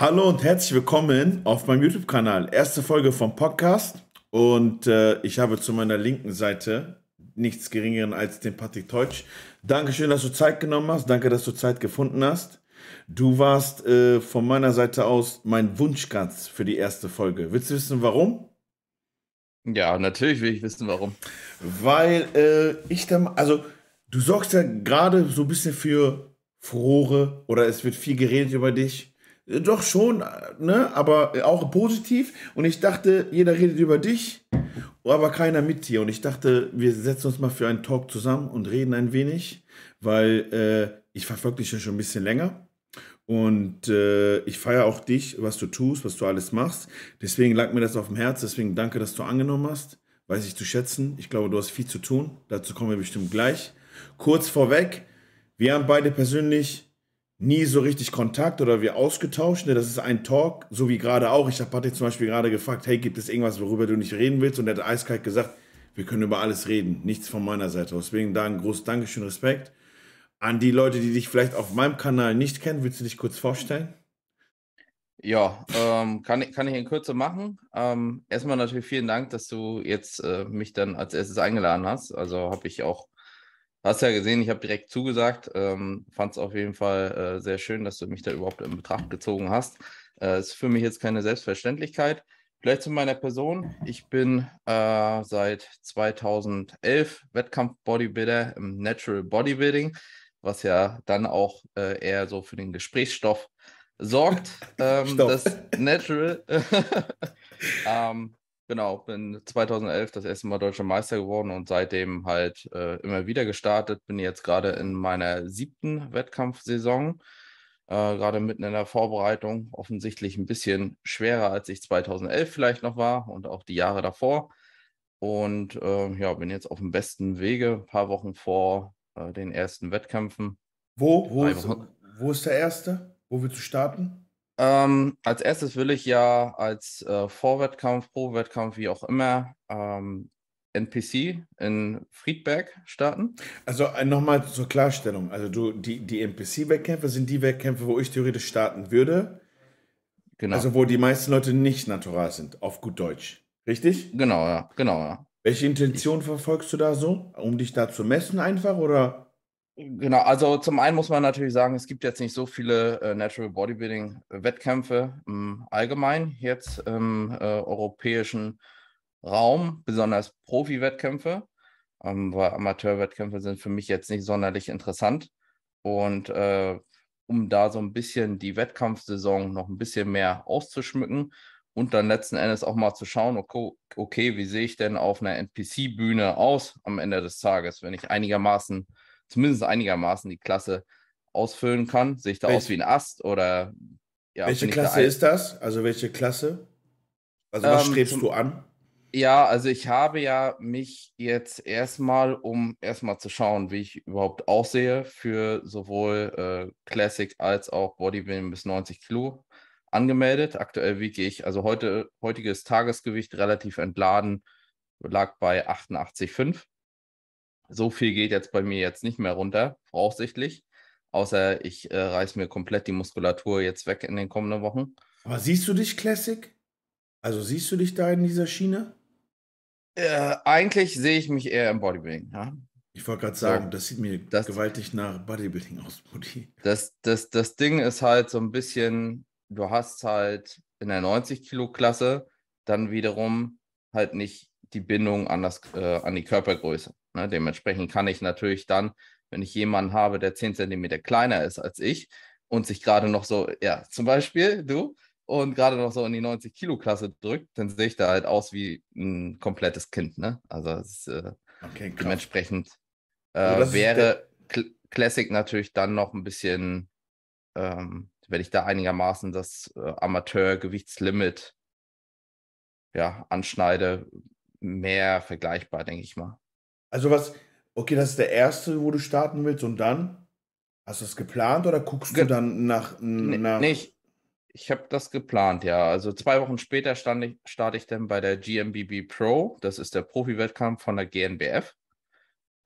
Hallo und herzlich willkommen auf meinem YouTube-Kanal. Erste Folge vom Podcast. Und äh, ich habe zu meiner linken Seite nichts geringeren als den Patrick Teutsch. Dankeschön, dass du Zeit genommen hast. Danke, dass du Zeit gefunden hast. Du warst äh, von meiner Seite aus mein Wunschgast für die erste Folge. Willst du wissen, warum? Ja, natürlich will ich wissen, warum. Weil äh, ich dann, also du sorgst ja gerade so ein bisschen für Furore oder es wird viel geredet über dich. Doch schon, ne? aber auch positiv. Und ich dachte, jeder redet über dich, aber keiner mit dir. Und ich dachte, wir setzen uns mal für einen Talk zusammen und reden ein wenig, weil äh, ich verfolge dich ja schon ein bisschen länger. Und äh, ich feiere auch dich, was du tust, was du alles machst. Deswegen lag mir das auf dem Herz. Deswegen danke, dass du angenommen hast. Weiß ich zu schätzen. Ich glaube, du hast viel zu tun. Dazu kommen wir bestimmt gleich. Kurz vorweg, wir haben beide persönlich nie so richtig Kontakt oder wir ausgetauscht. Ne? Das ist ein Talk, so wie gerade auch. Ich habe Patrick zum Beispiel gerade gefragt, hey, gibt es irgendwas, worüber du nicht reden willst? Und er hat eiskalt gesagt, wir können über alles reden. Nichts von meiner Seite. Deswegen da ein großes Dankeschön, Respekt. An die Leute, die dich vielleicht auf meinem Kanal nicht kennen, willst du dich kurz vorstellen? Ja, ähm, kann, ich, kann ich in Kürze machen. Ähm, erstmal natürlich vielen Dank, dass du jetzt äh, mich dann als erstes eingeladen hast. Also habe ich auch, hast ja gesehen, ich habe direkt zugesagt. Ähm, Fand es auf jeden Fall äh, sehr schön, dass du mich da überhaupt in Betracht gezogen hast. Äh, ist für mich jetzt keine Selbstverständlichkeit. Vielleicht zu meiner Person. Ich bin äh, seit 2011 Wettkampf-Bodybuilder im Natural Bodybuilding was ja dann auch äh, eher so für den Gesprächsstoff sorgt. Ähm, das Natural. ähm, genau, bin 2011 das erste Mal deutscher Meister geworden und seitdem halt äh, immer wieder gestartet. Bin jetzt gerade in meiner siebten Wettkampfsaison. Äh, gerade mitten in der Vorbereitung, offensichtlich ein bisschen schwerer, als ich 2011 vielleicht noch war und auch die Jahre davor. Und äh, ja, bin jetzt auf dem besten Wege, ein paar Wochen vor äh, den ersten Wettkämpfen. Wo, wo, ist, wo ist der erste? Wo willst du starten? Ähm, als erstes will ich ja als äh, Vorwettkampf, Pro-Wettkampf, wie auch immer, ähm, NPC in Friedberg starten. Also äh, nochmal zur Klarstellung. Also du, die, die NPC-Wettkämpfe sind die Wettkämpfe, wo ich theoretisch starten würde. Genau. Also wo die meisten Leute nicht natural sind, auf gut Deutsch. Richtig? Genau, ja. Genau, ja. Welche Intention verfolgst du da so? Um dich da zu messen einfach oder? Genau, also zum einen muss man natürlich sagen, es gibt jetzt nicht so viele äh, Natural Bodybuilding-Wettkämpfe im Allgemeinen jetzt im äh, europäischen Raum, besonders Profi-Wettkämpfe, ähm, weil Amateur-Wettkämpfe sind für mich jetzt nicht sonderlich interessant. Und äh, um da so ein bisschen die Wettkampfsaison noch ein bisschen mehr auszuschmücken, und dann letzten Endes auch mal zu schauen, okay, okay wie sehe ich denn auf einer NPC-Bühne aus am Ende des Tages, wenn ich einigermaßen, zumindest einigermaßen die Klasse ausfüllen kann. Sehe ich da Welch, aus wie ein Ast oder ja, Welche Klasse da ist das? Also welche Klasse? Also was ähm, strebst du an? Ja, also ich habe ja mich jetzt erstmal, um erstmal zu schauen, wie ich überhaupt aussehe für sowohl äh, Classic als auch Bodybuilding bis 90 Kilo angemeldet. Aktuell wiege ich, also heute, heutiges Tagesgewicht relativ entladen, lag bei 88,5. So viel geht jetzt bei mir jetzt nicht mehr runter, voraussichtlich. Außer ich äh, reiß mir komplett die Muskulatur jetzt weg in den kommenden Wochen. Aber siehst du dich Classic? Also siehst du dich da in dieser Schiene? Äh, eigentlich sehe ich mich eher im Bodybuilding, ja. Ich wollte gerade sagen, so, das sieht mir das, gewaltig nach Bodybuilding aus, Body. Das, das, das Ding ist halt so ein bisschen, du hast halt in der 90-Kilo-Klasse dann wiederum halt nicht die Bindung an, das, äh, an die Körpergröße. Ne? Dementsprechend kann ich natürlich dann, wenn ich jemanden habe, der 10 cm kleiner ist als ich und sich gerade noch so, ja, zum Beispiel du, und gerade noch so in die 90-Kilo-Klasse drückt, dann sehe ich da halt aus wie ein komplettes Kind. Ne? Also ist, äh, okay, dementsprechend äh, also wäre Classic natürlich dann noch ein bisschen ähm, wenn ich da einigermaßen das äh, Amateurgewichtslimit ja, anschneide, mehr vergleichbar, denke ich mal. Also was, okay, das ist der erste, wo du starten willst und dann? Hast du es geplant oder guckst Ge du dann nach... nach nee, ich, ich habe das geplant, ja. Also zwei Wochen später ich, starte ich dann bei der GMBB Pro. Das ist der Profi-Wettkampf von der GNBF.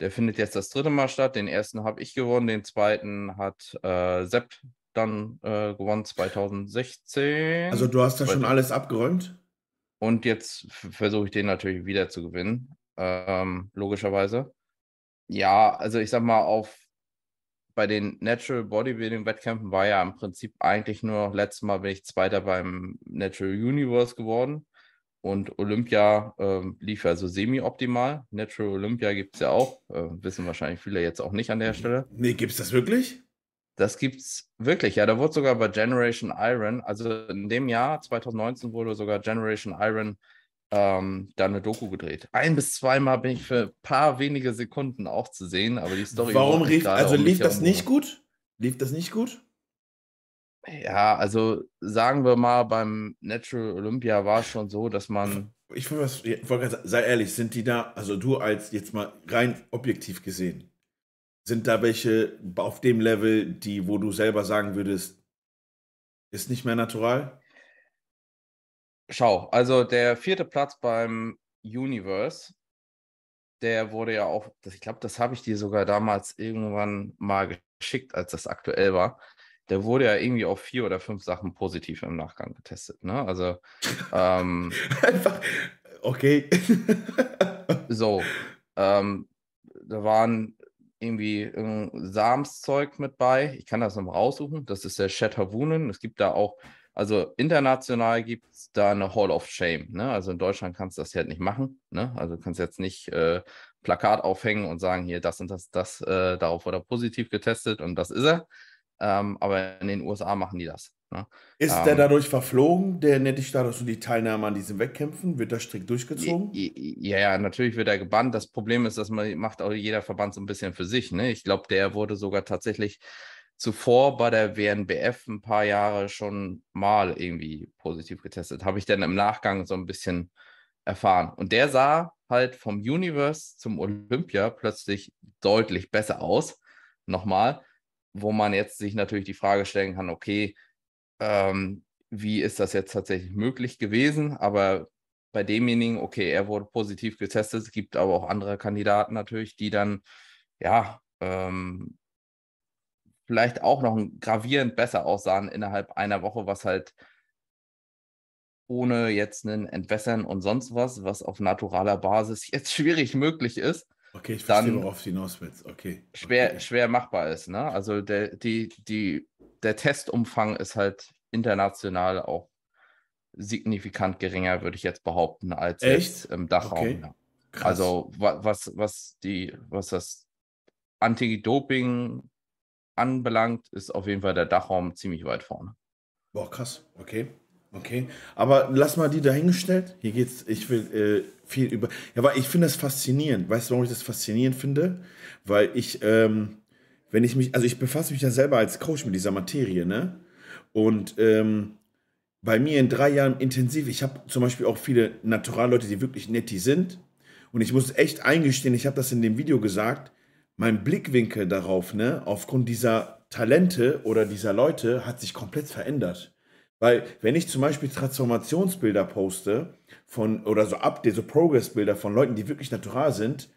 Der findet jetzt das dritte Mal statt. Den ersten habe ich gewonnen, den zweiten hat äh, Sepp dann äh, gewonnen 2016. Also du hast da schon alles abgeräumt? Und jetzt versuche ich den natürlich wieder zu gewinnen, ähm, logischerweise. Ja, also ich sag mal, auf bei den Natural Bodybuilding Wettkämpfen war ja im Prinzip eigentlich nur, letztes Mal bin ich Zweiter beim Natural Universe geworden. Und Olympia ähm, lief ja so semi-optimal. Natural Olympia gibt es ja auch. Äh, wissen wahrscheinlich viele jetzt auch nicht an der Stelle. Nee, gibt es das wirklich? Das gibt's wirklich, ja. Da wurde sogar bei Generation Iron, also in dem Jahr 2019 wurde sogar Generation Iron ähm, da eine Doku gedreht. Ein bis zweimal bin ich für ein paar wenige Sekunden auch zu sehen, aber die Story. Warum rief, also lief das nicht gut? Lief das nicht gut? Ja, also sagen wir mal, beim Natural Olympia war es schon so, dass man. Ich wollte sagen, sei ehrlich, sind die da, also du als jetzt mal rein objektiv gesehen, sind da welche auf dem Level, die, wo du selber sagen würdest, ist nicht mehr natural? Schau, also der vierte Platz beim Universe, der wurde ja auch, ich glaube, das habe ich dir sogar damals irgendwann mal geschickt, als das aktuell war. Der wurde ja irgendwie auf vier oder fünf Sachen positiv im Nachgang getestet. Ne? Also ähm, einfach, okay. so, ähm, da waren irgendwie Samszeug mit bei. Ich kann das nochmal raussuchen. Das ist der Shatterwunen. Es gibt da auch, also international gibt es da eine Hall of Shame. Ne? Also in Deutschland kannst du das halt nicht machen. Ne? Also du kannst jetzt nicht äh, Plakat aufhängen und sagen, hier, das und das, das, äh, darauf wurde er positiv getestet und das ist er. Ähm, aber in den USA machen die das. Ne? Ist ähm, der dadurch verflogen, der Netty-Status und die Teilnahme an diesen Wettkämpfen? Wird das strikt durchgezogen? Ja, ja, natürlich wird er gebannt. Das Problem ist, dass man macht auch jeder Verband so ein bisschen für sich. Ne? Ich glaube, der wurde sogar tatsächlich zuvor bei der WNBF ein paar Jahre schon mal irgendwie positiv getestet. Habe ich dann im Nachgang so ein bisschen erfahren. Und der sah halt vom Universe zum Olympia plötzlich deutlich besser aus. Nochmal, wo man jetzt sich natürlich die Frage stellen kann, okay, ähm, wie ist das jetzt tatsächlich möglich gewesen? Aber bei demjenigen, okay, er wurde positiv getestet. Es gibt aber auch andere Kandidaten natürlich, die dann, ja, ähm, vielleicht auch noch gravierend besser aussahen innerhalb einer Woche, was halt ohne jetzt einen Entwässern und sonst was, was auf naturaler Basis jetzt schwierig möglich ist. Okay, ich verstehe, worauf du hinaus willst. Okay. Schwer, okay. schwer machbar ist. Ne? Also der, die, die, der Testumfang ist halt international auch signifikant geringer, würde ich jetzt behaupten, als Echt? im Dachraum. Okay. Ja. Also was, was, die, was das Anti-Doping anbelangt, ist auf jeden Fall der Dachraum ziemlich weit vorne. Boah, krass. Okay. Okay. Aber lass mal die dahingestellt. Hier geht's, ich will äh, viel über. Ja, aber ich finde das faszinierend. Weißt du, warum ich das faszinierend finde? Weil ich, ähm, wenn ich mich, also ich befasse mich ja selber als Coach mit dieser Materie, ne? Und ähm, bei mir in drei Jahren intensiv, ich habe zum Beispiel auch viele Naturalleute, die wirklich netti sind. Und ich muss echt eingestehen, ich habe das in dem Video gesagt, mein Blickwinkel darauf, ne, aufgrund dieser Talente oder dieser Leute hat sich komplett verändert. Weil, wenn ich zum Beispiel Transformationsbilder poste von, oder so Updates, so Progress-Bilder von Leuten, die wirklich natural sind,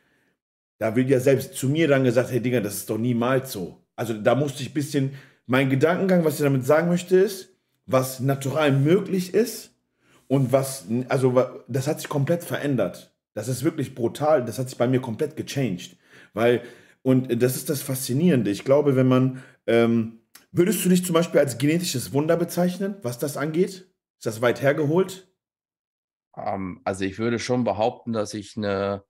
da wird ja selbst zu mir dann gesagt, hey Digga, das ist doch niemals so. Also da musste ich ein bisschen mein Gedankengang, was ich damit sagen möchte, ist, was natural möglich ist und was, also das hat sich komplett verändert. Das ist wirklich brutal, das hat sich bei mir komplett gechanged. Weil, und das ist das Faszinierende. Ich glaube, wenn man, ähm, würdest du dich zum Beispiel als genetisches Wunder bezeichnen, was das angeht? Ist das weit hergeholt? Um, ähm, also ich würde schon behaupten, dass ich eine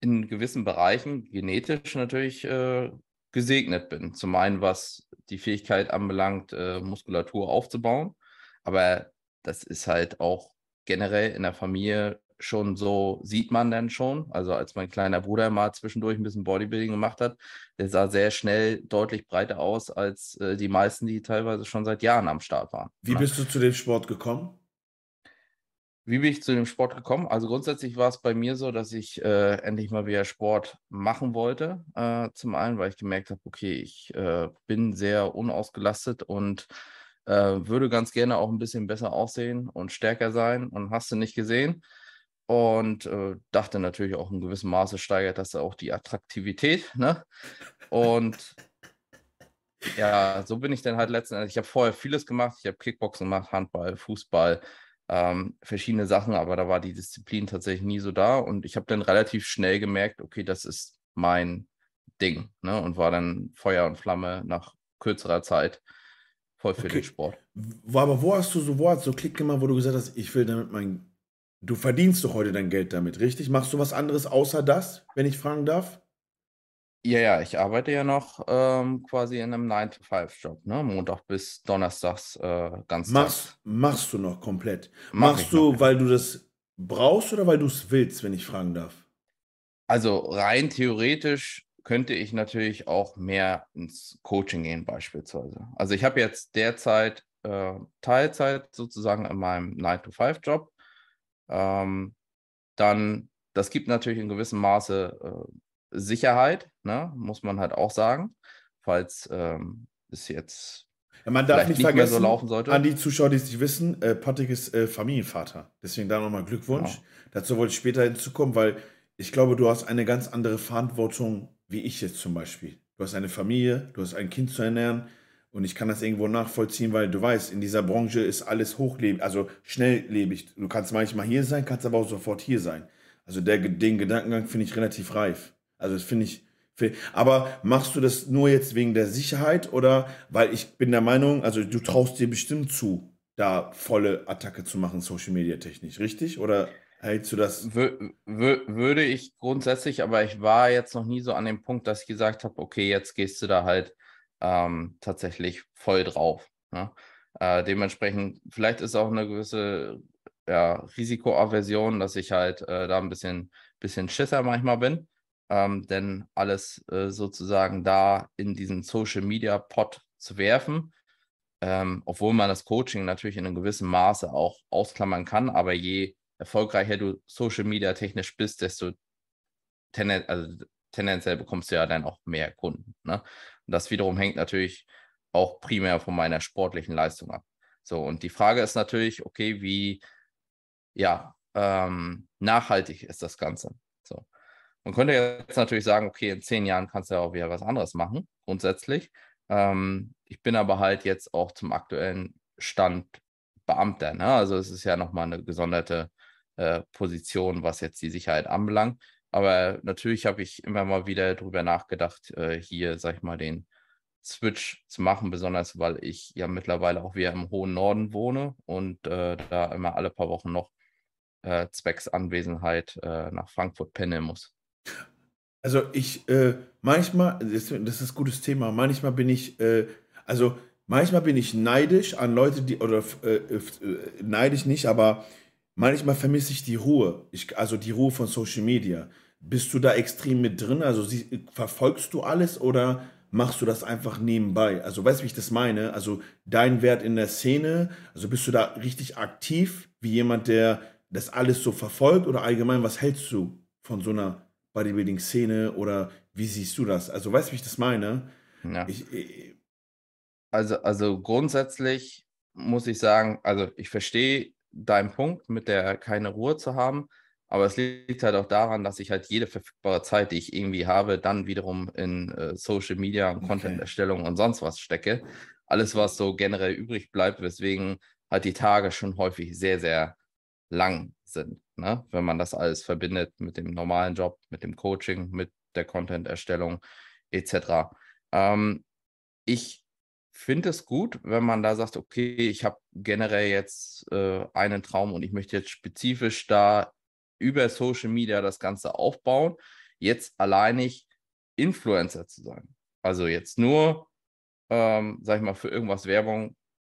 in gewissen Bereichen genetisch natürlich äh, gesegnet bin. Zum einen, was die Fähigkeit anbelangt, äh, Muskulatur aufzubauen. Aber das ist halt auch generell in der Familie schon so, sieht man dann schon. Also als mein kleiner Bruder mal zwischendurch ein bisschen Bodybuilding gemacht hat, der sah sehr schnell deutlich breiter aus als äh, die meisten, die teilweise schon seit Jahren am Start waren. Wie bist du zu dem Sport gekommen? Wie bin ich zu dem Sport gekommen? Also grundsätzlich war es bei mir so, dass ich äh, endlich mal wieder Sport machen wollte. Äh, zum einen, weil ich gemerkt habe, okay, ich äh, bin sehr unausgelastet und äh, würde ganz gerne auch ein bisschen besser aussehen und stärker sein und hast du nicht gesehen. Und äh, dachte natürlich auch in gewissem Maße steigert das auch die Attraktivität. Ne? Und ja, so bin ich dann halt letzten Endes. Ich habe vorher vieles gemacht. Ich habe Kickboxen gemacht, Handball, Fußball, ähm, verschiedene Sachen, aber da war die Disziplin tatsächlich nie so da. Und ich habe dann relativ schnell gemerkt, okay, das ist mein Ding. Ne? Und war dann Feuer und Flamme nach kürzerer Zeit voll für okay. den Sport. Aber wo hast du so, wo hast du Klick gemacht, wo du gesagt hast, ich will damit mein. Du verdienst doch heute dein Geld damit, richtig? Machst du was anderes außer das, wenn ich fragen darf? Ja, ja, ich arbeite ja noch ähm, quasi in einem 9-to-5-Job, ne? Montag bis Donnerstags äh, ganz machst, machst du noch komplett? Mach Machst du, noch. weil du das brauchst oder weil du es willst, wenn ich fragen darf? Also rein theoretisch könnte ich natürlich auch mehr ins Coaching gehen, beispielsweise. Also ich habe jetzt derzeit äh, Teilzeit sozusagen in meinem 9-to-5-Job. Ähm, dann, das gibt natürlich in gewissem Maße äh, Sicherheit, ne? muss man halt auch sagen, falls ähm, es jetzt ja, man darf nicht, nicht vergessen, so laufen sollte. an die Zuschauer, die es nicht wissen, äh, Patrick ist äh, Familienvater. Deswegen da nochmal Glückwunsch. Genau. Dazu wollte ich später hinzukommen, weil ich glaube, du hast eine ganz andere Verantwortung, wie ich jetzt zum Beispiel. Du hast eine Familie, du hast ein Kind zu ernähren und ich kann das irgendwo nachvollziehen, weil du weißt, in dieser Branche ist alles hochlebig, also schnelllebig. Du kannst manchmal hier sein, kannst aber auch sofort hier sein. Also der, den Gedankengang finde ich relativ reif. Also das finde ich. Aber machst du das nur jetzt wegen der Sicherheit oder weil ich bin der Meinung, also du traust dir bestimmt zu, da volle Attacke zu machen, Social Media technisch, richtig? Oder hältst du das? Würde ich grundsätzlich, aber ich war jetzt noch nie so an dem Punkt, dass ich gesagt habe, okay, jetzt gehst du da halt ähm, tatsächlich voll drauf. Ne? Äh, dementsprechend, vielleicht ist auch eine gewisse ja, Risikoaversion, dass ich halt äh, da ein bisschen, bisschen Schisser manchmal bin ähm, denn alles äh, sozusagen da in diesen Social Media Pot zu werfen, ähm, obwohl man das Coaching natürlich in einem gewissen Maße auch ausklammern kann, aber je erfolgreicher du Social Media technisch bist, desto tenden also tendenziell bekommst du ja dann auch mehr Kunden. Ne? Das wiederum hängt natürlich auch primär von meiner sportlichen Leistung ab. So, und die Frage ist natürlich, okay, wie ja, ähm, nachhaltig ist das Ganze? So. Man könnte jetzt natürlich sagen, okay, in zehn Jahren kannst du ja auch wieder was anderes machen, grundsätzlich. Ähm, ich bin aber halt jetzt auch zum aktuellen Stand Beamter. Ne? Also es ist ja nochmal eine gesonderte äh, Position, was jetzt die Sicherheit anbelangt. Aber natürlich habe ich immer mal wieder darüber nachgedacht, äh, hier, sag ich mal, den Switch zu machen, besonders weil ich ja mittlerweile auch wieder im hohen Norden wohne und äh, da immer alle paar Wochen noch äh, zwecks Anwesenheit äh, nach Frankfurt pendeln muss. Also ich, äh, manchmal, das, das ist ein gutes Thema, manchmal bin ich, äh, also manchmal bin ich neidisch an Leute, die, oder neidisch nicht, aber manchmal vermisse ich die Ruhe, ich, also die Ruhe von Social Media. Bist du da extrem mit drin? Also sie, verfolgst du alles oder machst du das einfach nebenbei? Also weißt du, wie ich das meine? Also dein Wert in der Szene, also bist du da richtig aktiv, wie jemand, der das alles so verfolgt oder allgemein, was hältst du von so einer Bodybuilding-Szene oder wie siehst du das? Also weißt du, wie ich das meine? Ja. Ich, ich, also, also grundsätzlich muss ich sagen, also ich verstehe deinen Punkt mit der keine Ruhe zu haben, aber es liegt halt auch daran, dass ich halt jede verfügbare Zeit, die ich irgendwie habe, dann wiederum in äh, Social Media und Content-Erstellung und sonst was stecke. Alles, was so generell übrig bleibt, weswegen halt die Tage schon häufig sehr, sehr lang sind, ne? wenn man das alles verbindet mit dem normalen Job, mit dem Coaching, mit der Content-Erstellung etc. Ähm, ich finde es gut, wenn man da sagt, okay, ich habe generell jetzt äh, einen Traum und ich möchte jetzt spezifisch da über Social Media das Ganze aufbauen, jetzt alleinig Influencer zu sein. Also jetzt nur, ähm, sag ich mal, für irgendwas Werbung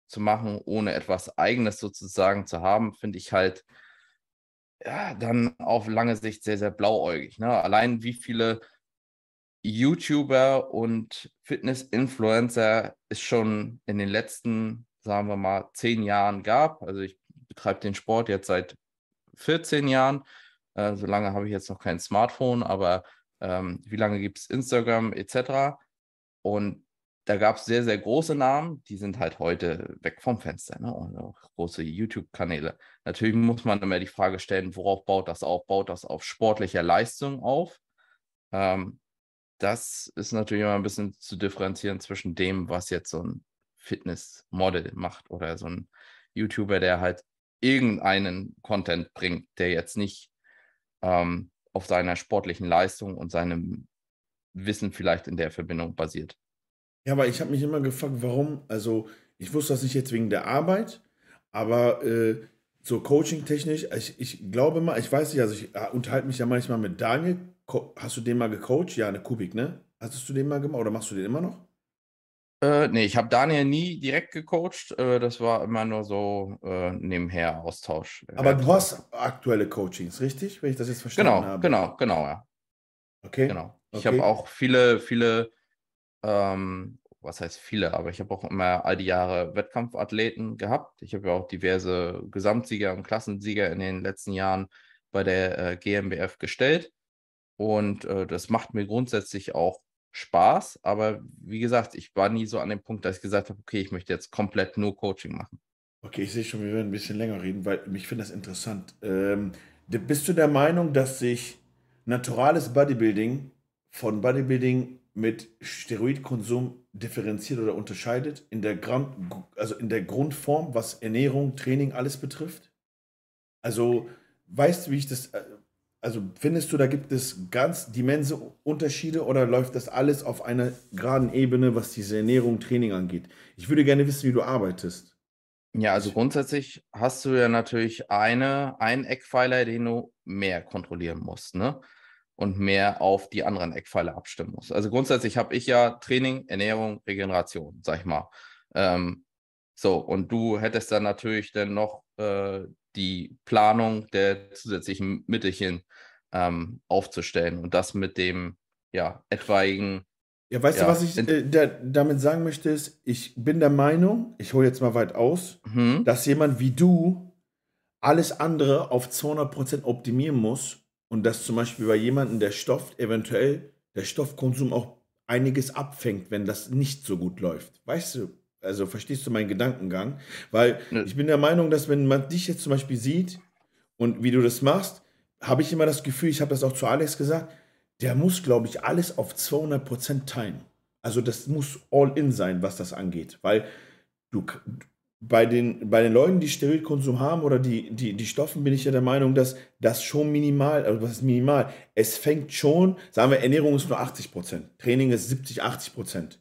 zu machen, ohne etwas Eigenes sozusagen zu haben, finde ich halt ja, dann auf lange Sicht sehr, sehr blauäugig. Ne? Allein wie viele YouTuber und Fitness-Influencer es schon in den letzten, sagen wir mal, zehn Jahren gab. Also ich betreibe den Sport jetzt seit 14 Jahren. Äh, so lange habe ich jetzt noch kein Smartphone, aber ähm, wie lange gibt es Instagram etc. Und da gab es sehr, sehr große Namen, die sind halt heute weg vom Fenster, ne? Und auch große YouTube-Kanäle. Natürlich muss man immer die Frage stellen, worauf baut das auf? Baut das auf sportlicher Leistung auf? Ähm, das ist natürlich immer ein bisschen zu differenzieren zwischen dem, was jetzt so ein Fitnessmodel macht oder so ein YouTuber, der halt irgendeinen Content bringt, der jetzt nicht ähm, auf seiner sportlichen Leistung und seinem Wissen vielleicht in der Verbindung basiert. Ja, aber ich habe mich immer gefragt, warum, also ich wusste das nicht jetzt wegen der Arbeit, aber äh, so coaching-technisch, ich, ich glaube mal, ich weiß nicht, also ich äh, unterhalte mich ja manchmal mit Daniel. Hast du den mal gecoacht? Ja, eine Kubik, ne? Hattest du den mal gemacht oder machst du den immer noch? Äh, nee, ich habe Daniel nie direkt gecoacht. Äh, das war immer nur so äh, nebenher Austausch. Aber du hast aktuelle Coachings, richtig? Wenn ich das jetzt verstanden genau, habe. Genau, genau, ja. Okay. Genau. Ich Okay. habe auch viele, viele, ähm, was heißt viele, aber ich habe auch immer all die Jahre Wettkampfathleten gehabt. Ich habe ja auch diverse Gesamtsieger und Klassensieger in den letzten Jahren bei der äh, GmbF gestellt. Und äh, das macht mir grundsätzlich auch Spaß. Aber wie gesagt, ich war nie so an dem Punkt, dass ich gesagt habe, okay, ich möchte jetzt komplett nur Coaching machen. Okay, ich sehe schon, wir werden ein bisschen länger reden, weil mich finde das interessant. Ähm, bist du der Meinung, dass sich naturales Bodybuilding von Bodybuilding mit Steroidkonsum differenziert oder unterscheidet in der, Gran also in der Grundform, was Ernährung, Training, alles betrifft? Also, weißt du, wie ich das, äh, also findest du, da gibt es ganz immense Unterschiede oder läuft das alles auf einer geraden Ebene, was diese Ernährung, Training angeht? Ich würde gerne wissen, wie du arbeitest. Ja, also grundsätzlich hast du ja natürlich eine, einen Eckpfeiler, den du mehr kontrollieren musst, ne? Und mehr auf die anderen Eckpfeiler abstimmen musst. Also grundsätzlich habe ich ja Training, Ernährung, Regeneration, sag ich mal. Ähm, so, und du hättest dann natürlich dann noch äh, die Planung der zusätzlichen Mittelchen ähm, aufzustellen und das mit dem ja etwaigen Ja, weißt du, Ja, was ich äh, da, damit sagen möchte, ist, ich bin der Meinung, ich hole jetzt mal weit aus, hm, dass jemand wie du alles andere auf 200% optimieren muss und dass zum Beispiel bei jemandem der Stoff eventuell der Stoffkonsum auch einiges abfängt, wenn das nicht so gut läuft. Weißt du, also verstehst du meinen Gedankengang? Weil Ne. ich bin der Meinung, dass wenn man dich jetzt zum Beispiel sieht und wie du das machst, habe ich immer das Gefühl, ich habe das auch zu Alex gesagt, der muss, glaube ich, alles auf 200% teilen. Also das muss all in sein, was das angeht. Weil du bei den, bei den Leuten, die Steroidkonsum haben oder die, die, die Stoffen, bin ich ja der Meinung, dass das schon minimal, also was ist minimal? Es fängt schon, sagen wir, Ernährung ist nur 80%, Training ist 70, 80%.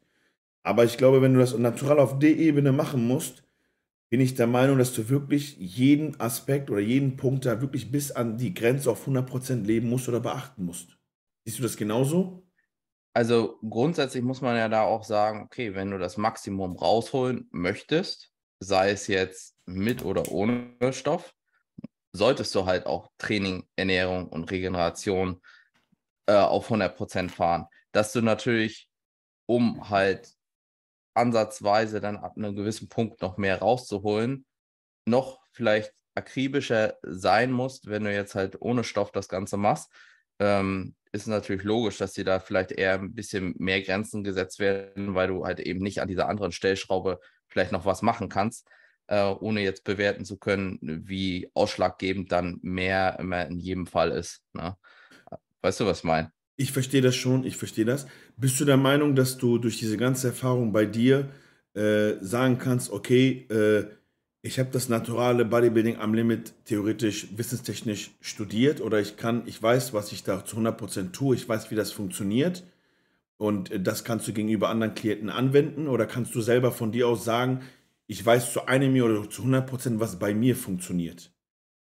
Aber ich glaube, wenn du das natural auf der Ebene machen musst, bin ich der Meinung, dass du wirklich jeden Aspekt oder jeden Punkt da wirklich bis an die Grenze auf 100% leben musst oder beachten musst. Siehst du das genauso? Also grundsätzlich muss man ja da auch sagen, okay, wenn du das Maximum rausholen möchtest, sei es jetzt mit oder ohne Stoff, solltest du halt auch Training, Ernährung und Regeneration äh, auf 100% fahren. Dass du natürlich, um halt ansatzweise dann ab einem gewissen Punkt noch mehr rauszuholen, noch vielleicht akribischer sein musst, wenn du jetzt halt ohne Stoff das Ganze machst, ähm, ist natürlich logisch, dass dir da vielleicht eher ein bisschen mehr Grenzen gesetzt werden, weil du halt eben nicht an dieser anderen Stellschraube vielleicht noch was machen kannst, äh, ohne jetzt bewerten zu können, wie ausschlaggebend dann mehr immer in jedem Fall ist. Ne? Weißt du, was ich meine? Ich verstehe das schon, ich verstehe das. Bist du der Meinung, dass du durch diese ganze Erfahrung bei dir äh, sagen kannst, okay, äh, ich habe das naturale Bodybuilding am Limit theoretisch wissenstechnisch studiert oder ich kann, ich weiß, was ich da zu 100% tue, ich weiß, wie das funktioniert und äh, das kannst du gegenüber anderen Klienten anwenden oder kannst du selber von dir aus sagen, ich weiß zu einem oder zu 100%, was bei mir funktioniert.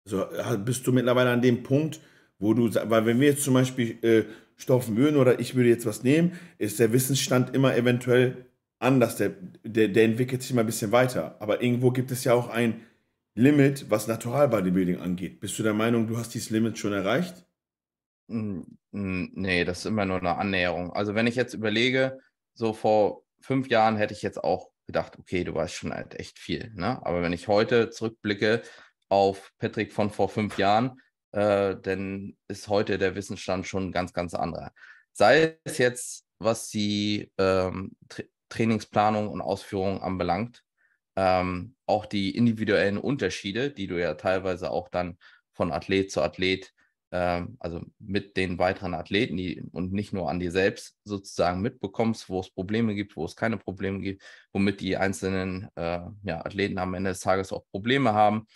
Also bist du mittlerweile an dem Punkt, wo du, weil wenn wir jetzt zum Beispiel äh, staufen würden oder ich würde jetzt was nehmen, ist der Wissensstand immer eventuell anders. Der, der, der entwickelt sich immer ein bisschen weiter. Aber irgendwo gibt es ja auch ein Limit, was Natural Bodybuilding angeht. Bist du der Meinung, du hast dieses Limit schon erreicht? Mm, mm, Nee, das ist immer nur eine Annäherung. Also wenn ich jetzt überlege, so vor fünf Jahren hätte ich jetzt auch gedacht, okay, du weißt schon halt echt viel. Ne? Aber wenn ich heute zurückblicke auf Patrick von vor fünf Jahren, äh, dann ist heute der Wissensstand schon ganz, ganz anderer. Sei es jetzt, was die ähm, Tra Trainingsplanung und Ausführung anbelangt, ähm, auch die individuellen Unterschiede, die du ja teilweise auch dann von Athlet zu Athlet ähm, also mit den weiteren Athleten die, und nicht nur an dir selbst sozusagen mitbekommst, wo es Probleme gibt, wo es keine Probleme gibt, womit die einzelnen äh, ja, Athleten am Ende des Tages auch Probleme haben,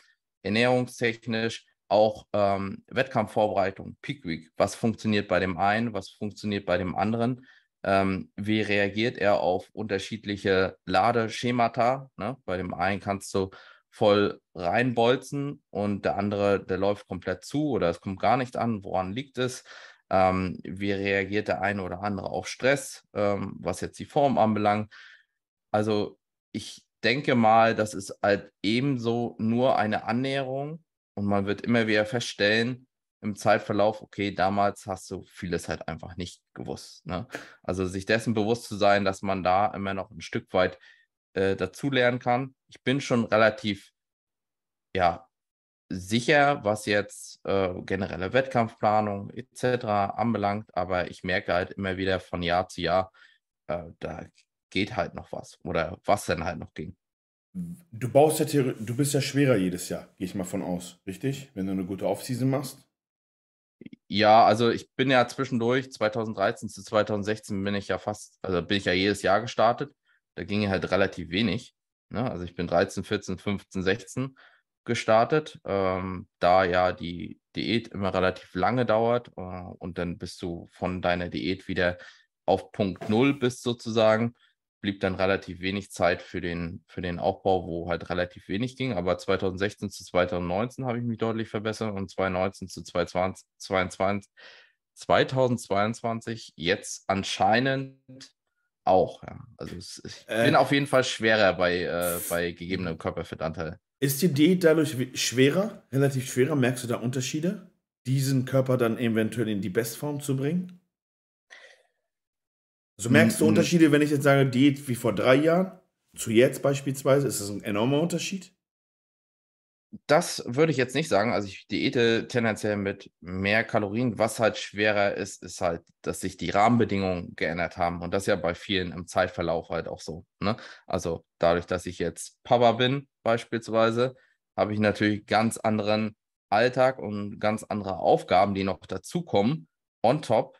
ernährungstechnisch, auch ähm, Wettkampfvorbereitung, Peak Week, was funktioniert bei dem einen, was funktioniert bei dem anderen, ähm, wie reagiert er auf unterschiedliche Ladeschemata. Ne? Bei dem einen kannst du voll reinbolzen und der andere, der läuft komplett zu oder es kommt gar nicht an. Woran liegt es? Ähm, wie reagiert der eine oder andere auf Stress, ähm, was jetzt die Form anbelangt? Also ich denke mal, das ist halt ebenso nur eine Annäherung und man wird immer wieder feststellen im Zeitverlauf, okay, damals hast du vieles halt einfach nicht gewusst. Ne? Also sich dessen bewusst zu sein, dass man da immer noch ein Stück weit äh, dazulernen kann. Ich bin schon relativ ja, sicher, was jetzt äh, generelle Wettkampfplanung etc. anbelangt, aber ich merke halt immer wieder von Jahr zu Jahr, äh, da geht halt noch was oder was denn halt noch ging. Du baust ja du bist ja schwerer jedes Jahr, gehe ich mal von aus, richtig? Wenn du eine gute Offseason machst? Ja, also ich bin ja zwischendurch, 2013 zu 2016 bin ich ja fast, also bin ich ja jedes Jahr gestartet da ging halt relativ wenig. Ne? Also ich bin 13, 14, 15, 16 gestartet, ähm, da ja die Diät immer relativ lange dauert äh, und dann bist du von deiner Diät wieder auf Punkt Null bist sozusagen, blieb dann relativ wenig Zeit für den, für den Aufbau, wo halt relativ wenig ging. Aber 2016 zu 2019 habe ich mich deutlich verbessert und 2019 zu 2022, 2022 jetzt anscheinend auch, ja. Also es, ich äh, bin auf jeden Fall schwerer bei, äh, bei gegebenem Körperfettanteil. Ist die Diät dadurch schwerer, relativ schwerer? Merkst du da Unterschiede, diesen Körper dann eventuell in die Bestform zu bringen? Also merkst du mm, mm. Unterschiede, wenn ich jetzt sage, Diät wie vor drei Jahren zu jetzt beispielsweise? Ist das ein enormer Unterschied? Das würde ich jetzt nicht sagen. Also ich diete tendenziell mit mehr Kalorien. Was halt schwerer ist, ist halt, dass sich die Rahmenbedingungen geändert haben. Und das ist ja bei vielen im Zeitverlauf halt auch so. Ne? Also dadurch, dass ich jetzt Papa bin beispielsweise, habe ich natürlich ganz anderen Alltag und ganz andere Aufgaben, die noch dazukommen, on top.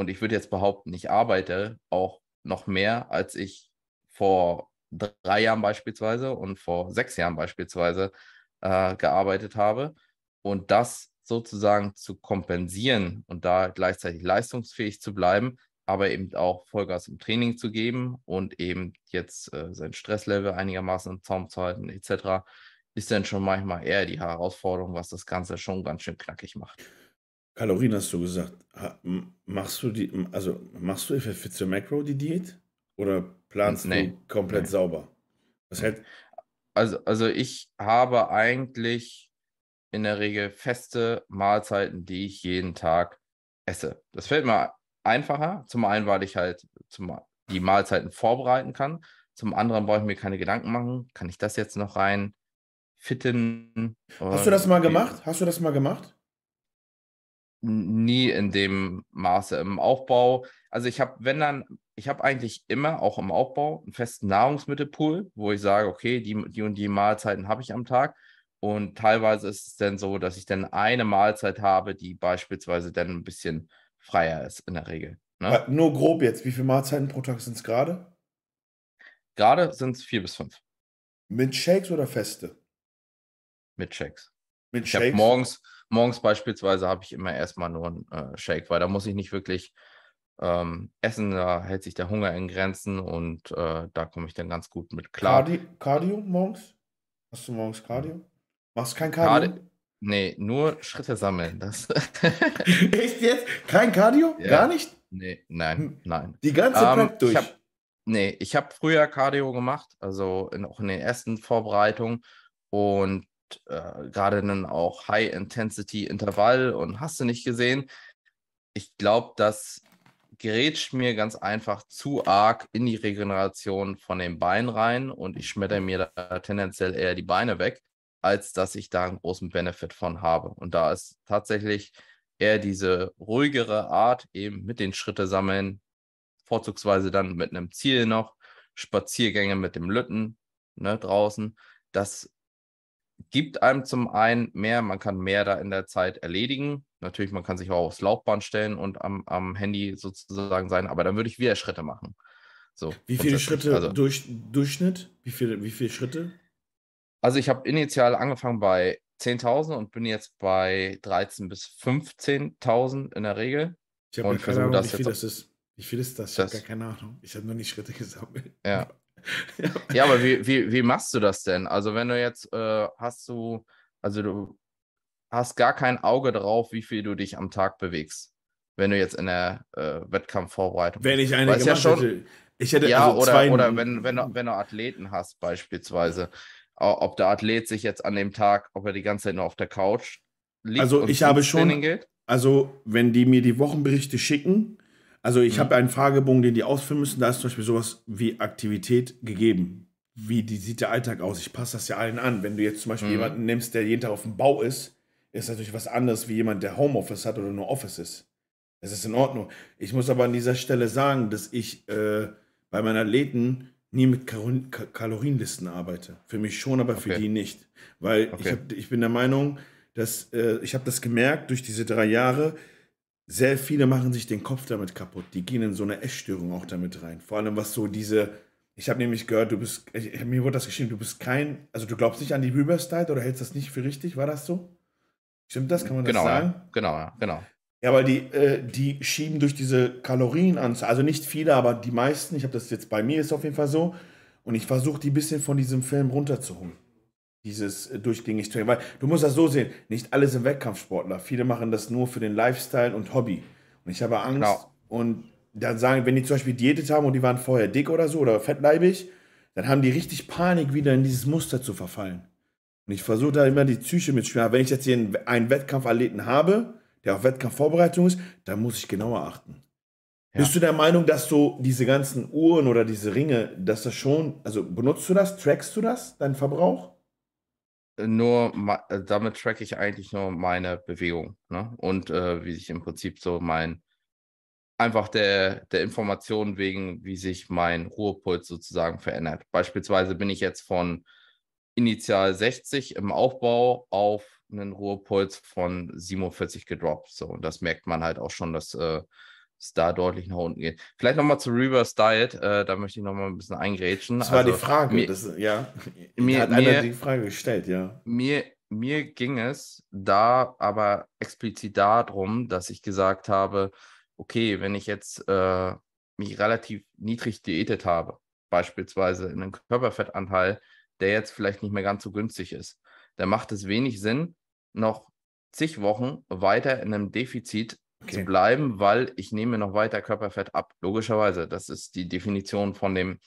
Und ich würde jetzt behaupten, ich arbeite auch noch mehr, als ich vor drei Jahren beispielsweise und vor sechs Jahren beispielsweise äh, gearbeitet habe. Und das sozusagen zu kompensieren und da gleichzeitig leistungsfähig zu bleiben, aber eben auch Vollgas im Training zu geben und eben jetzt äh, sein Stresslevel einigermaßen im Zaum zu halten, etc., ist dann schon manchmal eher die Herausforderung, was das Ganze schon ganz schön knackig macht. Kalorien hast du gesagt. Machst du die, also machst du für Fit Macro die Diät? Oder planst nee, du komplett nee. sauber? Was hält, also, also ich habe eigentlich in der Regel feste Mahlzeiten, die ich jeden Tag esse. Das fällt mir einfacher. Zum einen, weil ich halt zum, die Mahlzeiten vorbereiten kann. Zum anderen brauche ich mir keine Gedanken machen. Kann ich das jetzt noch rein fitten? Hast du das mal gemacht? Hast du das mal gemacht? Nie in dem Maße im Aufbau. Also ich habe, wenn dann ich habe eigentlich immer, auch im Aufbau, einen festen Nahrungsmittelpool, wo ich sage, okay, die, die und die Mahlzeiten habe ich am Tag. Und teilweise ist es dann so, dass ich dann eine Mahlzeit habe, die beispielsweise dann ein bisschen freier ist in der Regel. Ne? Nur grob jetzt, wie viele Mahlzeiten pro Tag sind es gerade? Gerade sind es vier bis fünf. Mit Shakes oder feste? Mit Shakes. Mit ich Shakes? Morgens, morgens beispielsweise habe ich immer erstmal nur einen äh, Shake, weil da muss ich nicht wirklich ähm, Essen, da hält sich der Hunger in Grenzen und äh, da komme ich dann ganz gut mit klar. Cardio, Cardio morgens? Hast du morgens Cardio? Machst du kein Cardio? Cardi nee, nur Schritte sammeln. Das Echt jetzt? Kein Cardio? Ja. Gar nicht? Nee, nein, hm. nein. Die ganze Zeit ähm, durch? Ich hab, nee, ich habe früher Cardio gemacht, also in, auch in den ersten Vorbereitungen und äh, gerade dann auch High-Intensity-Intervall und hast du nicht gesehen. Ich glaube, dass grätscht mir ganz einfach zu arg in die Regeneration von den Beinen rein und ich schmetter mir da tendenziell eher die Beine weg, als dass ich da einen großen Benefit von habe. Und da ist tatsächlich eher diese ruhigere Art, eben mit den Schritte sammeln, vorzugsweise dann mit einem Ziel noch, Spaziergänge mit dem Lütten ne, draußen. Das gibt einem zum einen mehr, man kann mehr da in der Zeit erledigen. Natürlich, man kann sich auch aufs Laufband stellen und am, am Handy sozusagen sein, aber dann würde ich wieder Schritte machen. So, wie viele Schritte also, durch Durchschnitt? Wie viele, wie viele Schritte? Also ich habe initial angefangen bei 10.000 und bin jetzt bei 13.000 bis 15.000 in der Regel. Ich habe keine Ahnung, wie viel das ist. Wie viel ist das? Ich habe gar keine Ahnung. Ich habe nur die Schritte gesammelt. Ja. Ja. ja, aber wie, wie, wie machst du das denn? Also wenn du jetzt äh, hast du, also du hast gar kein Auge drauf, wie viel du dich am Tag bewegst, wenn du jetzt in der äh, Wettkampfvorbereitung Wenn ich eine gemacht ja schon, hätte, ich hätte ja, also oder, oder wenn, wenn, du, wenn du Athleten hast beispielsweise, ob der Athlet sich jetzt an dem Tag, ob er die ganze Zeit nur auf der Couch liegt also ich habe schon, geht? also wenn die mir die Wochenberichte schicken, also ich mhm. habe einen Fragebogen, den die ausfüllen müssen, da ist zum Beispiel sowas wie Aktivität gegeben. Wie die, sieht der Alltag aus? Ich passe das ja allen an. Wenn du jetzt zum Beispiel mhm. jemanden nimmst, der jeden Tag auf dem Bau ist, ist natürlich was anderes wie jemand, der Homeoffice hat oder nur Office ist. Das ist in Ordnung. Ich muss aber an dieser Stelle sagen, dass ich äh, bei meinen Athleten nie mit Kalorienlisten arbeite. Für mich schon, aber für die nicht. Weil okay. ich, hab, ich bin der Meinung, dass äh, ich habe das gemerkt durch diese drei Jahre, sehr viele machen sich den Kopf damit kaputt. Die gehen in so eine Essstörung auch damit rein. Vor allem was so diese, ich habe nämlich gehört, du bist, ich, mir wurde das geschrieben, du bist kein, also du glaubst nicht an die Reverse-Diet oder hältst das nicht für richtig, war das so? Stimmt das, kann man genau, das sagen? Ja. Genau, ja, genau. Ja, weil die, äh, die schieben durch diese Kalorienanzahl, also nicht viele, aber die meisten, ich habe das jetzt bei mir, ist auf jeden Fall so. Und ich versuche die ein bisschen von diesem Film runterzuholen. Dieses äh, durchgängig Training. Weil du musst das so sehen, nicht alle sind Wettkampfsportler. Viele machen das nur für den Lifestyle und Hobby. Und ich habe Angst. Genau. Und dann sagen, wenn die zum Beispiel Diätet haben und die waren vorher dick oder so oder fettleibig, dann haben die richtig Panik, wieder in dieses Muster zu verfallen. Und ich versuche da immer die Psyche mitzuspielen. Wenn ich jetzt hier einen Wettkampfathleten habe, der auf Wettkampfvorbereitung ist, da muss ich genauer achten. Ja. Bist du der Meinung, dass du diese ganzen Uhren oder diese Ringe, dass das schon, also benutzt du das, trackst du das, deinen Verbrauch? Nur, äh, damit track ich eigentlich nur meine Bewegung ne? und äh, wie sich im Prinzip so mein, einfach der, der Information wegen, wie sich mein Ruhepuls sozusagen verändert. Beispielsweise bin ich jetzt von initial 60 im Aufbau auf einen Ruhepuls von 47 gedroppt. So, und das merkt man halt auch schon, dass äh, es da deutlich nach unten geht. Vielleicht nochmal zu Reverse Diet, äh, da möchte ich nochmal ein bisschen eingrätschen. Das war also, die Frage, mir, das, ja. Mir hat einer die Frage gestellt, ja. Mir, mir ging es da aber explizit darum, dass ich gesagt habe, okay, wenn ich jetzt äh, mich relativ niedrig diätet habe, beispielsweise in einem Körperfettanteil, der jetzt vielleicht nicht mehr ganz so günstig ist, dann macht es wenig Sinn, noch zig Wochen weiter in einem Defizit okay. zu bleiben, weil ich nehme noch weiter Körperfett ab. Logischerweise, das ist die Definition von dem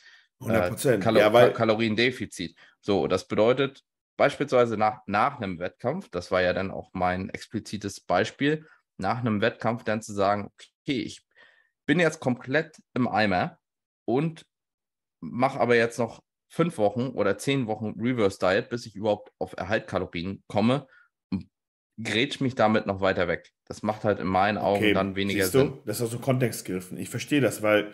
äh, Kalo ja. Kaloriendefizit. So, das bedeutet beispielsweise nach, nach einem Wettkampf, das war ja dann auch mein explizites Beispiel, nach einem Wettkampf dann zu sagen, okay, ich bin jetzt komplett im Eimer und mache aber jetzt noch fünf Wochen oder zehn Wochen Reverse Diet, bis ich überhaupt auf Erhaltkalorien komme grätsch mich damit noch weiter weg. Das macht halt in meinen Augen okay, dann weniger Sinn. Du? Das ist also Kontextgriffen. Ich verstehe das, weil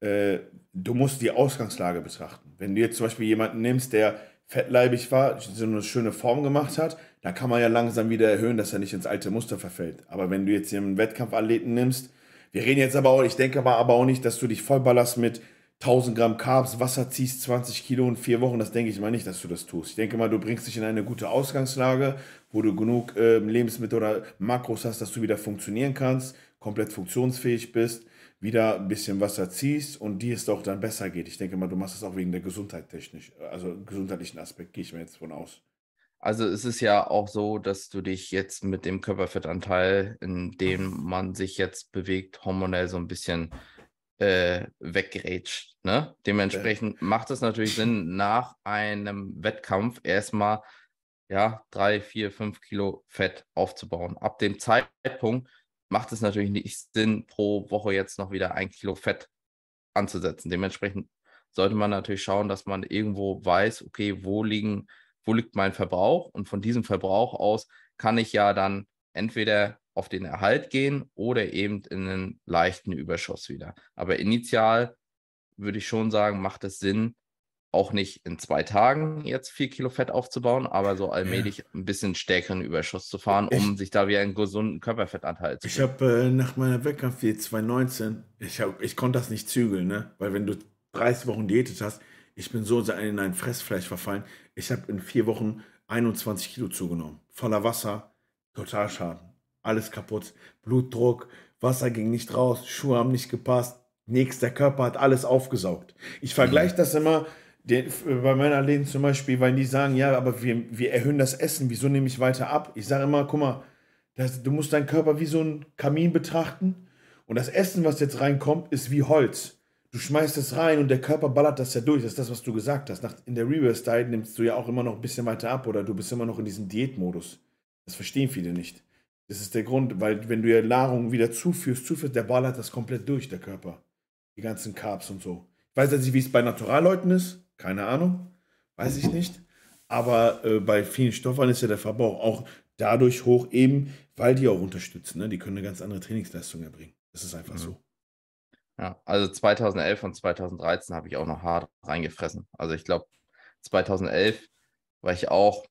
äh, du musst die Ausgangslage betrachten. Wenn du jetzt zum Beispiel jemanden nimmst, der fettleibig war, so eine schöne Form gemacht hat, dann kann man ja langsam wieder erhöhen, dass er nicht ins alte Muster verfällt. Aber wenn du jetzt hier einen Wettkampfathleten nimmst, wir reden jetzt aber auch, ich denke aber auch nicht, dass du dich vollballerst mit 1000 Gramm Carbs, Wasser ziehst 20 Kilo in vier Wochen, das denke ich mal nicht, dass du das tust. Ich denke mal, du bringst dich in eine gute Ausgangslage, wo du genug äh, Lebensmittel oder Makros hast, dass du wieder funktionieren kannst, komplett funktionsfähig bist, wieder ein bisschen Wasser ziehst und dir es doch dann besser geht. Ich denke mal, du machst es auch wegen der Gesundheit technisch, also gesundheitlichen Aspekt, gehe ich mir jetzt von aus. Also es ist ja auch so, dass du dich jetzt mit dem Körperfettanteil, in dem man sich jetzt bewegt, hormonell so ein bisschen äh, weggerätscht. Ne? Dementsprechend okay. macht es natürlich Sinn, nach einem Wettkampf erstmal ja, drei, vier, fünf Kilo Fett aufzubauen. Ab dem Zeitpunkt macht es natürlich nicht Sinn, pro Woche jetzt noch wieder ein Kilo Fett anzusetzen. Dementsprechend sollte man natürlich schauen, dass man irgendwo weiß, okay, wo liegen, wo liegt mein Verbrauch? Und von diesem Verbrauch aus kann ich ja dann entweder auf den Erhalt gehen oder eben in einen leichten Überschuss wieder. Aber initial würde ich schon sagen, macht es Sinn, auch nicht in zwei Tagen jetzt vier Kilo Fett aufzubauen, aber so allmählich ein bisschen stärkeren Überschuss zu fahren, um ich, sich da wieder einen gesunden Körperfettanteil zu Ich habe äh, nach meiner Wettkampf 2019, ich, hab, ich konnte das nicht zügeln, ne? weil wenn du 30 Wochen diätet hast, ich bin so in ein Fressfleisch verfallen. Ich habe in vier Wochen 21 Kilo zugenommen. Voller Wasser, Totalschaden. Alles kaputt. Blutdruck, Wasser ging nicht raus, Schuhe haben nicht gepasst. Der Körper hat alles aufgesaugt. Ich vergleiche das immer der, bei meiner Läden zum Beispiel, weil die sagen, ja, aber wir, wir erhöhen das Essen, wieso nehme ich weiter ab? Ich sage immer, guck mal, das, du musst deinen Körper wie so ein Kamin betrachten und das Essen, was jetzt reinkommt, ist wie Holz. Du schmeißt es rein und der Körper ballert das ja durch. Das ist das, was du gesagt hast. Nach, in der Reverse Diet nimmst du ja auch immer noch ein bisschen weiter ab oder du bist immer noch in diesem Diätmodus. Das verstehen viele nicht. Das ist der Grund, weil wenn du ja Nahrung wieder zuführst, zuführst, der ballert das komplett durch, der Körper. Die ganzen Carbs und so. Ich weiß jetzt nicht, wie es bei Naturalleuten ist. Keine Ahnung. Weiß ich nicht. Aber äh, bei vielen Stoffen ist ja der Verbrauch auch dadurch hoch, eben weil die auch unterstützen. Ne? Die können eine ganz andere Trainingsleistung erbringen. Das ist einfach mhm. so. Ja, also 2011 und 2013 habe ich auch noch hart reingefressen. Also ich glaube, 2011 war ich auch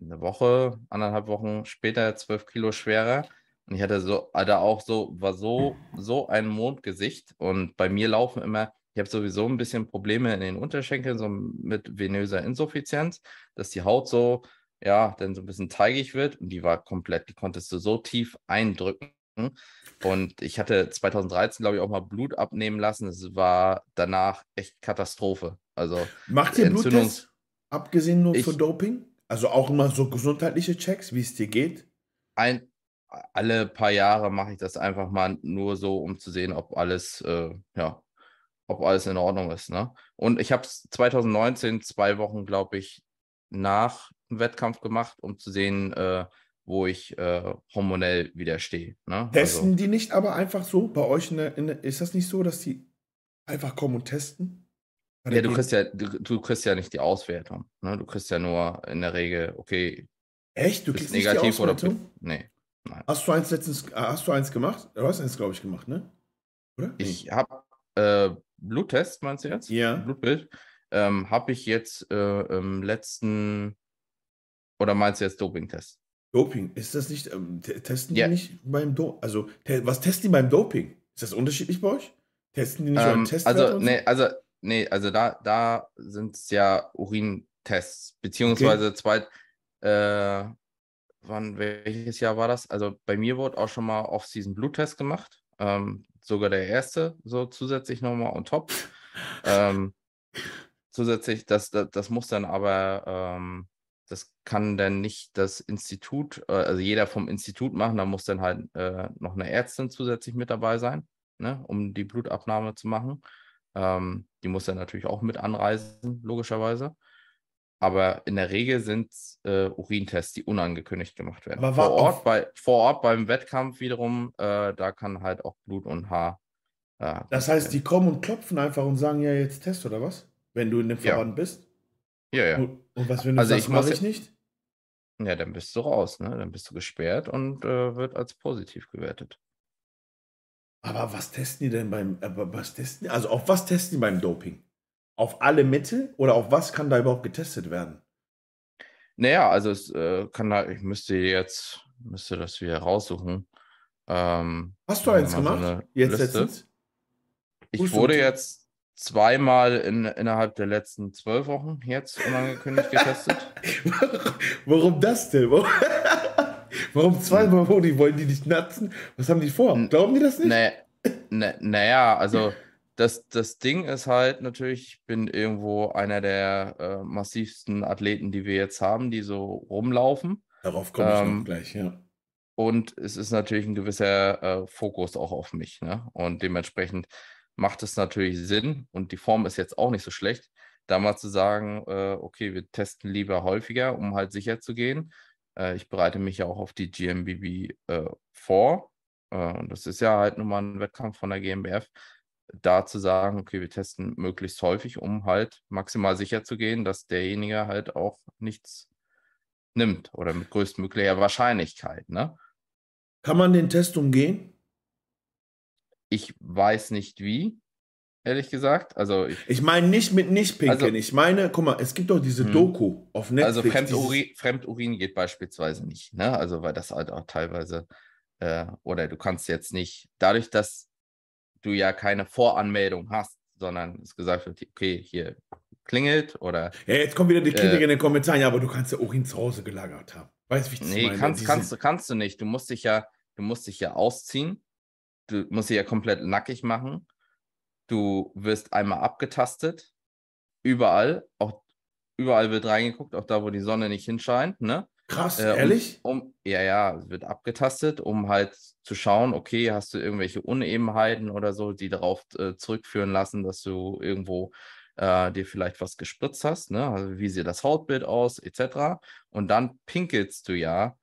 eine Woche, anderthalb Wochen später zwölf Kilo schwerer. Und ich hatte so, hatte auch so, war so, so ein Mondgesicht. Und bei mir laufen immer, ich habe sowieso ein bisschen Probleme in den Unterschenkeln, so mit venöser Insuffizienz, dass die Haut so, ja, dann so ein bisschen teigig wird. Und die war komplett, die konntest du so tief eindrücken. Und ich hatte 2013, glaube ich, auch mal Blut abnehmen lassen. Es war danach echt Katastrophe. Also Macht ihr Bluttest, abgesehen nur ich, von Doping? Also auch immer so gesundheitliche Checks, wie es dir geht? Ein, alle paar Jahre mache ich das einfach mal nur so, um zu sehen, ob alles, äh, ja, ob alles in Ordnung ist. Ne? Und ich habe es 2019 zwei Wochen, glaube ich, nach dem Wettkampf gemacht, um zu sehen, äh, wo ich äh, hormonell widerstehe. Ne? Testen also, die nicht aber einfach so bei euch? In der, in der, ist das nicht so, dass die einfach kommen und testen? Ja, du kriegst ja, du, du, kriegst ja nicht die Auswertung. Ne? Du kriegst ja nur in der Regel, okay. Echt? Du kriegst negativ nicht die Auswertung? oder nee. Nein. Hast du eins letztens, äh, hast du eins gemacht? Du hast eins, glaube ich, gemacht, ne? Oder? Ich habe äh, Bluttest, meinst du jetzt? Ja. Blutbild. Ähm, habe ich jetzt äh, im letzten, oder meinst du jetzt Doping-Test? Doping, ist das nicht, ähm, testen die ja. nicht beim Doping? Also, te was testen die beim Doping? Ist das unterschiedlich bei euch? Testen die nicht ähm, Testwerte? Also, nee, also, nee, also da, da sind es ja Urintests, beziehungsweise okay. zwei, äh, wann, welches Jahr war das? Also bei mir wurde auch schon mal Off-Season Bluttest gemacht, ähm, sogar der erste, so zusätzlich nochmal on top. ähm, zusätzlich, das, das, das muss dann aber ähm, das kann dann nicht das Institut, äh, also jeder vom Institut machen, da muss dann halt äh, noch eine Ärztin zusätzlich mit dabei sein, ne, um die Blutabnahme zu machen. Ähm, die muss dann natürlich auch mit anreisen, logischerweise. Aber in der Regel sind es äh, Urintests, die unangekündigt gemacht werden. Aber vor, Ort bei, vor Ort beim Wettkampf wiederum, äh, da kann halt auch Blut und Haar. Äh, das heißt, die kommen und klopfen einfach und sagen ja jetzt Test oder was? Wenn du in dem Verband ja. bist? Ja, ja. Und, und was, wenn du also sagst, ich mache ich nicht? Ja, dann bist du raus, ne? Dann bist du gesperrt und äh, wird als positiv gewertet. Aber was testen die denn beim, aber was testen also auf was testen die beim Doping? Auf alle Mittel oder auf was kann da überhaupt getestet werden? Naja, also es äh, kann da, ich müsste jetzt, müsste das wieder raussuchen. Ähm, Hast du eins gemacht? So jetzt letztens? Ich wurde jetzt zweimal in, innerhalb der letzten zwölf Wochen jetzt unangekündigt getestet. Warum das denn? Warum zweimal wo die wollen die nicht natzen? Was haben die vor? Glauben die das nicht? Na, naja also das, das Ding ist halt natürlich, ich bin irgendwo einer der äh, massivsten Athleten, die wir jetzt haben, die so rumlaufen. Darauf komme ich ähm, noch gleich, ja. Und es ist natürlich ein gewisser äh, Fokus auch auf mich. Ne? Und dementsprechend macht es natürlich Sinn und die Form ist jetzt auch nicht so schlecht, da mal zu sagen, äh, okay, wir testen lieber häufiger, um halt sicher zu gehen. Äh, ich bereite mich ja auch auf die GmbB äh, vor äh, und das ist ja halt nun mal ein Wettkampf von der GmbF, da zu sagen, okay, wir testen möglichst häufig, um halt maximal sicher zu gehen, dass derjenige halt auch nichts nimmt oder mit größtmöglicher Wahrscheinlichkeit. Ne? Kann man den Test umgehen? Ich weiß nicht wie. ehrlich gesagt. Also ich, Ich meine nicht mit nicht pinkeln. Also- ich meine, guck mal, es gibt doch diese Hm. Doku auf Netflix. also Fremdurin, Fremdurin geht beispielsweise nicht, ne? Also weil das halt auch teilweise, äh, oder du kannst jetzt nicht, dadurch, dass du ja keine Voranmeldung hast, sondern es gesagt wird, okay, hier klingelt oder Ja, jetzt kommt wieder die Kritik Äh, in den Kommentaren, ja, aber du kannst ja Urin zu Hause gelagert haben. Weißt du, wie ich das Nee, meine? kannst, Diese- kannst, du, kannst du nicht. Du musst dich ja, du musst dich ja ausziehen. Du musst dich ja komplett nackig machen. Du wirst einmal abgetastet. Überall. Auch überall wird reingeguckt, auch da, wo die Sonne nicht hinscheint, ne? Krass, Äh, ehrlich? Um, um, ja, ja, es wird abgetastet, um halt zu schauen, okay, hast du irgendwelche Unebenheiten oder so, die darauf äh, zurückführen lassen, dass du irgendwo äh, dir vielleicht was gespritzt hast, ne? Also wie sieht das Hautbild aus, etc. Und dann pinkelst du ja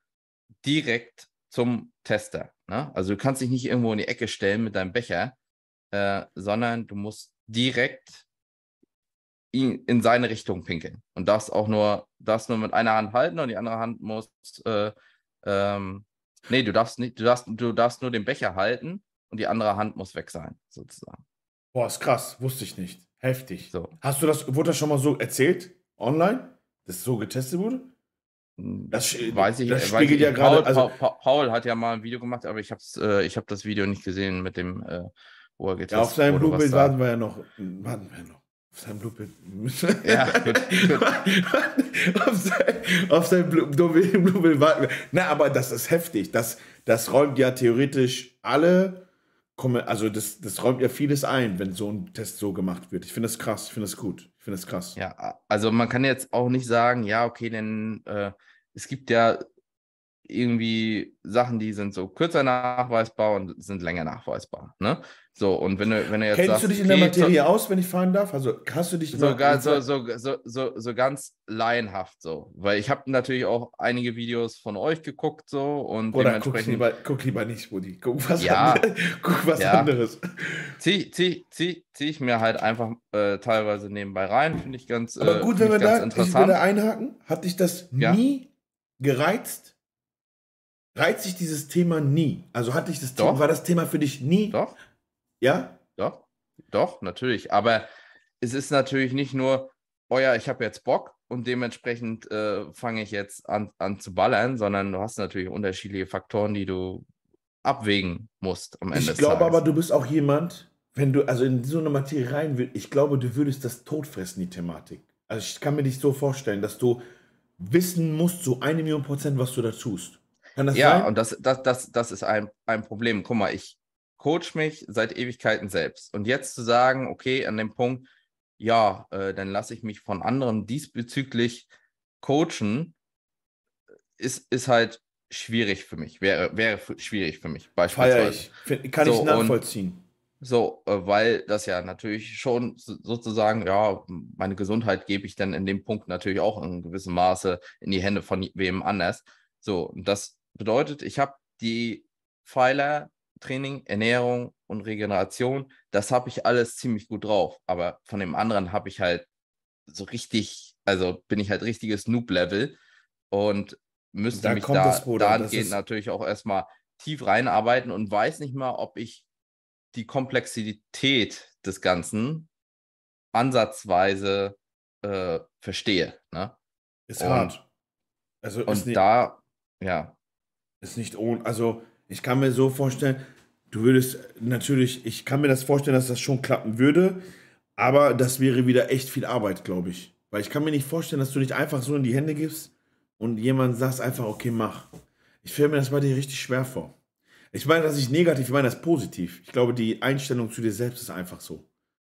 direkt zum Tester. Ne? Also du kannst dich nicht irgendwo in die Ecke stellen mit deinem Becher, äh, sondern du musst direkt ihn in seine Richtung pinkeln. Und darfst auch nur, darfst nur mit einer Hand halten und die andere Hand muss, äh, ähm, nee, du darfst nicht, du darfst, du darfst nur den Becher halten und die andere Hand muss weg sein, sozusagen. Boah, ist krass, wusste ich nicht. Heftig. So. Hast du das, wurde das schon mal so erzählt? Online? Dass so getestet wurde? Das sch- weiß ich, das weiß ich. ja gerade- Paul, also- Paul, Paul hat ja mal ein Video gemacht, aber ich habe äh, ich hab das Video nicht gesehen mit dem, äh, wo er getestet Ja, auf seinem wurde, da- warten wir ja noch. Warten wir noch. Auf seinem Blutbild. Ja, gut, auf sein, auf sein Blu- warten. Na, aber das ist heftig. Das, das räumt ja theoretisch alle. Also, das, das räumt ja vieles ein, wenn so ein Test so gemacht wird. Ich finde das krass. Ich finde das gut. Ich finde das krass. Ja, also man kann jetzt auch nicht sagen, ja, okay, denn äh, es gibt ja irgendwie Sachen, die sind so kürzer nachweisbar und sind länger nachweisbar. Ne? So, und wenn du, wenn du jetzt Kennst sagst, du dich in der Materie aus, wenn ich fragen darf? Also, hast du dich so, mal- so, so, so, so, so ganz laienhaft so. Weil ich habe natürlich auch einige Videos von euch geguckt so und Oder guck dementsprechend lieber, guck lieber nicht, Brudi. Guck was, Ja. anderes. guck was Ja. anderes. ziehe zieh, zieh, zieh ich mir halt einfach äh, teilweise nebenbei rein, finde ich ganz, Aber äh, gut, wenn find wir da, ich interessant. einhaken, hat dich das Ja. nie gereizt? Reizt sich dieses Thema nie? Also hat dich das Thema, Doch. war das Thema für dich nie? Doch, Ja? Doch, doch, natürlich. Aber es ist natürlich nicht nur, oh ja, ich habe jetzt Bock und dementsprechend äh, fange ich jetzt an, an zu ballern, sondern du hast natürlich unterschiedliche Faktoren, die du abwägen musst am Ende Ich des glaube Tages. aber, du bist auch jemand, wenn du also in so eine Materie rein willst, ich glaube, du würdest das totfressen, die Thematik. Also ich kann mir dich so vorstellen, dass du wissen musst, so eine Million Prozent, was du da tust. Kann das Ja, sein? und das, das, das, das ist ein, ein Problem. Guck mal, ich coach mich seit Ewigkeiten selbst. Und jetzt zu sagen, okay, an dem Punkt, ja, äh, dann lasse ich mich von anderen diesbezüglich coachen, ist, ist halt schwierig für mich. Wäre, wäre schwierig für mich, Feier beispielsweise. ich. Find, kann So, ich und- nachvollziehen. So, äh, weil das ja natürlich schon so- sozusagen, ja, meine Gesundheit gebe ich dann in dem Punkt natürlich auch in gewissem Maße in die Hände von wem anders. So, und das bedeutet, ich habe die Pfeiler Training, Ernährung und Regeneration, das habe ich alles ziemlich gut drauf. Aber von dem anderen habe ich halt so richtig, also bin ich halt richtiges Noob-Level und müsste Da mich da das, dahingehend natürlich auch erstmal tief reinarbeiten und weiß nicht mal, ob ich die Komplexität des Ganzen ansatzweise äh, verstehe. Ne? Ist und- hart. Also ist Und da, ja, ist nicht ohne. Also ich kann mir so vorstellen, du würdest natürlich, ich kann mir das vorstellen, dass das schon klappen würde, aber das wäre wieder echt viel Arbeit, glaube ich. Weil ich kann mir nicht vorstellen, dass du dich einfach so in die Hände gibst und jemand sagt einfach, okay, mach. Ich stelle mir das bei dir richtig schwer vor. Ich meine das nicht negativ, ich meine das positiv. Ich glaube, die Einstellung zu dir selbst ist einfach so.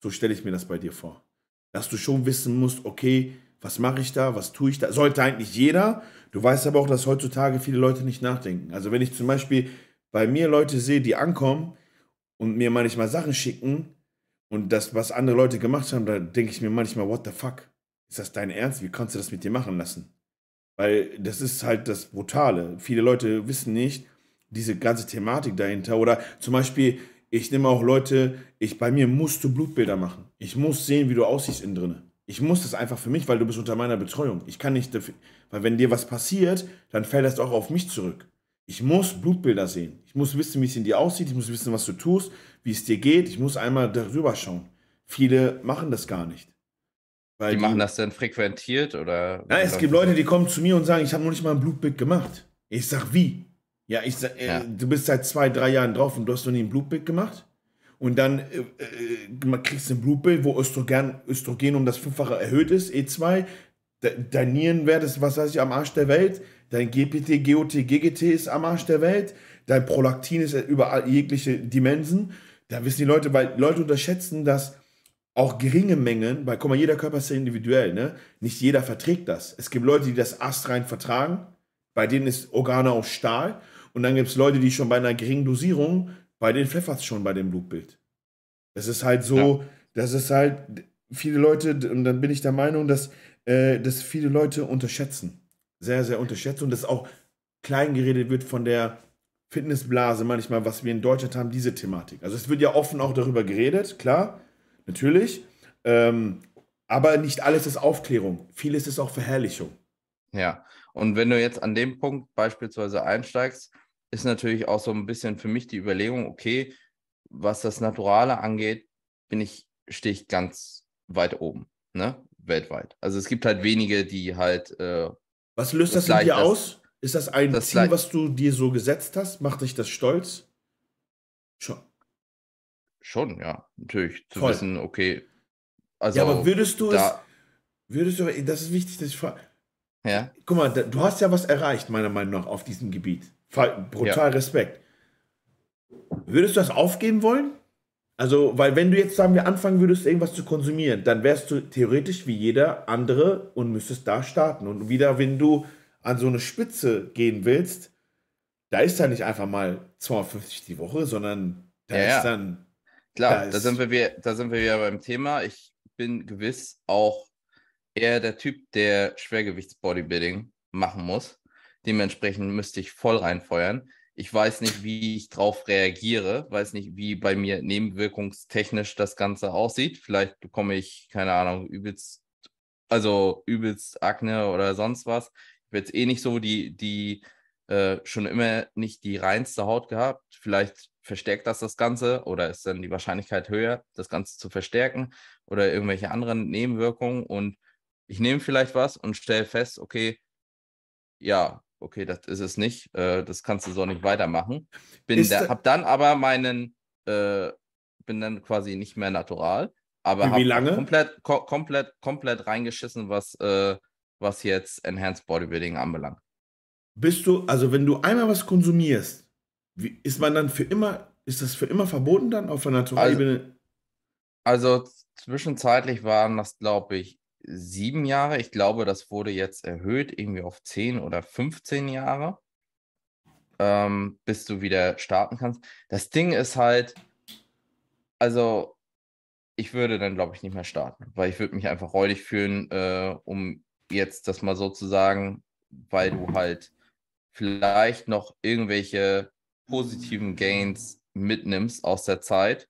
So stelle ich mir das bei dir vor. Dass du schon wissen musst, okay, was mache ich da, was tue ich da. Sollte eigentlich jeder. Du weißt aber auch, dass heutzutage viele Leute nicht nachdenken. Also wenn ich zum Beispiel bei mir Leute sehe, die ankommen und mir manchmal Sachen schicken und das, was andere Leute gemacht haben, da denke ich mir manchmal, what the fuck? Ist das dein Ernst? Wie kannst du das mit dir machen lassen? Weil das ist halt das Brutale. Viele Leute wissen nicht diese ganze Thematik dahinter. Oder zum Beispiel, ich nehme auch Leute, ich, bei mir musst du Blutbilder machen. Ich muss sehen, wie du aussiehst innen drin. Ich muss das einfach für mich, weil du bist unter meiner Betreuung. Ich kann nicht weil wenn dir was passiert, dann fällt das auch auf mich zurück. Ich muss Blutbilder sehen. Ich muss wissen, wie es in dir aussieht. Ich muss wissen, was du tust, wie es dir geht. Ich muss einmal darüber schauen. viele machen das gar nicht. Weil die, die machen das dann frequentiert oder? Ja, es gibt Leute, die kommen zu mir und sagen, ich habe noch nicht mal ein Blutbild gemacht. Ich sag, wie? Ja, ich sag, äh, ja. du bist seit zwei, drei Jahren drauf und du hast noch nie ein Blutbild gemacht? Und dann äh, äh, kriegst du ein Blutbild, wo Östrogen, Östrogen um das Fünffache erhöht ist, E2. Dein Nierenwert ist, was weiß ich, am Arsch der Welt. Dein GPT, GOT, GGT ist am Arsch der Welt. Dein Prolaktin ist über jegliche Dimensen. Da wissen die Leute, weil Leute unterschätzen, dass auch geringe Mengen, weil guck mal, jeder Körper ist ja individuell, ne? Nicht jeder verträgt das. Es gibt Leute, die das astrein vertragen, bei denen ist Organe aus Stahl. Und dann gibt es Leute, die schon bei einer geringen Dosierung, bei denen pfeffert es schon bei dem Blutbild. Das ist halt so, ja. das ist halt, viele Leute, und dann bin ich der Meinung, dass, äh, dass viele Leute unterschätzen. Sehr, sehr unterschätzen und dass auch klein geredet wird von der Fitnessblase manchmal, was wir in Deutschland haben, diese Thematik. Also es wird ja offen auch darüber geredet, klar, natürlich. Ähm, aber nicht alles ist Aufklärung. Vieles ist auch Verherrlichung. Ja, und wenn du jetzt an dem Punkt beispielsweise einsteigst, ist natürlich auch so ein bisschen für mich die Überlegung, okay, was das Naturale angeht, bin ich, stehe ich ganz weit oben, ne? Weltweit. Also es gibt halt wenige, die halt. Äh, was löst das, das in dir aus? Ist das ein das Ziel, was du dir so gesetzt hast? Macht dich das stolz? Schon. Schon, ja, natürlich. Zu Voll. wissen, okay. Also, ja, aber würdest du es. Würdest du, das ist wichtig, dass ich frage. Ja. Guck mal, du hast ja was erreicht, meiner Meinung nach, auf diesem Gebiet. Brutal ja. Respekt. Würdest du das aufgeben wollen? Also, weil wenn du jetzt, sagen wir, anfangen würdest, irgendwas zu konsumieren, dann wärst du theoretisch wie jeder andere und müsstest da starten. Und wieder, wenn du an so eine Spitze gehen willst, da ist dann nicht einfach mal 250 die Woche, sondern da ja, ist dann. Klar, da, da, sind wir, da sind wir wieder beim Thema. Ich bin gewiss auch eher der Typ, der Schwergewichtsbodybuilding machen muss. Dementsprechend müsste ich voll reinfeuern. Ich weiß nicht, wie ich drauf reagiere, weiß nicht, wie bei mir nebenwirkungstechnisch das Ganze aussieht. Vielleicht bekomme ich, keine Ahnung, übelst, also übelst Akne oder sonst was. Ich habe jetzt eh nicht so die, die äh, schon immer nicht die reinste Haut gehabt. Vielleicht verstärkt das das Ganze oder ist dann die Wahrscheinlichkeit höher, das Ganze zu verstärken oder irgendwelche anderen Nebenwirkungen. Und ich nehme vielleicht was und stelle fest, okay, ja, okay, das ist es nicht, äh, das kannst du so nicht weitermachen. Bin da, hab dann aber meinen, äh, bin dann quasi nicht mehr natural, aber habe komplett, ko komplett, komplett reingeschissen, was, äh, was jetzt Enhanced Bodybuilding anbelangt. Bist du, also wenn du einmal was konsumierst, wie, ist man dann für immer, ist das für immer verboten dann auf der Naturalebene? Also, also zwischenzeitlich waren das, glaube ich, sieben Jahre. Ich glaube, das wurde jetzt erhöht, irgendwie auf zehn oder 15 Jahre, ähm, bis du wieder starten kannst. Das Ding ist halt, also ich würde dann, glaube ich, nicht mehr starten, weil ich würde mich einfach räudig fühlen, äh, um jetzt das mal so zu sagen, weil du halt vielleicht noch irgendwelche positiven Gains mitnimmst aus der Zeit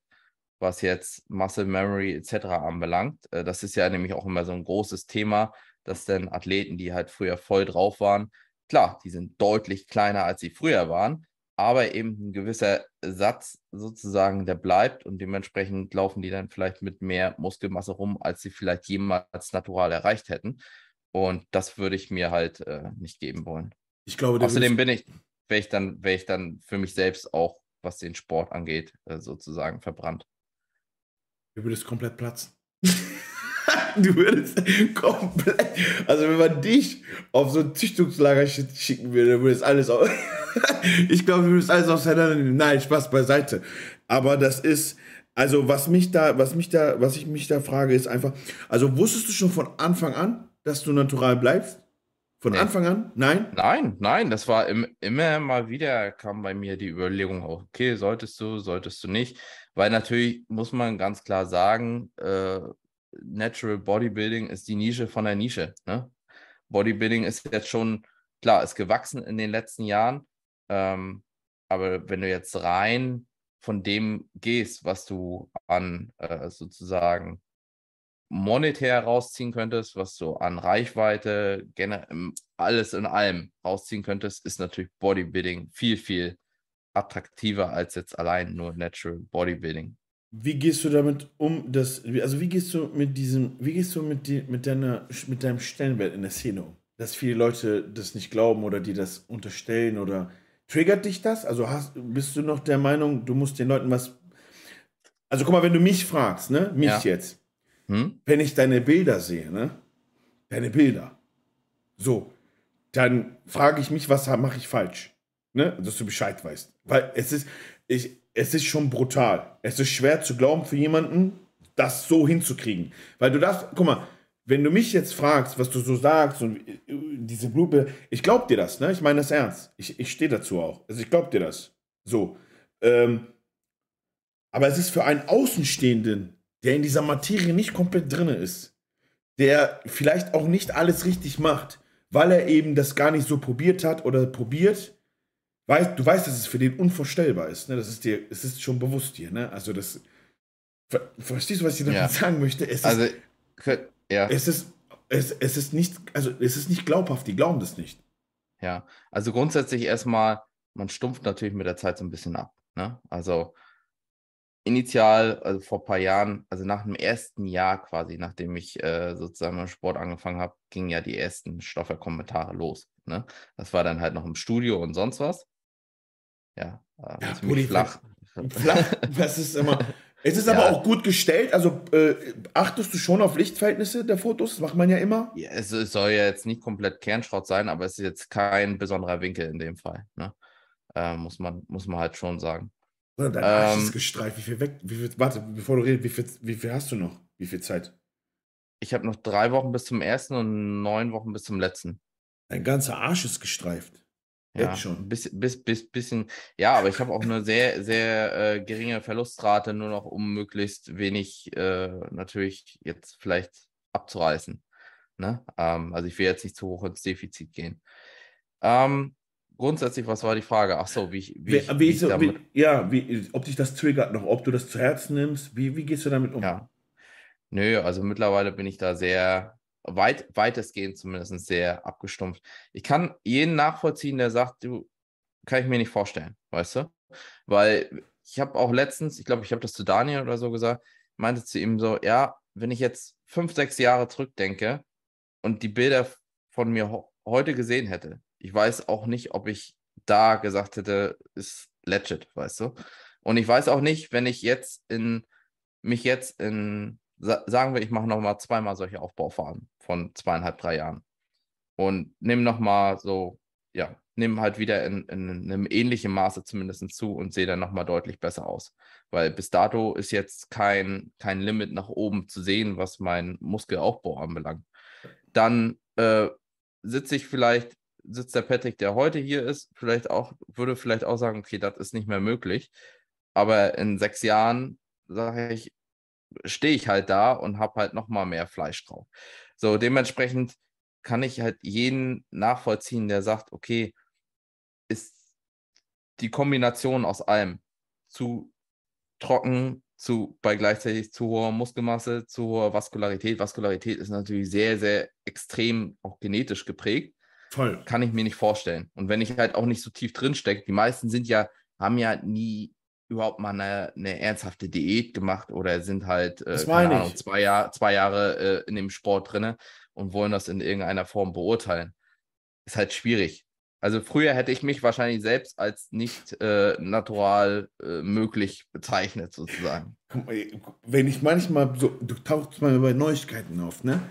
was jetzt Muscle Memory etc. anbelangt. Äh, das ist ja nämlich auch immer so ein großes Thema, dass dann Athleten, die halt früher voll drauf waren, klar, die sind deutlich kleiner, als sie früher waren, aber eben ein gewisser Satz sozusagen, der bleibt und dementsprechend laufen die dann vielleicht mit mehr Muskelmasse rum, als sie vielleicht jemals natural erreicht hätten. Und das würde ich mir halt äh, nicht geben wollen. Ich glaube, Außerdem bin ich, wäre ich dann, wäre ich dann für mich selbst auch, was den Sport angeht, äh, sozusagen verbrannt. Du würdest komplett platzen. du würdest komplett. Also, wenn man dich auf so ein Züchtungslager schicken würde, dann würdest alles auf. ich glaube, du würdest alles auseinandernehmen. Nein, Spaß beiseite. Aber das ist. Also, was mich da, was mich da, was ich mich da frage, ist einfach, also wusstest du schon von Anfang an, dass du natural bleibst? Von nee. Anfang an? Nein? Nein, nein, das war im, immer mal wieder, kam bei mir die Überlegung, okay, solltest du, solltest du nicht. Weil natürlich muss man ganz klar sagen, äh, Natural Bodybuilding ist die Nische von der Nische. Ne? Bodybuilding ist jetzt schon, klar, ist gewachsen in den letzten Jahren. Ähm, aber wenn du jetzt rein von dem gehst, was du an äh, sozusagen monetär rausziehen könntest, was du an Reichweite, alles in allem rausziehen könntest, ist natürlich Bodybuilding viel, viel attraktiver als jetzt allein nur Natural Bodybuilding. Wie gehst du damit um, dass, also wie gehst du mit diesem, wie gehst du mit, die, mit, deiner, mit deinem Stellenwert in der Szene um? Dass viele Leute das nicht glauben oder die das unterstellen oder triggert dich das? Also hast, bist du noch der Meinung, du musst den Leuten was. Also guck mal, wenn du mich fragst, ne? Mich ja. jetzt. Hm? Wenn ich deine Bilder sehe, ne? Deine Bilder. So. Dann frage ich mich, was mache ich falsch? Ne? Dass du Bescheid weißt. Weil es ist, ich, es ist schon brutal. Es ist schwer zu glauben für jemanden, das so hinzukriegen. Weil du darfst, guck mal, wenn du mich jetzt fragst, was du so sagst und äh, diese Blube, ich glaub dir das, ne? Ich meine das ernst. Ich, ich stehe dazu auch. Also ich glaub dir das. So. Ähm, aber es ist für einen Außenstehenden, der in dieser Materie nicht komplett drin ist, der vielleicht auch nicht alles richtig macht, weil er eben das gar nicht so probiert hat oder probiert, Weißt, du weißt, dass es für den unvorstellbar ist. Ne? Das ist dir, es ist schon bewusst dir. Ne? Also das. Ver, verstehst du, was ich damit ja. sagen möchte? Es also, ist, ja. Es ist, es, es ist nicht, also es ist nicht glaubhaft, die glauben das nicht. Ja, also grundsätzlich erstmal, man stumpft natürlich mit der Zeit so ein bisschen ab. Ne? Also initial, also vor ein paar Jahren, also nach dem ersten Jahr quasi, nachdem ich äh, sozusagen mit Sport angefangen habe, gingen ja die ersten Stoffer-Kommentare los. Ne? Das war dann halt noch im Studio und sonst was. Ja, äh, ja ziemlich flach. Flach, das ist immer. Es ist ja. aber auch gut gestellt. Also äh, achtest du schon auf Lichtverhältnisse der Fotos? Das macht man ja immer. Ja, es, es, soll ja jetzt nicht komplett Kernschrott sein, aber es ist jetzt kein besonderer Winkel in dem Fall. Ne? Äh, muss, man, muss man halt schon sagen. Oder dein Arsch ähm, ist gestreift. Wie viel weg? Wie viel, warte, bevor du redest, wie viel, wie viel hast du noch? Wie viel Zeit? Ich habe noch drei Wochen bis zum ersten und neun Wochen bis zum letzten. Dein ganzer Arsch ist gestreift. Ja, Jetzt schon. Bis, bis, bis, bisschen, ja, aber ich habe auch eine sehr, sehr äh, geringe Verlustrate, nur noch um möglichst wenig äh, natürlich jetzt vielleicht abzureißen. Ne? Ähm, also ich will jetzt nicht zu hoch ins Defizit gehen. Ähm, grundsätzlich, was war die Frage? Ach so, wie ich, wie, wie, ich, wie ich so, damit... Wie, ja, wie, ob dich das triggert noch, ob du das zu Herzen nimmst, wie, wie gehst du damit um? Ja. Nö, also mittlerweile bin ich da sehr, weit, weitestgehend zumindest sehr abgestumpft. Ich kann jeden nachvollziehen, der sagt, du, kann ich mir nicht vorstellen, weißt du? Weil ich habe auch letztens, ich glaube, ich habe das zu Daniel oder so gesagt, meinte zu ihm so, ja, wenn ich jetzt fünf, sechs Jahre zurückdenke und die Bilder von mir heute gesehen hätte, ich weiß auch nicht, ob ich da gesagt hätte, ist legit, weißt du? Und ich weiß auch nicht, wenn ich jetzt in mich jetzt in sagen wir, ich mache nochmal zweimal solche Aufbaufahren von zweieinhalb, drei Jahren und nehme nochmal so, ja, nehme halt wieder in, in, einem ähnlichen Maße zumindest zu und sehe dann nochmal deutlich besser aus. Weil bis dato ist jetzt kein, kein Limit nach oben zu sehen, was mein Muskelaufbau anbelangt. Dann äh, sitze ich vielleicht, sitzt der Patrick, der heute hier ist, vielleicht auch, würde vielleicht auch sagen, okay, das ist nicht mehr möglich. Aber in sechs Jahren sage ich, stehe ich halt da und habe halt noch mal mehr Fleisch drauf. So, dementsprechend kann ich halt jeden nachvollziehen, der sagt, okay, ist die Kombination aus allem zu trocken, zu bei gleichzeitig zu hoher Muskelmasse, zu hoher Vaskularität. Vaskularität ist natürlich sehr, sehr extrem auch genetisch geprägt. Voll. Kann ich mir nicht vorstellen. Und wenn ich halt auch nicht so tief drin stecke, die meisten sind ja, haben ja nie überhaupt mal eine, eine ernsthafte Diät gemacht oder sind halt äh, Ahnung, zwei, Jahr, zwei Jahre äh, in dem Sport drinne und wollen das in irgendeiner Form beurteilen. Ist halt schwierig. Also früher hätte ich mich wahrscheinlich selbst als nicht äh, natural äh, möglich bezeichnet, sozusagen. Wenn ich manchmal so, du tauchst mal bei Neuigkeiten auf, ne?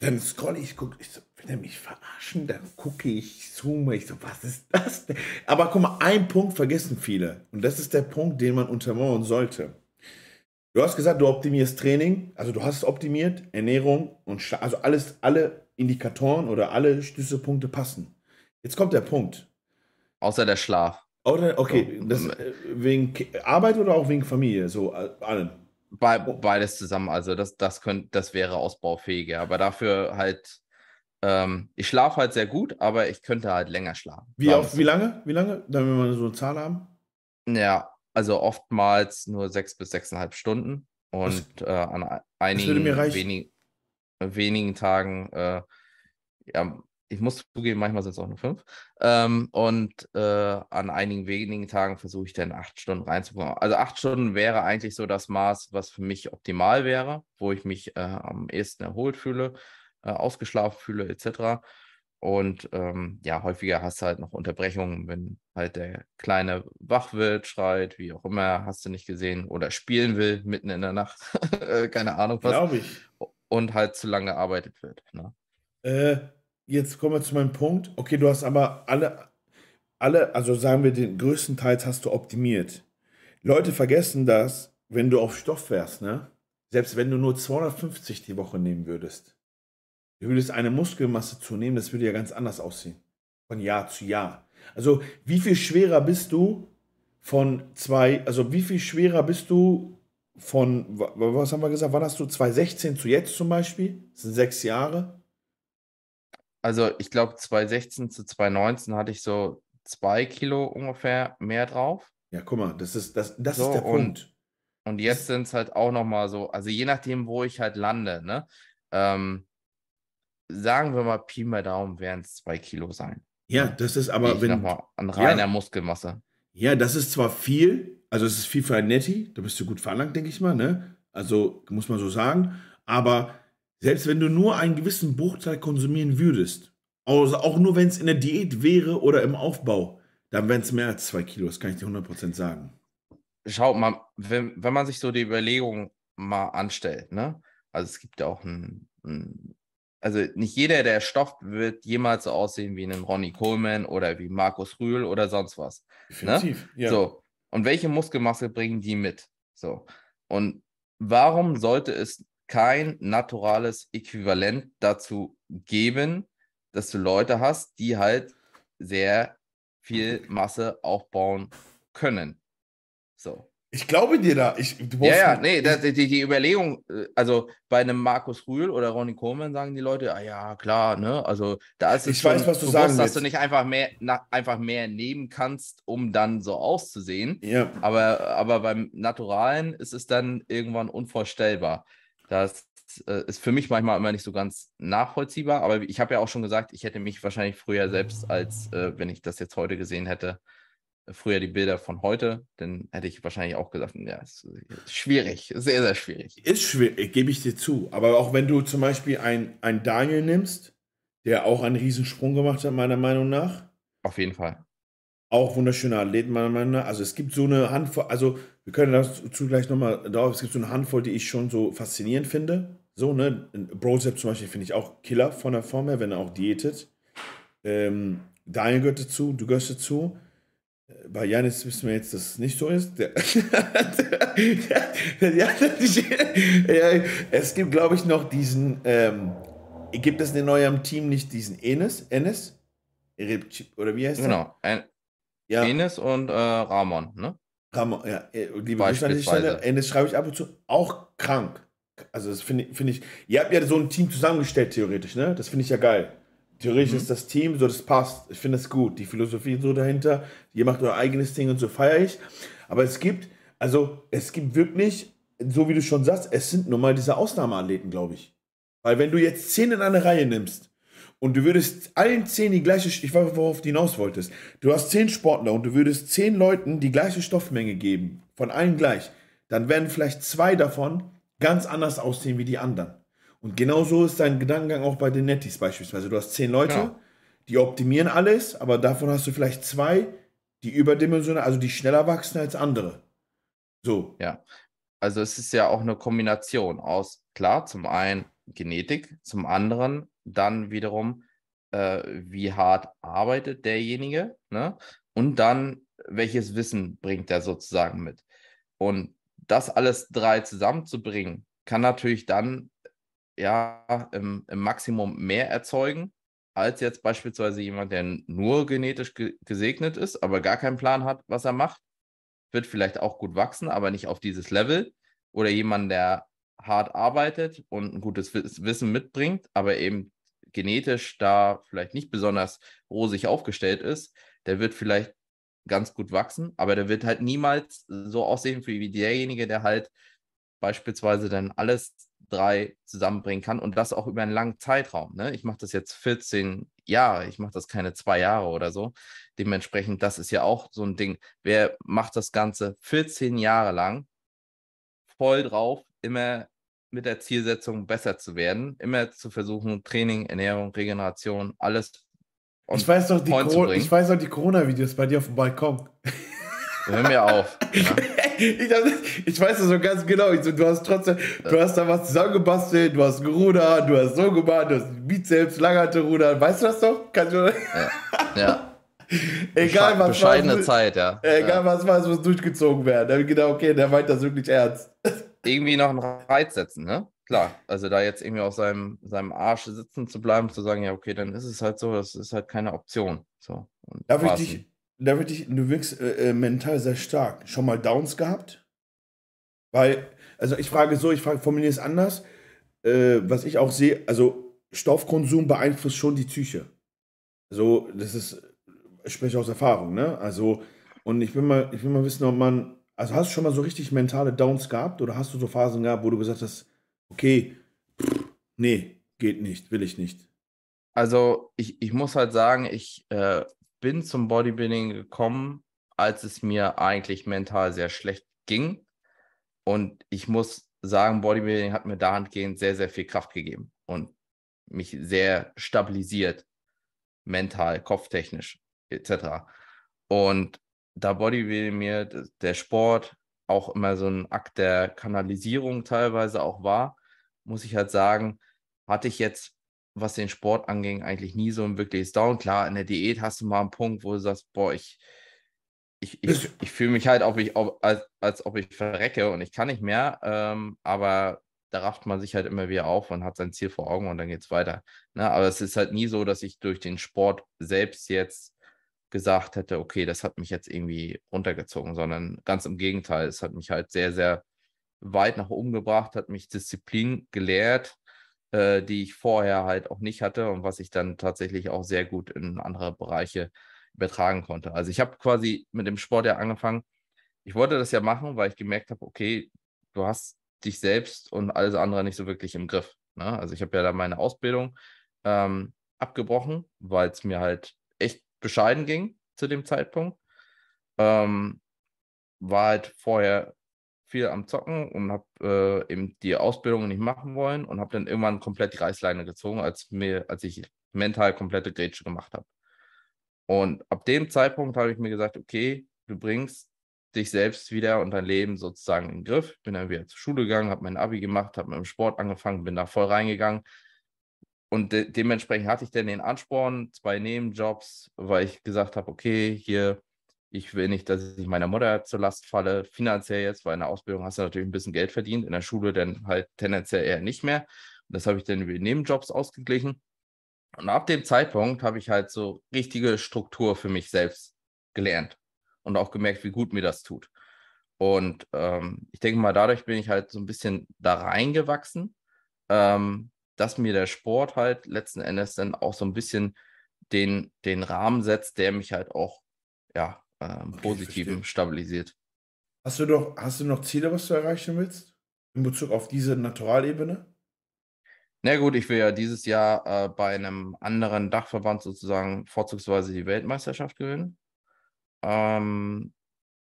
Dann scroll ich, guck, ich so, will er mich verarschen? Dann gucke ich, zoome, ich so, was ist das denn? Aber guck mal, ein Punkt vergessen viele. Und das ist der Punkt, den man untermauern sollte. Du hast gesagt, du optimierst Training, also du hast es optimiert, Ernährung und Schla also alles, alle Indikatoren oder alle Schlüsselpunkte passen. Jetzt kommt der Punkt. Außer der Schlaf. Oder, okay, so. das, äh, wegen Arbeit oder auch wegen Familie, so allen. Be beides zusammen, also das, das, könnt, das wäre ausbaufähiger, aber dafür halt ähm, ich schlafe halt sehr gut, aber ich könnte halt länger schlafen. Wie, auf, wie lange? Wie lange? Damit wir so eine Zahl haben? Ja, also oftmals nur sechs bis sechseinhalb Stunden. Und äh, an einigen wenig, wenigen Tagen, äh, ja, ich muss zugeben, manchmal sind es auch nur fünf. Ähm, und äh, an einigen wenigen Tagen versuche ich dann acht Stunden reinzubekommen. Also acht Stunden wäre eigentlich so das Maß, was für mich optimal wäre, wo ich mich äh, am ehesten erholt fühle, äh, ausgeschlafen fühle, etc. Und ähm, ja, häufiger hast du halt noch Unterbrechungen, wenn halt der Kleine wach wird, schreit, wie auch immer, hast du nicht gesehen, oder spielen will mitten in der Nacht. Keine Ahnung was. Glaube ich. Und halt zu lange gearbeitet wird. Ne? Äh, jetzt kommen wir zu meinem Punkt. Okay, du hast aber alle, alle, also sagen wir, den größten Teil hast du optimiert. Leute vergessen das, wenn du auf Stoff wärst, ne? Selbst wenn du nur 250 die Woche nehmen würdest, Du würdest eine Muskelmasse zunehmen, das würde ja ganz anders aussehen. Von Jahr zu Jahr. Also, wie viel schwerer bist du von zwei, also wie viel schwerer bist du von, was haben wir gesagt, wann hast du 2016 zu jetzt zum Beispiel? Das sind sechs Jahre. Also, ich glaube, 2016 zu 2019 hatte ich so zwei Kilo ungefähr mehr drauf. Ja, guck mal, das ist, das, das so, ist der Punkt. Und, und jetzt sind es halt auch nochmal so, also je nachdem, wo ich halt lande, ne? Ähm, sagen wir mal, Pi mal Daumen wären es zwei Kilo sein. Ja, das ist aber, wenn. An reiner ja, Muskelmasse. Ja, das ist zwar viel, also es ist viel für ein Netti, da bist du gut veranlagt, denke ich mal, ne? Also muss man so sagen. Aber selbst wenn du nur einen gewissen Bruchteil konsumieren würdest, also auch nur wenn es in der Diät wäre oder im Aufbau, dann wären es mehr als zwei Kilo, das kann ich dir 100% sagen. Schau mal, wenn, wenn man sich so die Überlegung mal anstellt, ne? Also es gibt ja auch ein, ein also nicht jeder, der stofft, wird jemals so aussehen wie ein Ronnie Coleman oder wie Markus Rühl oder sonst was. Ne? Definitiv, ne? ja. So. Und welche Muskelmasse bringen die mit? So. Und warum sollte es kein naturales Äquivalent dazu geben, dass du Leute hast, die halt sehr viel Masse aufbauen können? So. Ich glaube dir da. Ich, ja, ja, nee, das, die, die Überlegung, äh, also bei einem Markus Rühl oder Ronnie Coleman sagen die Leute, ah ja, klar, ne? Also da ist es ich weiß, was du bewusst, sagen dass du nicht einfach mehr, na, einfach mehr nehmen kannst, um dann so auszusehen. Ja. Aber, aber beim Naturalen ist es dann irgendwann unvorstellbar. Das äh, ist für mich manchmal immer nicht so ganz nachvollziehbar, aber ich habe ja auch schon gesagt, ich hätte mich wahrscheinlich früher selbst als, äh, wenn ich das jetzt heute gesehen hätte, früher die Bilder von heute, dann hätte ich wahrscheinlich auch gesagt, ja, ist schwierig, sehr, sehr schwierig. Ist schwierig, gebe ich dir zu. Aber auch wenn du zum Beispiel einen Daniel nimmst, der auch einen Riesensprung gemacht hat, meiner Meinung nach. Auf jeden Fall. Auch wunderschöner Athlet, meiner Meinung nach. Also es gibt so eine Handvoll, also wir können dazu gleich nochmal drauf, es gibt so eine Handvoll, die ich schon so faszinierend finde. So, ne? Brozep zum Beispiel finde ich auch Killer von der Form her, wenn er auch diätet. Ähm, Daniel gehört dazu, du gehörst dazu. Bei Janis wissen wir jetzt, dass es nicht so ist. Der, der, ja, es gibt, glaube ich, noch diesen. Ähm, gibt es in eurem Team nicht diesen Enes? Enes? Oder wie heißt genau. der? Genau. Ja. Enes und äh, Ramon, ne? Ramon, ja. Äh, liebe Grüße. Enes schreibe ich ab und zu. Auch krank. Also, das finde find ich. Ihr habt ja so ein Team zusammengestellt, theoretisch, ne? Das finde ich ja geil. Theoretisch mhm. ist das Team so, das passt. Ich finde es gut. Die Philosophie so dahinter. Ihr macht euer eigenes Ding und so feiere ich. Aber es gibt, also es gibt wirklich, so wie du schon sagst, es sind nun mal diese Ausnahmeathleten, glaube ich. Weil wenn du jetzt zehn in eine Reihe nimmst und du würdest allen zehn die gleiche, ich weiß, worauf du hinaus wolltest, du hast zehn Sportler und du würdest zehn Leuten die gleiche Stoffmenge geben, von allen gleich, dann werden vielleicht zwei davon ganz anders aussehen wie die anderen. Und genau so ist dein Gedankengang auch bei den Nettis beispielsweise. Du hast zehn Leute, ja. die optimieren alles, aber davon hast du vielleicht zwei, die überdimensional, also die schneller wachsen als andere. So. Ja. Also es ist ja auch eine Kombination aus, klar, zum einen Genetik, zum anderen dann wiederum, äh, wie hart arbeitet derjenige, ne? Und dann, welches Wissen bringt er sozusagen mit. Und das alles drei zusammenzubringen, kann natürlich dann ja im, im Maximum mehr erzeugen, als jetzt beispielsweise jemand, der nur genetisch ge gesegnet ist, aber gar keinen Plan hat, was er macht. Wird vielleicht auch gut wachsen, aber nicht auf dieses Level. Oder jemand, der hart arbeitet und ein gutes Wissen mitbringt, aber eben genetisch da vielleicht nicht besonders rosig aufgestellt ist, der wird vielleicht ganz gut wachsen, aber der wird halt niemals so aussehen wie derjenige, der halt beispielsweise dann alles drei zusammenbringen kann und das auch über einen langen Zeitraum. Ne? Ich mache das jetzt 14 Jahre, ich mache das keine zwei Jahre oder so. Dementsprechend, das ist ja auch so ein Ding. Wer macht das Ganze 14 Jahre lang voll drauf, immer mit der Zielsetzung besser zu werden, immer zu versuchen, Training, Ernährung, Regeneration, alles. Ich weiß doch die Corona-Videos bei dir auf dem Balkon. Hör mir auf. Ja. Ich, ich, weiß das so ganz genau. Ich so, du hast trotzdem, du hast da was zusammengebastelt, du hast gerudert, du hast so gemacht, du hast Bizeps, Langerte rudern. Weißt du das doch? Kannst du ja. ja. Egal was Bescheidene war, Zeit, ja. Egal ja. was war, es muss durchgezogen werden. Da habe ich gedacht, okay, der meint das wirklich ernst. Irgendwie noch einen Reiz setzen, ne? Klar. Also da jetzt irgendwie auf seinem, seinem Arsch sitzen zu bleiben, zu sagen, ja, okay, dann ist es halt so, das ist halt keine Option. So. Darf ich dich, darf ich dich, du wirkst äh, äh, mental sehr stark. Schon mal Downs gehabt? Weil, also ich frage so, ich frage, formuliere es anders. Äh, was ich auch sehe, also Stoffkonsum beeinflusst schon die Psyche. Also, das ist ich spreche aus Erfahrung, ne? Also, und ich will mal, ich will mal wissen, ob man, also hast du schon mal so richtig mentale Downs gehabt oder hast du so Phasen gehabt, wo du gesagt hast, okay, pff, nee, geht nicht, will ich nicht? Also, ich, ich muss halt sagen, ich äh, bin zum Bodybuilding gekommen, als es mir eigentlich mental sehr schlecht ging. Und ich muss sagen, Bodybuilding hat mir dahingehend sehr, sehr viel Kraft gegeben und mich sehr stabilisiert, mental, kopftechnisch etc. Und da Bodybuilding mir der Sport auch immer so ein Akt der Kanalisierung teilweise auch war, muss ich halt sagen, hatte ich jetzt, was den Sport anging, eigentlich nie so ein wirkliches Down. Klar, in der Diät hast du mal einen Punkt, wo du sagst, boah, ich, ich, ich, ich fühle mich halt, ob ich, ob, als, als ob ich verrecke und ich kann nicht mehr. Ähm, aber da rafft man sich halt immer wieder auf und hat sein Ziel vor Augen und dann geht es weiter. Ne? Aber es ist halt nie so, dass ich durch den Sport selbst jetzt gesagt hätte, okay, das hat mich jetzt irgendwie runtergezogen, sondern ganz im Gegenteil, es hat mich halt sehr, sehr weit nach oben gebracht, hat mich Disziplin gelehrt, äh, die ich vorher halt auch nicht hatte und was ich dann tatsächlich auch sehr gut in andere Bereiche übertragen konnte. Also ich habe quasi mit dem Sport ja angefangen. Ich wollte das ja machen, weil ich gemerkt habe, okay, du hast dich selbst und alles andere nicht so wirklich im Griff. Ne? Also ich habe ja da meine Ausbildung ähm, abgebrochen, weil es mir halt echt bescheiden ging zu dem Zeitpunkt. Ähm, war halt vorher viel am Zocken und habe äh, eben die Ausbildung nicht machen wollen und habe dann irgendwann komplett die Reißleine gezogen, als, mir, als ich mental komplette Grätsche gemacht habe. Und ab dem Zeitpunkt habe ich mir gesagt, okay, du bringst dich selbst wieder und dein Leben sozusagen in den Griff. Bin dann wieder zur Schule gegangen, habe mein Abi gemacht, habe mit dem Sport angefangen, bin da voll reingegangen, und de dementsprechend hatte ich dann den Ansporn, zwei Nebenjobs, weil ich gesagt habe, okay, hier, ich will nicht, dass ich meiner Mutter zur Last falle, finanziell jetzt, weil in der Ausbildung hast du natürlich ein bisschen Geld verdient, in der Schule dann halt tendenziell eher nicht mehr. Und das habe ich dann über Nebenjobs ausgeglichen. Und ab dem Zeitpunkt habe ich halt so richtige Struktur für mich selbst gelernt und auch gemerkt, wie gut mir das tut. Und ähm, ich denke mal, dadurch bin ich halt so ein bisschen da reingewachsen. Ähm, dass mir der Sport halt letzten Endes dann auch so ein bisschen den, den Rahmen setzt, der mich halt auch ja, ähm, okay, positiven stabilisiert. Hast du doch, hast du noch Ziele, was du erreichen willst? In Bezug auf diese Naturalebene? Na gut, ich will ja dieses Jahr äh, bei einem anderen Dachverband sozusagen vorzugsweise die Weltmeisterschaft gewinnen. Ähm,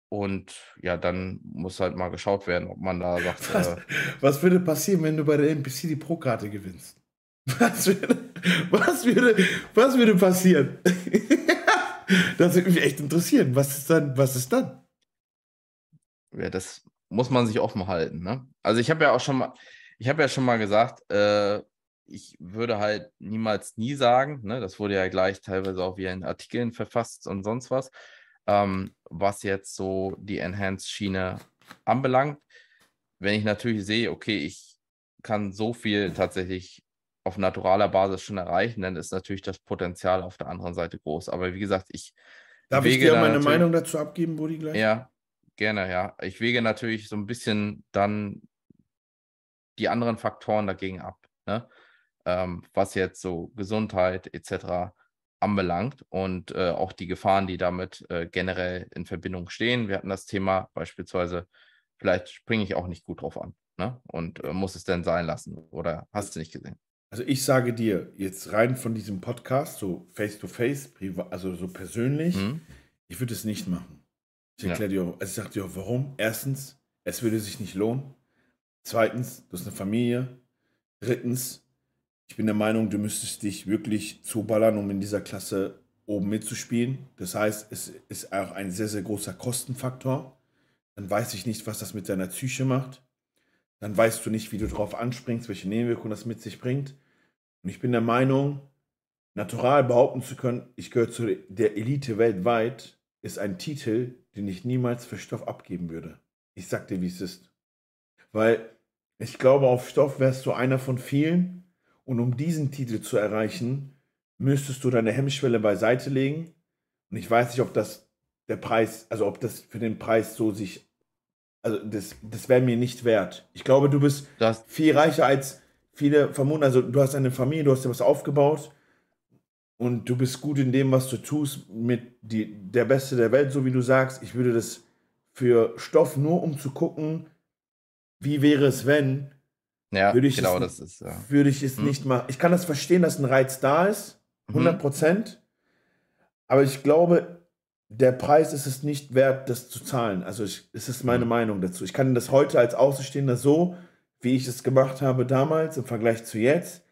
und ja, dann muss halt mal geschaut werden, ob man da sagt. Was, äh, was würde passieren, wenn du bei der NPC die Pro-Karte gewinnst? Was würde, was würde, was würde passieren? das würde mich echt interessieren. Was ist dann? Was ist dann? Ja, das muss man sich offen halten. Ne? Also ich habe ja auch schon mal, ich habe ja schon mal gesagt, äh, ich würde halt niemals nie sagen. Ne? Das wurde ja gleich teilweise auch wie in Artikeln verfasst und sonst was ähm, was jetzt so die Enhanced-Schiene anbelangt. Wenn ich natürlich sehe, okay, ich kann so viel tatsächlich auf naturaler Basis schon erreichen, dann ist natürlich das Potenzial auf der anderen Seite groß. Aber wie gesagt, ich. Darf ich dir meine Meinung dazu abgeben, Budi, gleich? Ja, gerne, ja. Ich wege natürlich so ein bisschen dann die anderen Faktoren dagegen ab, ne? ähm, was jetzt so Gesundheit etc anbelangt und äh, auch die Gefahren, die damit äh, generell in Verbindung stehen. Wir hatten das Thema beispielsweise, vielleicht springe ich auch nicht gut drauf an. ne? Und äh, muss es denn sein lassen. Oder hast du nicht gesehen? Also ich sage dir, jetzt rein von diesem Podcast, so face to face, also so persönlich, mhm. ich würde es nicht machen. Ich erkläre ja. dir, also ich sage dir auch warum. Erstens, es würde sich nicht lohnen. Zweitens, du hast eine Familie. Drittens, ich bin der Meinung, du müsstest dich wirklich zuballern, um in dieser Klasse oben mitzuspielen. Das heißt, es ist auch ein sehr, sehr großer Kostenfaktor. Dann weiß ich nicht, was das mit deiner Psyche macht. Dann weißt du nicht, wie du darauf anspringst, welche Nebenwirkungen das mit sich bringt. Und ich bin der Meinung, natural behaupten zu können, ich gehöre zu der Elite weltweit, ist ein Titel, den ich niemals für Stoff abgeben würde. Ich sag dir, wie es ist. Weil ich glaube, auf Stoff wärst du einer von vielen. Und um diesen Titel zu erreichen, müsstest du deine Hemmschwelle beiseite legen. Und ich weiß nicht, ob das der Preis, also ob das für den Preis so sich, also das, das wäre mir nicht wert. Ich glaube, du bist das viel reicher als viele vermuten. Also du hast eine Familie, du hast dir was aufgebaut und du bist gut in dem, was du tust, mit die, der Beste der Welt, so wie du sagst. Ich würde das für Stoff nur um zu gucken, wie wäre es, wenn. Ja, würde ich genau, es, das ist. Ja. Würde ich es hm. nicht machen. Ich kann das verstehen, dass ein Reiz da ist, 100 mhm. Prozent. Mhm. Aber ich glaube, der Preis ist es nicht wert, das zu zahlen. Also, ich, es ist meine mhm. Meinung dazu. Ich kann das heute als Außenstehender so, wie ich es gemacht habe damals im Vergleich zu jetzt,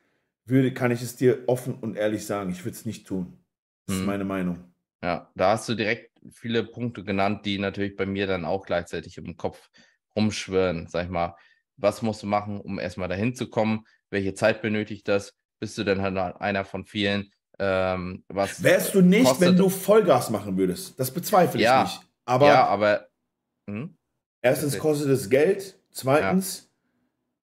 würde, kann ich es dir offen und ehrlich sagen. Ich würde es nicht tun. Das mhm. ist meine Meinung. Ja, da hast du direkt viele Punkte genannt, die natürlich bei mir dann auch gleichzeitig im Kopf rumschwirren. Sag ich mal, was musst du machen, um erstmal dahin zu kommen? Welche Zeit benötigt das? Bist du dann halt einer von vielen? Ähm, was Wärst du nicht, kostet... wenn du Vollgas machen würdest? Das bezweifle ja, ich nicht. Aber, ja, aber hm? erstens kostet es Geld. Zweitens, ja.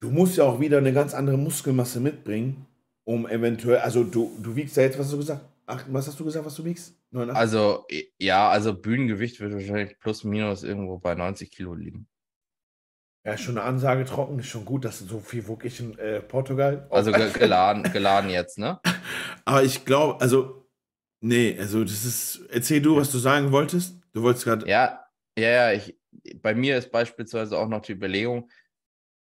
du musst ja auch wieder eine ganz andere Muskelmasse mitbringen, um eventuell, also du, du wiegst ja jetzt, was hast du gesagt? Ach, was hast du gesagt, was du wiegst? 89? Also, ja, also Bühnengewicht wird wahrscheinlich plus minus irgendwo bei 90 Kilo liegen. Ja, schon eine Ansage trocken, ist schon gut, dass so viel wog ich in äh, Portugal. Also geladen, geladen jetzt, ne? Aber ich glaube, also, nee, also das ist, erzähl du, was du sagen wolltest. Du wolltest gerade. Ja, ja, ja, ich, bei mir ist beispielsweise auch noch die Überlegung,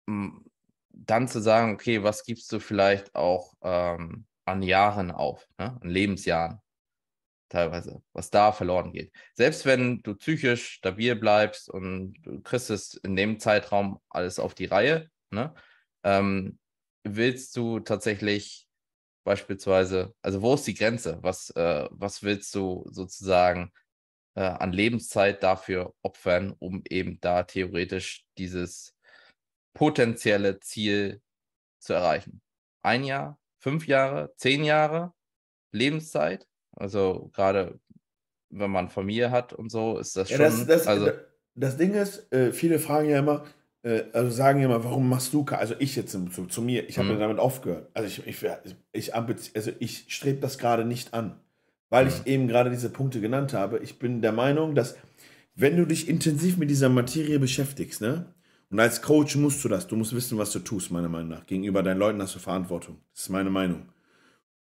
dann zu sagen, okay, was gibst du vielleicht auch ähm, an Jahren auf, ne? an Lebensjahren teilweise, was da verloren geht. Selbst wenn du psychisch stabil bleibst und du kriegst es in dem Zeitraum alles auf die Reihe, ne? ähm, willst du tatsächlich beispielsweise, also wo ist die Grenze? Was, äh, was willst du sozusagen äh, an Lebenszeit dafür opfern, um eben da theoretisch dieses potenzielle Ziel zu erreichen? Ein Jahr, fünf Jahre, zehn Jahre Lebenszeit? Also gerade wenn man Familie hat und so, ist das schon. Ja, das, das, also, das Ding ist, äh, viele fragen ja immer, äh, also sagen ja immer, warum machst du, also ich jetzt zu, zu mir, ich habe mhm. damit aufgehört. Also ich, ich, ich, also ich strebe das gerade nicht an, weil mhm. ich eben gerade diese Punkte genannt habe. Ich bin der Meinung, dass wenn du dich intensiv mit dieser Materie beschäftigst, ne, und als Coach musst du das, du musst wissen, was du tust, meiner Meinung nach. Gegenüber deinen Leuten hast du Verantwortung. Das ist meine Meinung.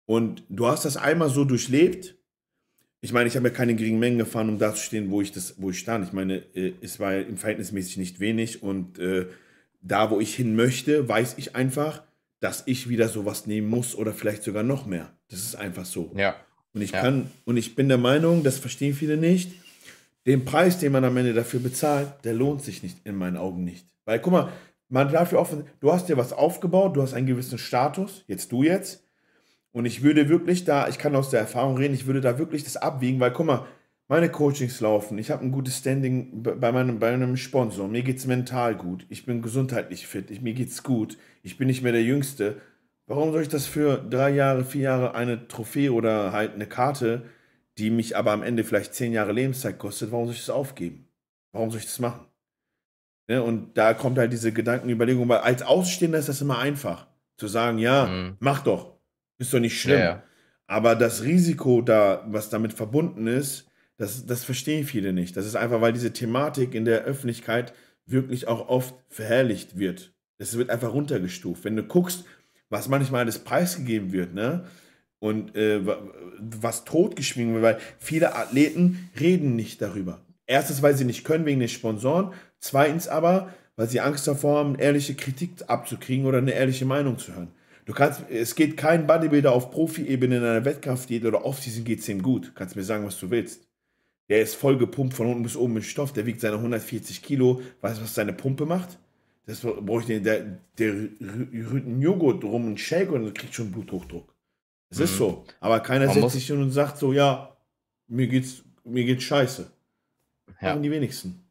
Und du hast das einmal so durchlebt. Ich meine, ich habe ja keine geringen Mengen gefahren, um da zu stehen, wo ich, das, wo ich stand. Ich meine, äh, es war im Verhältnismäßig nicht wenig. Und äh, da, wo ich hin möchte, weiß ich einfach, dass ich wieder sowas nehmen muss oder vielleicht sogar noch mehr. Das ist einfach so. Ja. Und ich ja. kann, und ich bin der Meinung, das verstehen viele nicht, den Preis, den man am Ende dafür bezahlt, der lohnt sich nicht in meinen Augen nicht. Weil, guck mal, man darf ja offen, du hast dir was aufgebaut, du hast einen gewissen Status, jetzt du jetzt, und ich würde wirklich da, ich kann aus der Erfahrung reden, ich würde da wirklich das abwiegen, weil guck mal, meine Coachings laufen, ich habe ein gutes Standing bei meinem, bei einem Sponsor, mir geht es mental gut, ich bin gesundheitlich fit, ich, mir geht's gut, ich bin nicht mehr der Jüngste. Warum soll ich das für drei Jahre, vier Jahre eine Trophäe oder halt eine Karte, die mich aber am Ende vielleicht zehn Jahre Lebenszeit kostet, warum soll ich das aufgeben? Warum soll ich das machen? Ja, und da kommt halt diese Gedankenüberlegung, weil als Ausstehender ist das immer einfach, zu sagen, ja, mhm. mach doch, ist doch nicht schlimm. Ja, ja. Aber das Risiko da, was damit verbunden ist, das, das verstehen viele nicht. Das ist einfach, weil diese Thematik in der Öffentlichkeit wirklich auch oft verherrlicht wird. Es wird einfach runtergestuft. Wenn du guckst, was manchmal alles preisgegeben wird, ne? Und äh, was totgeschwiegen wird, weil viele Athleten reden nicht darüber. Erstens, weil sie nicht können wegen den Sponsoren. Zweitens aber, weil sie Angst davor haben, ehrliche Kritik abzukriegen oder eine ehrliche Meinung zu hören. Du kannst, es geht kein Bodybuilder auf Profi-Ebene in einer Wettkampfdiät oder Off-Season geht es ihm gut. Kannst mir sagen, was du willst. Der ist voll gepumpt von unten bis oben mit Stoff, der wiegt seine 140 Kilo. Weißt du, was seine Pumpe macht? Das brauche ich nicht. Der, der rührt einen Joghurt drum, einen Shake und kriegt schon Bluthochdruck. Es mhm. ist so. Aber keiner Man setzt sich hin und sagt so, ja, mir geht's, mir geht's scheiße. Ja. Machen die wenigsten.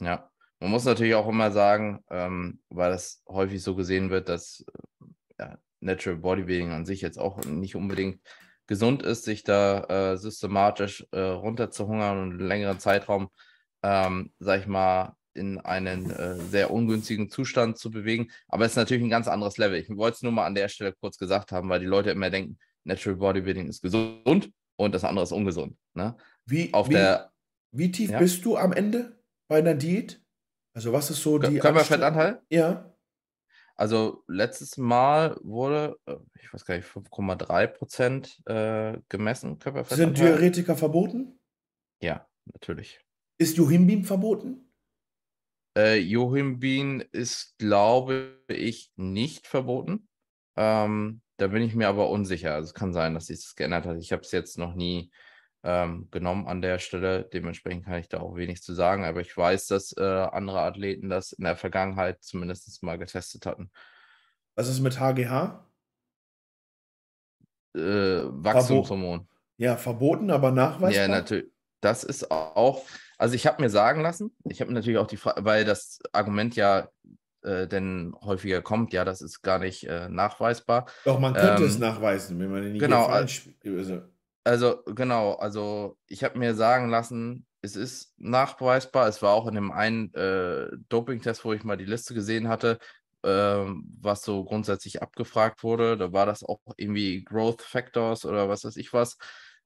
Ja. Man muss natürlich auch immer sagen, ähm, weil das häufig so gesehen wird, dass ja, Natural Bodybuilding an sich jetzt auch nicht unbedingt gesund ist, sich da äh, systematisch äh, runterzuhungern und einen längeren Zeitraum, ähm, sag ich mal, in einen äh, sehr ungünstigen Zustand zu bewegen. Aber es ist natürlich ein ganz anderes Level. Ich wollte es nur mal an der Stelle kurz gesagt haben, weil die Leute immer denken, Natural Bodybuilding ist gesund und das andere ist ungesund. Ne? Wie, Auf wie, der, wie tief ja? bist du am Ende bei einer Diät? Also was ist so die Körperfettanteil? Ja. Also letztes Mal wurde, äh, ich weiß gar nicht, 5,3 Prozent äh, gemessen, Körperfettanteil. Sind Diuretika verboten? Ja, natürlich. Ist Johimbim verboten? Äh, Johimbin ist, glaube ich, nicht verboten. Ähm, da bin ich mir aber unsicher. Also es kann sein, dass sich das geändert hat. Ich habe es jetzt noch nie ähm, genommen an der Stelle. Dementsprechend kann ich da auch wenig zu sagen. Aber ich weiß, dass äh, andere Athleten das in der Vergangenheit zumindest mal getestet hatten. Was ist mit HGH? Äh, Wachstumshormon. Verbo ja, verboten, aber nachweisbar. Ja, natürlich. Das ist auch, also ich habe mir sagen lassen, ich habe natürlich auch die Frage, weil das Argument ja äh, denn häufiger kommt, ja, das ist gar nicht äh, nachweisbar. Doch, man könnte ähm, es nachweisen, wenn man in die genau, also, genau, also ich habe mir sagen lassen, es ist nachweisbar. Es war auch in dem einen äh, Doping-Test, wo ich mal die Liste gesehen hatte, äh, was so grundsätzlich abgefragt wurde. Da war das auch irgendwie Growth Factors oder was weiß ich was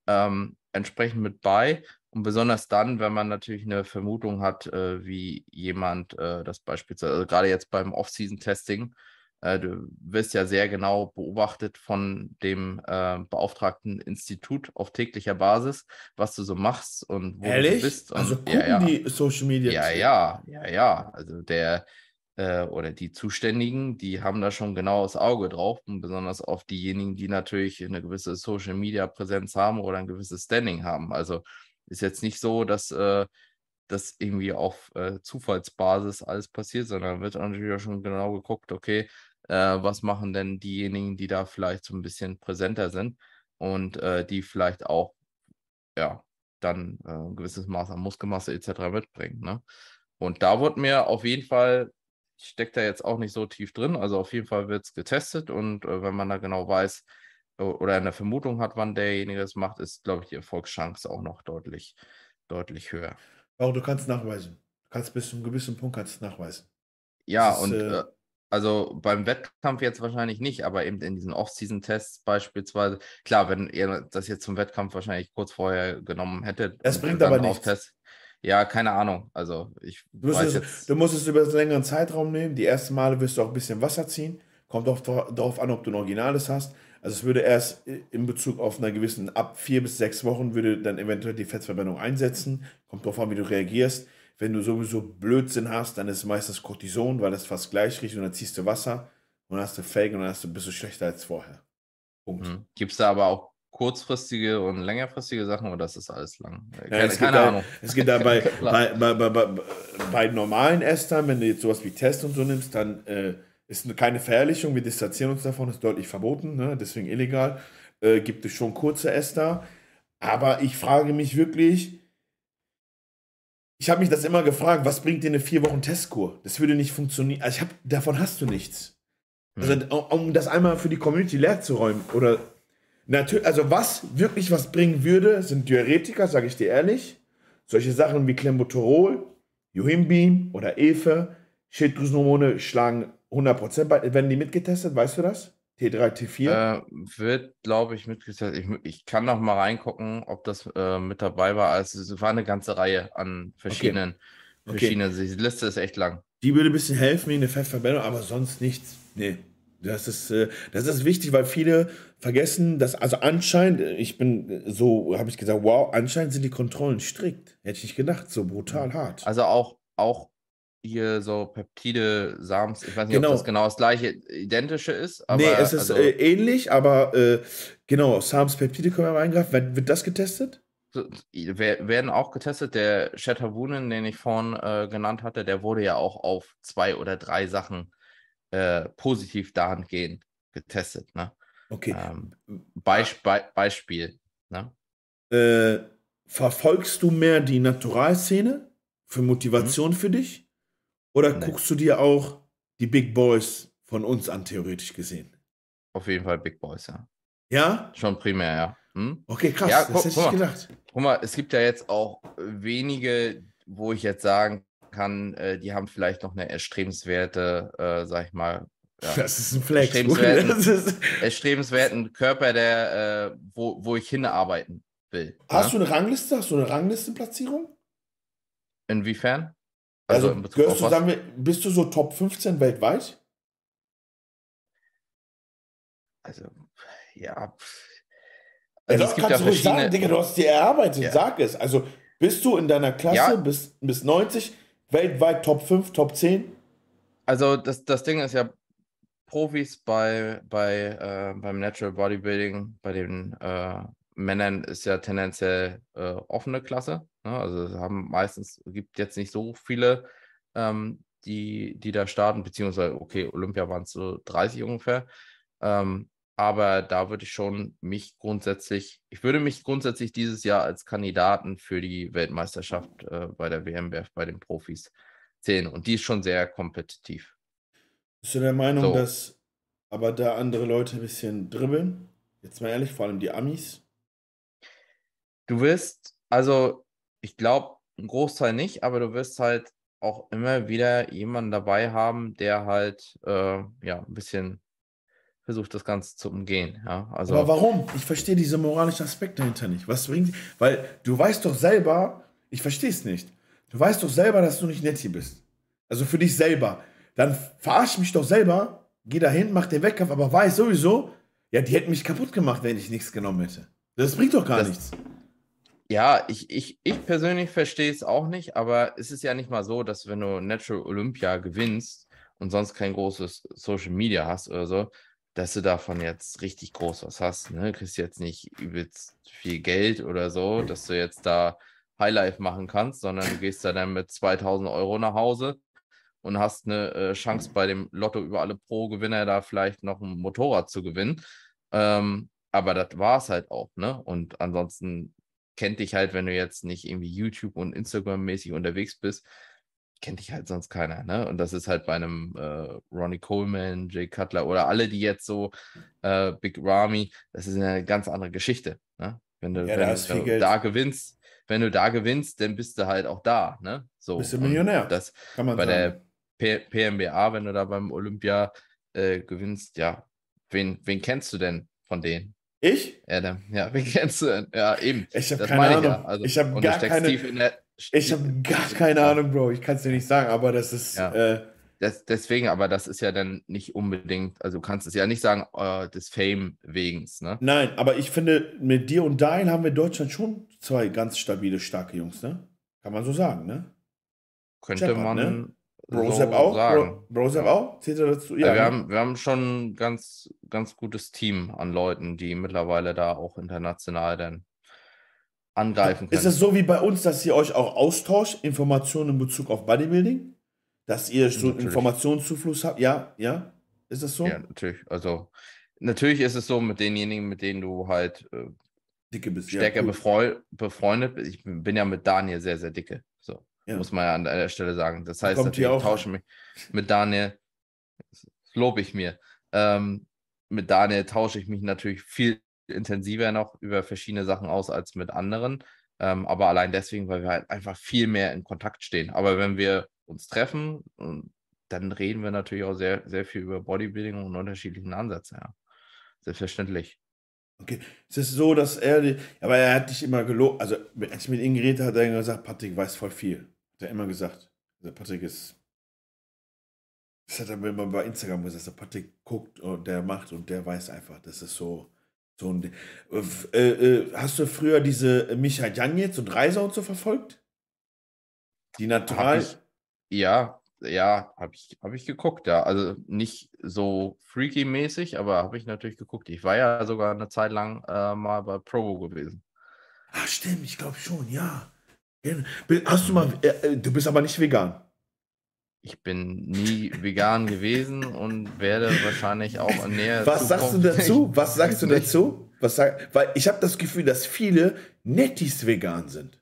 ähm, entsprechend mit bei. Und besonders dann, wenn man natürlich eine Vermutung hat, äh, wie jemand äh, das beispielsweise, also gerade jetzt beim Off-Season-Testing, du wirst ja sehr genau beobachtet von dem äh, beauftragten Institut auf täglicher Basis, was du so machst und wo Ehrlich? du bist. Und, also gucken ja, ja. die Social Media. Ja, ja, ja, ja. Also der äh, oder die Zuständigen, die haben da schon genau das Auge drauf und besonders auf diejenigen, die natürlich eine gewisse Social Media Präsenz haben oder ein gewisses Standing haben. Also ist jetzt nicht so, dass äh, das irgendwie auf äh, Zufallsbasis alles passiert, sondern wird natürlich auch schon genau geguckt, okay, äh, was machen denn diejenigen, die da vielleicht so ein bisschen präsenter sind und äh, die vielleicht auch, ja, dann äh, ein gewisses Maß an Muskelmasse etc. mitbringen. Ne? Und da wurde mir auf jeden Fall, ich stecke da jetzt auch nicht so tief drin, also auf jeden Fall wird es getestet und äh, wenn man da genau weiß oder eine Vermutung hat, wann derjenige es macht, ist, glaube ich, die Erfolgschance auch noch deutlich, deutlich höher. Auch du kannst nachweisen. Du kannst bis zu einem gewissen Punkt kannst nachweisen. Ja, ist, und äh, äh, also beim Wettkampf jetzt wahrscheinlich nicht, aber eben in diesen Off-Season-Tests beispielsweise. Klar, wenn ihr das jetzt zum Wettkampf wahrscheinlich kurz vorher genommen hättet. Es bringt aber nichts. Ja, keine Ahnung. Also ich du musst, es, jetzt... du musst es über einen längeren Zeitraum nehmen. Die ersten Male wirst du auch ein bisschen Wasser ziehen. Kommt auch darauf an, ob du ein Originales hast. Also es würde erst in Bezug auf einer gewissen, ab vier bis sechs Wochen würde dann eventuell die Fettverbrennung einsetzen. Kommt darauf an, wie du reagierst. Wenn du sowieso Blödsinn hast, dann ist es meistens Cortison, weil das fast gleich riecht und dann ziehst du Wasser und dann hast du Fake und dann hast du, bist du schlechter als vorher. Punkt. Mhm. Gibt es da aber auch kurzfristige und längerfristige Sachen oder ist das alles lang? Keine, ja, es keine Ahnung. Da, es geht da bei, bei, bei, bei, bei, normalen Estern, wenn du jetzt sowas wie Test und so nimmst, dann äh, ist keine Verherrlichung. Wir distanzieren uns davon, ist deutlich verboten, ne? deswegen illegal. Äh, gibt es schon kurze Ester. Aber ich frage mich wirklich, ich habe mich das immer gefragt, was bringt dir eine vier Wochen Testkur? Das würde nicht funktionieren. Also ich hab, davon hast du nichts. Also, hm. um das einmal für die Community leer zu räumen. Oder natürlich, also was wirklich was bringen würde, sind Diuretika, sage ich dir ehrlich. Solche Sachen wie Clenbuterol, Johimbim oder Efe, Schilddrüsenhormone schlagen 100%. Werden die mitgetestet, weißt du das? T3, T4? Äh, wird, glaube ich, mitgetestet. Ich, ich kann noch mal reingucken, ob das äh, mit dabei war. Also, es war eine ganze Reihe an verschiedenen. Okay. verschiedenen okay. Die Liste ist echt lang. Die würde ein bisschen helfen wie eine Fettverbrennung, aber sonst nichts. Nee. Das ist, äh, das ist wichtig, weil viele vergessen, dass, also anscheinend, ich bin so, habe ich gesagt, wow, anscheinend sind die Kontrollen strikt. Hätte ich nicht gedacht, so brutal hart. Also auch, auch hier so Peptide, Sams, ich weiß nicht, Genau. ob das genau das gleiche, identische ist, aber nee, es ist also, äh, ähnlich, aber äh, genau, Sams Peptide können wir mal eingreifen. Wird, wird das getestet? werden auch getestet. Der Chatterwunen, den ich vorhin äh, genannt hatte, der wurde ja auch auf zwei oder drei Sachen äh, positiv dahingehend getestet. Ne? Okay. Ähm, Beisp Be Beispiel. Ne? Äh, verfolgst du mehr die Naturalszene für Motivation für dich? Oder Nee. guckst du dir auch die Big Boys von uns an, theoretisch gesehen? Auf jeden Fall Big Boys, ja. Ja? Schon primär, ja. Hm? Okay, krass, Ja, das guck- hätte ich gedacht. Guck mal, es gibt ja jetzt auch wenige, wo ich jetzt sagen kann, äh, die haben vielleicht noch eine erstrebenswerte, äh, sag ich mal, ja, Das ist ein Flex. Strebenswerten. Das ist, erstrebenswerten Körper, der, äh, wo, wo ich hinarbeiten will. hast ne? du eine Rangliste? Hast du eine Ranglistenplatzierung? Inwiefern? Also, Bezug gehörst du, wir, bist du so Top 15 weltweit? Also, ja. Ja, Also, doch, es gibt ja kannst du ruhig verschiedene. sagen, Digga, du hast dir erarbeitet, Ja. sag es. Also, bist du in deiner Klasse Ja. bis, bis 90 weltweit Top 5, Top 10? Also das, das Ding ist ja, Profis bei, bei, äh, beim Natural Bodybuilding, bei den äh, Männern ist ja tendenziell äh, offene Klasse. Ne? Also es haben meistens, gibt jetzt nicht so viele, ähm, die, die da starten, beziehungsweise, okay, Olympia waren es so 30 ungefähr. Ähm, aber da würde ich schon mich grundsätzlich, ich würde mich grundsätzlich dieses Jahr als Kandidaten für die Weltmeisterschaft äh, bei der WMBF bei den Profis zählen. Und die ist schon sehr kompetitiv. Bist du der Meinung, So. dass aber da andere Leute ein bisschen dribbeln? Jetzt mal ehrlich, vor allem die Amis. Du wirst, also ich glaube, ein Großteil nicht, aber du wirst halt auch immer wieder jemanden dabei haben, der halt äh, ja ein bisschen versucht, das Ganze zu umgehen. Ja, also Aber warum? Ich verstehe diese moralischen Aspekte dahinter nicht. Was bringt. Weil du weißt doch selber, ich verstehe es nicht. Du weißt doch selber, dass du nicht nett hier bist. Also für dich selber. Dann verarsch mich doch selber, geh dahin, mach den Wettkampf, aber weiß sowieso, ja, die hätten mich kaputt gemacht, wenn ich nichts genommen hätte. Das bringt doch gar Das- nichts. Ja, ich, ich, ich persönlich verstehe es auch nicht, aber es ist ja nicht mal so, dass wenn du Natural Olympia gewinnst und sonst kein großes Social Media hast oder so, dass du davon jetzt richtig groß was hast. Ne? Du kriegst jetzt nicht übelst viel Geld oder so, dass du jetzt da Highlife machen kannst, sondern du gehst da dann mit 2000 Euro nach Hause und hast eine äh, Chance bei dem Lotto über alle Pro-Gewinner da vielleicht noch ein Motorrad zu gewinnen. Ähm, aber das war es halt auch, ne? Und ansonsten kennt dich halt, wenn du jetzt nicht irgendwie YouTube und Instagram-mäßig unterwegs bist, kennt dich halt sonst keiner, ne? Und das ist halt bei einem äh, Ronnie Coleman, Jay Cutler oder alle, die jetzt so äh, Big Ramy, das ist eine ganz andere Geschichte, ne? Wenn du, Ja, wenn, da wenn du da gewinnst, wenn du da gewinnst, dann bist du halt auch da, ne? So. Bist du Millionär. Das, Kann man bei sagen. der P PMBA, wenn du da beim Olympia äh, gewinnst, ja, wen, wen kennst du denn von denen? Ich? Adam, ja, wen kennst du denn? Ja, eben. Ich habe keine Ahnung. ich ja. Also, ich habe gar keine. der. Ich habe gar keine Ahnung, Bro. Ich kann es dir nicht sagen, aber das ist. Ja. Äh, Das, deswegen, aber das ist ja dann nicht unbedingt, also du kannst es ja nicht sagen, äh, des Fame wegens, ne? nein, aber ich finde, mit dir und Dein haben wir in Deutschland schon zwei ganz stabile, starke Jungs, ne? Kann man so sagen, ne? Könnte Shepard, man ne? So Brosep auch? sagen. Bro, Brosep auch? Zählt er dazu? Ja, wir, ne? haben, wir haben schon ein ganz, ganz gutes Team an Leuten, die mittlerweile da auch international dann angreifen können. Ist es so wie bei uns, dass ihr euch auch austauscht, Informationen in Bezug auf Bodybuilding? Dass ihr so einen Natürlich. Informationszufluss habt? Ja, ja? Ist das so? Ja, natürlich. Also, natürlich ist es so mit denjenigen, mit denen du halt äh, Dicke bist stärker ja, cool. befreu befreundet bist. Ich bin bin ja mit Daniel sehr, sehr dicke. Ja. muss man ja an der Stelle sagen. Das heißt, kommt natürlich, ich tausche mich mit Daniel, das lobe ich mir. Ähm, mit Daniel tausche ich mich natürlich viel intensiver noch über verschiedene Sachen aus als mit anderen. Ähm, aber allein deswegen, weil wir halt einfach viel mehr in Kontakt stehen. Aber wenn wir uns treffen, dann reden wir natürlich auch sehr, sehr viel über Bodybuilding und unterschiedlichen Ansätze, ja. Selbstverständlich. Okay. Es ist so, dass er, aber er hat dich immer gelobt. Also, als ich mit ihm geredet habe, hat er gesagt, Patrick weiß voll viel. Hat er immer gesagt. Also, Patrick ist. Das hat er mir immer bei Instagram gesagt, der Patrick guckt und der macht und der weiß einfach. Das ist so. so ein, äh, äh, hast du früher diese Micha Janjetz und Reiser und so verfolgt? Die Natural. ich, ja, ja, habe ich, hab ich geguckt, ja. Also nicht so freaky-mäßig, aber habe ich natürlich geguckt. Ich war ja sogar eine Zeit lang äh, mal bei Provo gewesen. Ah, stimmt, ich glaube schon, ja. Hast du mal, äh, äh, du bist aber nicht vegan. Ich bin nie vegan gewesen und werde wahrscheinlich auch in näher Was sagst du dazu? Was sagst du dazu? Was sag, weil ich habe das Gefühl, dass viele Nettis vegan sind.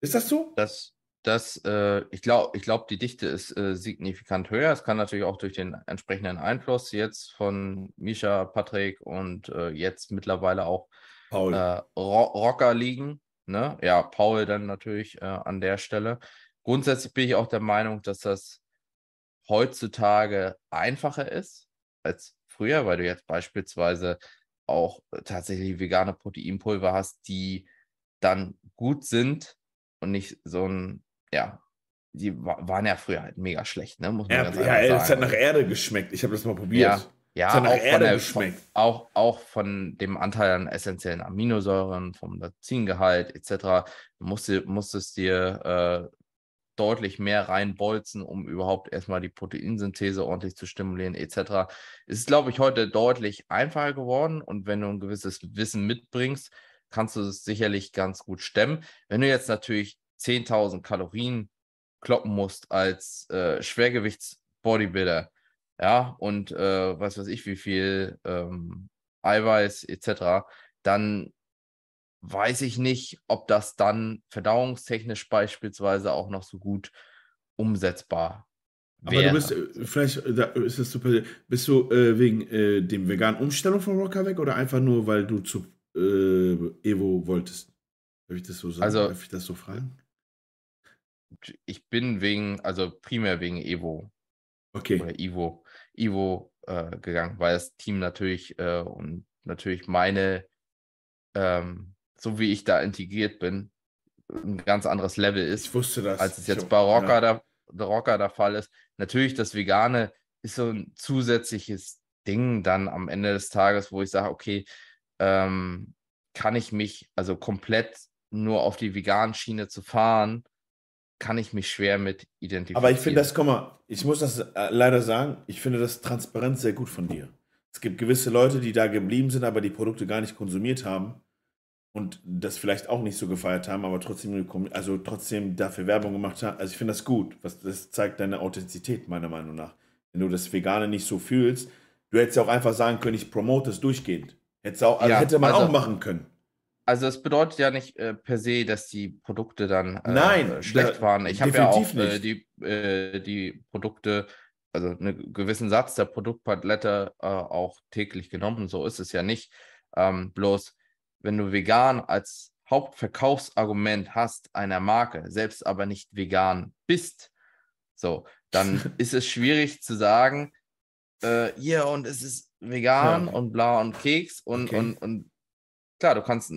Ist das so? Das, das, äh, ich glaube, ich glaub, die Dichte ist äh, signifikant höher. Es kann natürlich auch durch den entsprechenden Einfluss jetzt von Misha, Patrick und äh, jetzt mittlerweile auch. Äh, Ro Rocker liegen. Ne? Ja, Paul dann natürlich äh, an der Stelle. Grundsätzlich bin ich auch der Meinung, dass das heutzutage einfacher ist als früher, weil du jetzt beispielsweise auch tatsächlich vegane Proteinpulver hast, die dann gut sind und nicht so ein, ja, die waren ja früher halt mega schlecht, ne? Muss man ja, ja es hat nach Erde geschmeckt. Ich habe das mal probiert. Ja, ja, auch, von der, von, auch, auch von dem Anteil an essentiellen Aminosäuren, vom Lazingehalt etc. Du musstest, musstest dir äh, deutlich mehr reinbolzen, um überhaupt erstmal die Proteinsynthese ordentlich zu stimulieren etc. Es ist, glaube ich, heute deutlich einfacher geworden und wenn du ein gewisses Wissen mitbringst, kannst du es sicherlich ganz gut stemmen. Wenn du jetzt natürlich 10.000 Kalorien kloppen musst als äh, Schwergewichts-Bodybuilder, ja, und äh, was weiß ich, wie viel ähm, Eiweiß etc., dann weiß ich nicht, ob das dann verdauungstechnisch beispielsweise auch noch so gut umsetzbar wäre. Aber du bist, äh, vielleicht äh, da ist das super, bist du äh, wegen äh, dem veganen Umstellung von Rocker weg oder einfach nur, weil du zu äh, Evo wolltest? Darf ich das so sagen? Also, Darf ich das so fragen? Ich bin wegen, also primär wegen Evo Okay. oder Ivo, Ivo äh, gegangen, weil das Team natürlich äh, und natürlich meine, ähm, so wie ich da integriert bin, ein ganz anderes Level ist, Ich wusste das. als es jetzt bei Rocker, ja. der, der Rocker der Fall ist. Natürlich, das Vegane ist so ein zusätzliches Ding dann am Ende des Tages, wo ich sage, okay, ähm, kann ich mich also komplett nur auf die veganen Schiene zu fahren, kann ich mich schwer mit identifizieren. Aber ich finde das, komm mal, ich muss das äh, leider sagen, ich finde das transparent sehr gut von dir. Es gibt gewisse Leute, die da geblieben sind, aber die Produkte gar nicht konsumiert haben und das vielleicht auch nicht so gefeiert haben, aber trotzdem, also trotzdem dafür Werbung gemacht haben. Also ich finde das gut. Was, das zeigt deine Authentizität, meiner Meinung nach. Wenn du das Vegane nicht so fühlst, du hättest ja auch einfach sagen können, ich promote es durchgehend. Hättest auch, also Ja, hätte man also- auch machen können. Also es bedeutet ja nicht äh, per se, dass die Produkte dann äh, Nein, äh, schlecht waren. Ich habe ja auch äh, die, äh, die Produkte, also einen gewissen Satz der Produktpalette äh, auch täglich genommen. So ist es ja nicht. Ähm, bloß wenn du vegan als Hauptverkaufsargument hast einer Marke, selbst aber nicht vegan bist, so, dann ist es schwierig zu sagen, äh, ja, und es ist vegan Ja. und bla und Keks und, Okay. und, und klar, du kannst,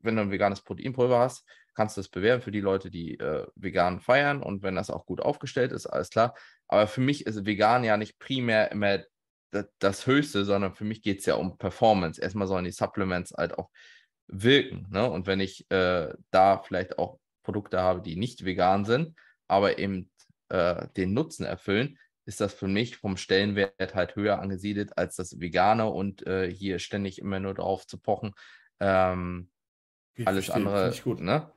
wenn du ein veganes Proteinpulver hast, kannst du es bewerben für die Leute, die äh, vegan feiern und wenn das auch gut aufgestellt ist, alles klar. Aber für mich ist vegan ja nicht primär immer das, das Höchste, sondern für mich geht es ja um Performance. Erstmal sollen die Supplements halt auch wirken. Ne? Und wenn ich äh, da vielleicht auch Produkte habe, die nicht vegan sind, aber eben äh, den Nutzen erfüllen, ist das für mich vom Stellenwert halt höher angesiedelt als das Vegane und äh, hier ständig immer nur drauf zu pochen. Ähm, Ich alles verstehe, andere, ich gut. ne?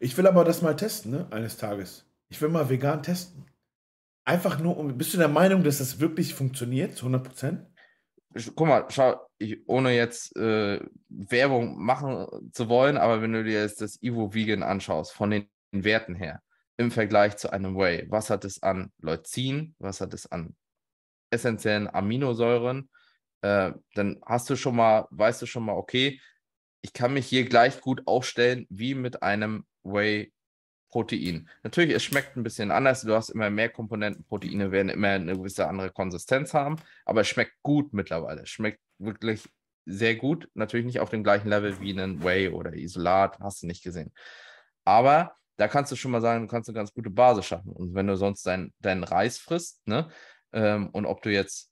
Ich, will aber das mal testen, ne? Eines Tages. Ich will mal vegan testen. Einfach nur, um. Bist du der Meinung, dass das wirklich funktioniert, zu 100 Prozent? Guck mal, schau, ich, ohne jetzt äh, Werbung machen zu wollen, aber wenn du dir jetzt das Evo Vegan anschaust, von den Werten her, im Vergleich zu einem Whey, was hat es an Leucin, was hat es an essentiellen Aminosäuren, äh, dann hast du schon mal, weißt du schon mal, okay, ich kann mich hier gleich gut aufstellen wie mit einem Whey Protein. Natürlich, es schmeckt ein bisschen anders. Du hast immer mehr Komponenten. Proteine werden immer eine gewisse andere Konsistenz haben, aber es schmeckt gut mittlerweile. Es schmeckt wirklich sehr gut. Natürlich nicht auf dem gleichen Level wie ein Whey oder Isolat, hast du nicht gesehen. Aber da kannst du schon mal sagen, du kannst eine ganz gute Basis schaffen. Und wenn du sonst deinen dein Reis frisst, ne, ähm, und ob du jetzt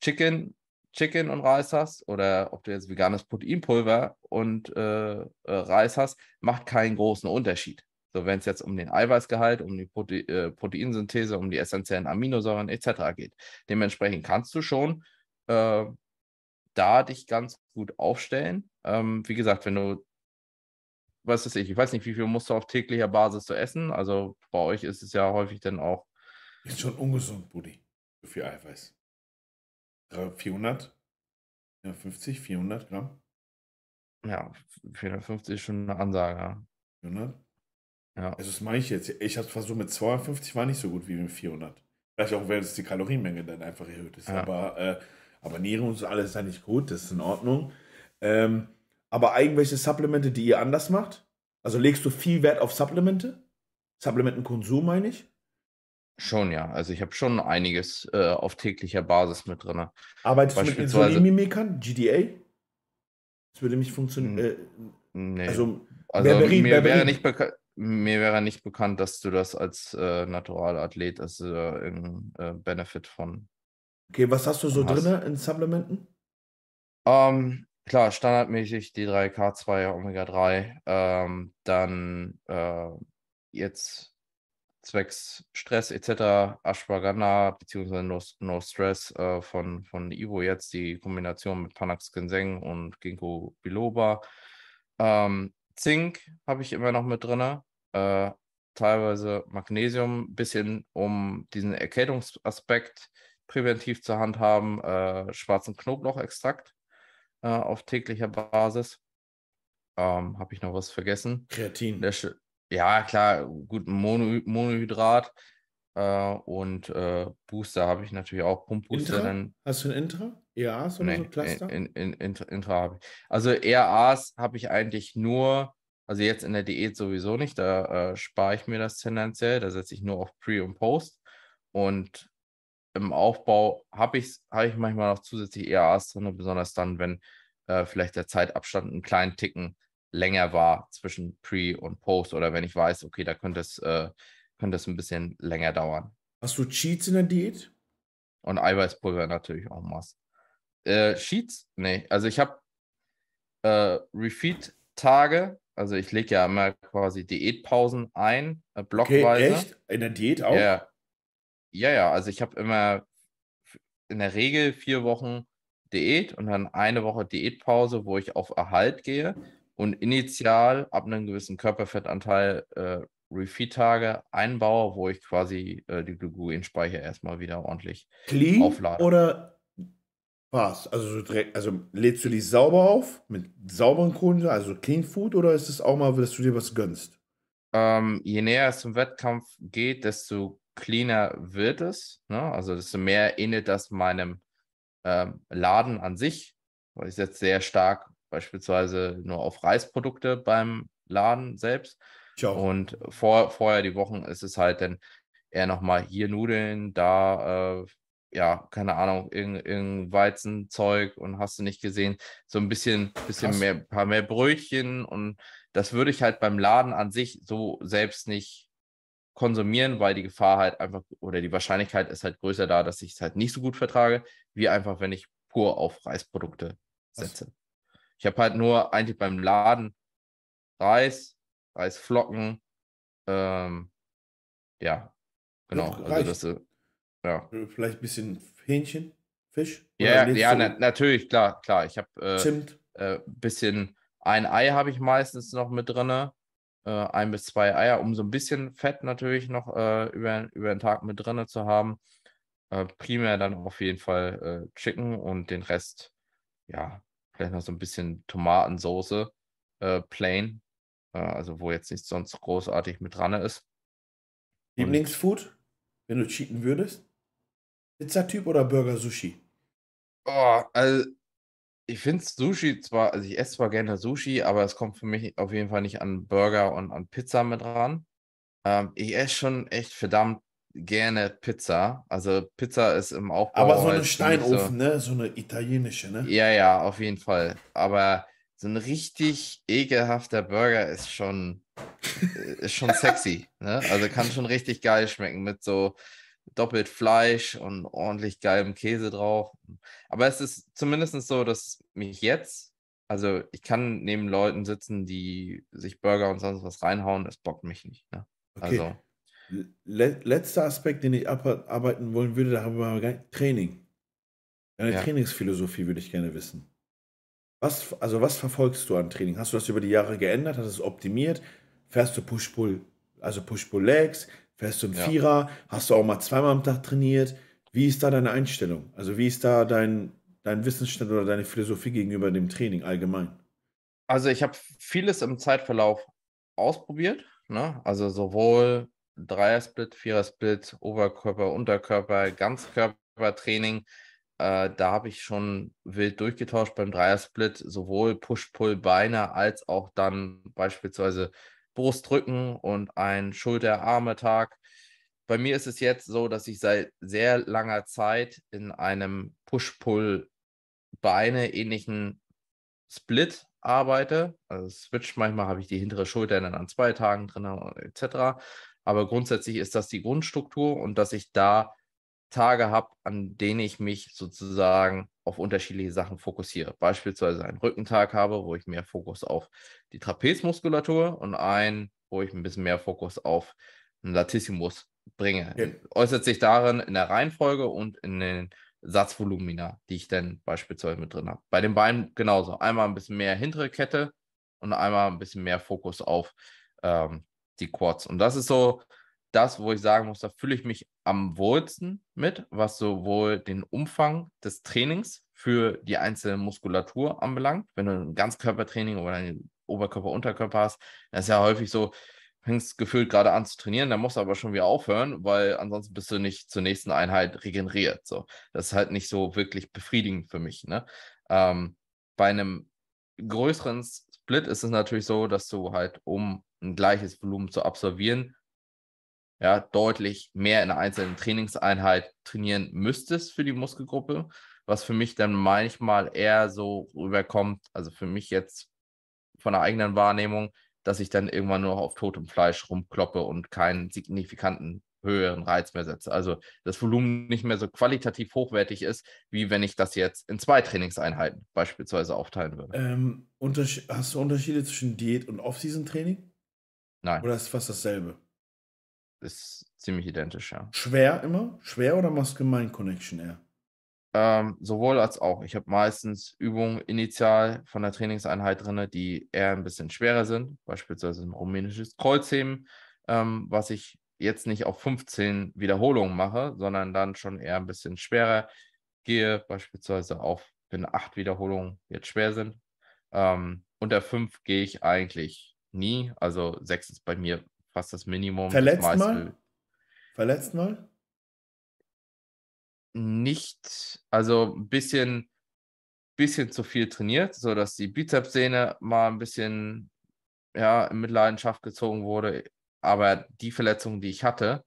Chicken, Chicken und Reis hast oder ob du jetzt veganes Proteinpulver und äh, äh, Reis hast, macht keinen großen Unterschied. So, wenn es jetzt um den Eiweißgehalt, um die Prote äh, Proteinsynthese, um die essentiellen Aminosäuren etc. geht. Dementsprechend kannst du schon äh, da dich ganz gut aufstellen. Ähm, wie gesagt, wenn du, was ist ich, ich weiß nicht, wie viel musst du auf täglicher Basis zu essen. Also bei euch ist es ja häufig dann auch. Ist schon ungesund, Buddy. So viel Eiweiß. 400? 450, 400 Gramm? Ja, 450 ist schon eine Ansage. 400? Ja. Also das meine ich jetzt. Ich habe versucht mit 250 war nicht so gut wie mit 400. Vielleicht auch, weil es die Kalorienmenge dann einfach erhöht ist. Ja. Aber, äh, aber Niere und so alles ist ja nicht gut, das ist in Ordnung. Ähm, aber irgendwelche Supplemente, die ihr anders macht? Also legst du viel Wert auf Supplemente? Supplementenkonsum meine ich? Schon, ja. Also ich habe schon einiges äh, auf täglicher Basis mit drin. Arbeitest du mit Insulinmimikern? GDA? Das würde nicht funktionieren. Äh, Nee. also, Also Berberin, mir, wäre Berberin. nicht beka- mir wäre nicht bekannt, dass du das als äh, Naturalathlet, du da irgendeinen äh, Benefit von. okay, was hast du so drin in Supplementen? Ähm, klar, standardmäßig D3, K2, Omega-3. Ähm, dann äh, jetzt zwecks Stress etc. Ashwagandha beziehungsweise No, no Stress äh, von, von Ivo jetzt die Kombination mit Panax Ginseng und Ginkgo Biloba. Ähm, Zink habe ich immer noch mit drin. Äh, teilweise Magnesium, bisschen um diesen Erkältungsaspekt präventiv zu handhaben. Äh, schwarzen Knoblauchextrakt äh, auf täglicher Basis. Ähm, habe ich noch was vergessen? Kreatin. Der ja, klar, gut, Mono, Monohydrat äh, und äh, Booster habe ich natürlich auch. Pumpbooster dann. Hast du ein Intra? EAs oder Nee, so Cluster? in, in, in, Intra, habe ich. Also RAs habe ich eigentlich nur, also jetzt in der Diät sowieso nicht, da äh, spare ich mir das tendenziell, da setze ich nur auf Pre und Post. Und im Aufbau habe ich, habe ich manchmal noch zusätzlich ERAs drin, besonders dann, wenn äh, vielleicht der Zeitabstand einen kleinen Ticken länger war zwischen Pre und Post oder wenn ich weiß, okay, da könnte es, äh, könnte es ein bisschen länger dauern. Hast du Cheats in der Diät? Und Eiweißpulver natürlich auch Must. Äh, Sheets? Nee, also ich habe äh, Refeed-Tage, also ich lege ja immer quasi Diätpausen ein, äh, Okay, blockweise. echt? In der Diät auch? Ja, ja, ja, also ich habe immer in der Regel vier Wochen Diät und dann eine Woche Diätpause, wo ich auf Erhalt gehe und initial ab einem gewissen Körperfettanteil äh, Refeed-Tage einbaue, wo ich quasi äh, die Glykogenspeicher erstmal wieder ordentlich Clean Aufladen. oder was? Also, also lädst du die sauber auf mit sauberen Kohlenhydraten, also Clean Food, oder ist es auch mal, dass du dir was gönnst? Ähm, je näher es zum Wettkampf geht, desto cleaner wird es. Ne? Also desto mehr ähnelt das meinem ähm, Laden an sich. Weil ich setze sehr stark beispielsweise nur auf Reisprodukte beim Laden selbst. Auch. Und vor, vorher die Wochen ist es halt dann eher nochmal hier Nudeln, da, äh, ja, keine Ahnung, irgendein, irgendein Weizenzeug und hast du nicht gesehen, so ein bisschen, bisschen Krass. mehr, paar mehr Brötchen und das würde ich halt beim Laden an sich so selbst nicht konsumieren, weil die Gefahr halt einfach oder die Wahrscheinlichkeit ist halt größer da, dass ich es halt nicht so gut vertrage, wie einfach, wenn ich pur auf Reisprodukte Was? setze. Ich habe halt nur eigentlich beim Laden Reis, Reisflocken, ähm, ja, genau. Also das, äh, ja. Vielleicht ein bisschen Hähnchen, Fisch? Ja, ja, na, natürlich, klar, klar. Ich habe äh, Zimt. äh, bisschen ein Ei habe ich meistens noch mit drin. Äh, ein bis zwei Eier, um so ein bisschen Fett natürlich noch äh, über, über den Tag mit drin zu haben. Äh, primär dann auf jeden Fall äh, Chicken und den Rest, ja, vielleicht noch so ein bisschen Tomatensoße, äh, plain. Äh, also wo jetzt nichts sonst großartig mit dran ist. Lieblingsfood, wenn du cheaten würdest? Pizzatyp oder Burger Sushi? Oh, also ich finde Sushi zwar, also ich esse zwar gerne Sushi, aber es kommt für mich auf jeden Fall nicht an Burger und an Pizza mit ran. Ähm, ich esse schon echt verdammt gerne Pizza. Also Pizza ist im Aufbau. Aber so eine Steinofen, ne? So eine italienische, ne? Ja, ja, auf jeden Fall. Aber so ein richtig ekelhafter Burger ist schon, äh, ist schon sexy. Ne? Also kann schon richtig geil schmecken mit so doppelt Fleisch und ordentlich geilem Käse drauf. Aber es ist zumindest so, dass mich jetzt Also ich kann neben Leuten sitzen, die sich Burger und sonst was reinhauen, das bockt mich nicht. Ne? Okay. Also, Le letzter Aspekt, den ich abarbeiten wollen würde, da haben wir gar nicht- Training. Deine ja. Trainingsphilosophie würde ich gerne wissen. Was, also was verfolgst du an Training? Hast du das über die Jahre geändert? Hast du es optimiert? Fährst du Push-Pull, also Push-Pull-Legs? Fährst du einen Ja. Vierer? Hast du auch mal zweimal am Tag trainiert? Wie ist da deine Einstellung? Also wie ist da dein, dein Wissensstand oder deine Philosophie gegenüber dem Training allgemein? Also ich habe vieles im Zeitverlauf ausprobiert. Ne? Also sowohl Dreier-Split, Vierer-Split, Oberkörper, Unterkörper, Ganzkörpertraining. Äh, da habe ich schon wild durchgetauscht beim Dreier-Split, sowohl Push-Pull-Beine als auch dann beispielsweise Brustrücken und ein Schulter-Arme-Tag. Bei mir ist es jetzt so, dass ich seit sehr langer Zeit in einem Push-Pull-Beine ähnlichen Split arbeite. Also Switch, manchmal habe ich die hintere Schulter dann an zwei Tagen drin etc. Aber grundsätzlich ist das die Grundstruktur und dass ich da Tage habe, an denen ich mich sozusagen auf unterschiedliche Sachen fokussiere. Beispielsweise einen Rückentag habe, wo ich mehr Fokus auf die Trapezmuskulatur und einen, wo ich ein bisschen mehr Fokus auf einen Latissimus bringe. Ja. Äußert sich darin in der Reihenfolge und in den Satzvolumina, die ich dann beispielsweise mit drin habe. Bei den Beinen genauso. Einmal ein bisschen mehr hintere Kette und einmal ein bisschen mehr Fokus auf ähm, die Quads. Und das ist so das, wo ich sagen muss, da fühle ich mich am wohlsten mit, was sowohl den Umfang des Trainings für die einzelne Muskulatur anbelangt. Wenn du ein Ganzkörpertraining oder ein Oberkörper, Unterkörper hast, dann ist ja häufig so, fängst gefühlt gerade an zu trainieren, dann musst du aber schon wieder aufhören, weil ansonsten bist du nicht zur nächsten Einheit regeneriert. So, das ist halt nicht so wirklich befriedigend für mich. Ne? Ähm, bei einem größeren Split ist es natürlich so, dass du halt, um ein gleiches Volumen zu absolvieren, ja, deutlich mehr in einer einzelnen Trainingseinheit trainieren müsstest für die Muskelgruppe, was für mich dann manchmal eher so rüberkommt, also für mich jetzt von der eigenen Wahrnehmung, dass ich dann irgendwann nur auf totem Fleisch rumkloppe und keinen signifikanten höheren Reiz mehr setze. Also das Volumen nicht mehr so qualitativ hochwertig ist, wie wenn ich das jetzt in zwei Trainingseinheiten beispielsweise aufteilen würde. Ähm, hast du Unterschiede zwischen Diät und Off-Season-Training? Nein, Oder ist fast dasselbe? Ist ziemlich identisch, ja. Schwer immer? Schwer oder machst du gemein Connection eher? Ähm, sowohl als auch. Ich habe meistens Übungen initial von der Trainingseinheit drin, die eher ein bisschen schwerer sind, beispielsweise ein rumänisches Kreuzheben, ähm, was ich jetzt nicht auf 15 Wiederholungen mache, sondern dann schon eher ein bisschen schwerer gehe, beispielsweise auf, wenn acht Wiederholungen jetzt schwer sind. Ähm, unter fünf gehe ich eigentlich nie, also sechs ist bei mir fast das Minimum. Das Verletzt meiste- mal? Verletzt mal? nicht, also ein bisschen, bisschen zu viel trainiert, sodass die Bizepssehne mal ein bisschen ja, in Mitleidenschaft gezogen wurde. Aber die Verletzungen, die ich hatte,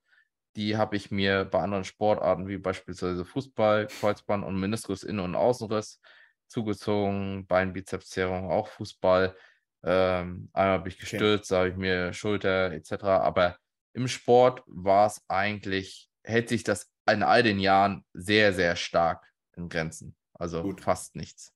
die habe ich mir bei anderen Sportarten wie beispielsweise Fußball, Kreuzband und Meniskus Innen- und Außenriss zugezogen, Beinbizepszerrung, auch Fußball. Ähm, einmal bin ich Okay. gestürzt, da habe ich mir Schulter etc. Aber im Sport war es eigentlich, hält sich das in all den Jahren sehr, sehr stark in Grenzen. Also Gut. fast nichts.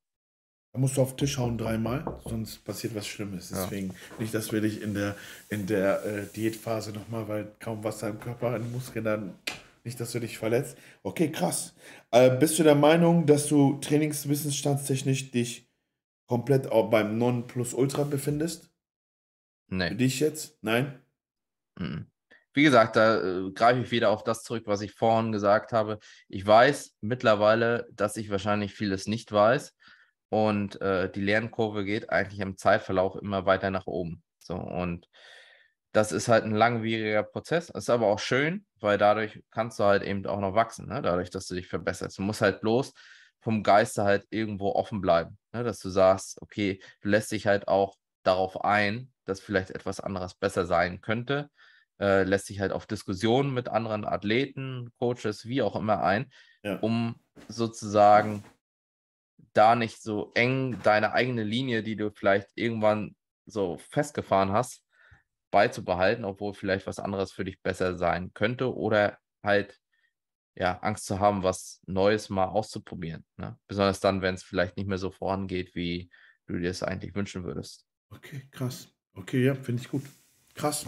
Da musst du auf den Tisch hauen dreimal, sonst passiert was Schlimmes. Ja. Deswegen nicht, dass wir dich in der, in der äh, Diätphase nochmal, weil kaum Wasser im Körper, in den Muskeln, dann nicht, dass du dich verletzt. Okay, krass. Äh, bist du der Meinung, dass du trainingswissenstandstechnisch dich komplett auch beim Non-Plus-Ultra befindest? Für Nee. dich jetzt? Nein? Wie gesagt, da äh, greife ich wieder auf das zurück, was ich vorhin gesagt habe. Ich weiß mittlerweile, dass ich wahrscheinlich vieles nicht weiß. Und äh, die Lernkurve geht eigentlich im Zeitverlauf immer weiter nach oben. So, und das ist halt ein langwieriger Prozess. Ist aber auch schön, weil dadurch kannst du halt eben auch noch wachsen, ne? dadurch, dass du dich verbesserst. Du musst halt bloß vom Geiste halt irgendwo offen bleiben, ne? dass du sagst, okay, du lässt dich halt auch darauf ein, dass vielleicht etwas anderes besser sein könnte, äh, lässt sich halt auf Diskussionen mit anderen Athleten, Coaches, wie auch immer ein, Ja. um sozusagen da nicht so eng deine eigene Linie, die du vielleicht irgendwann so festgefahren hast, beizubehalten, obwohl vielleicht was anderes für dich besser sein könnte oder halt ja Angst zu haben, was Neues mal auszuprobieren. Ne? Besonders dann, wenn es vielleicht nicht mehr so vorangeht wie du dir es eigentlich wünschen würdest. Okay, krass. Okay, ja, finde ich gut. Krass.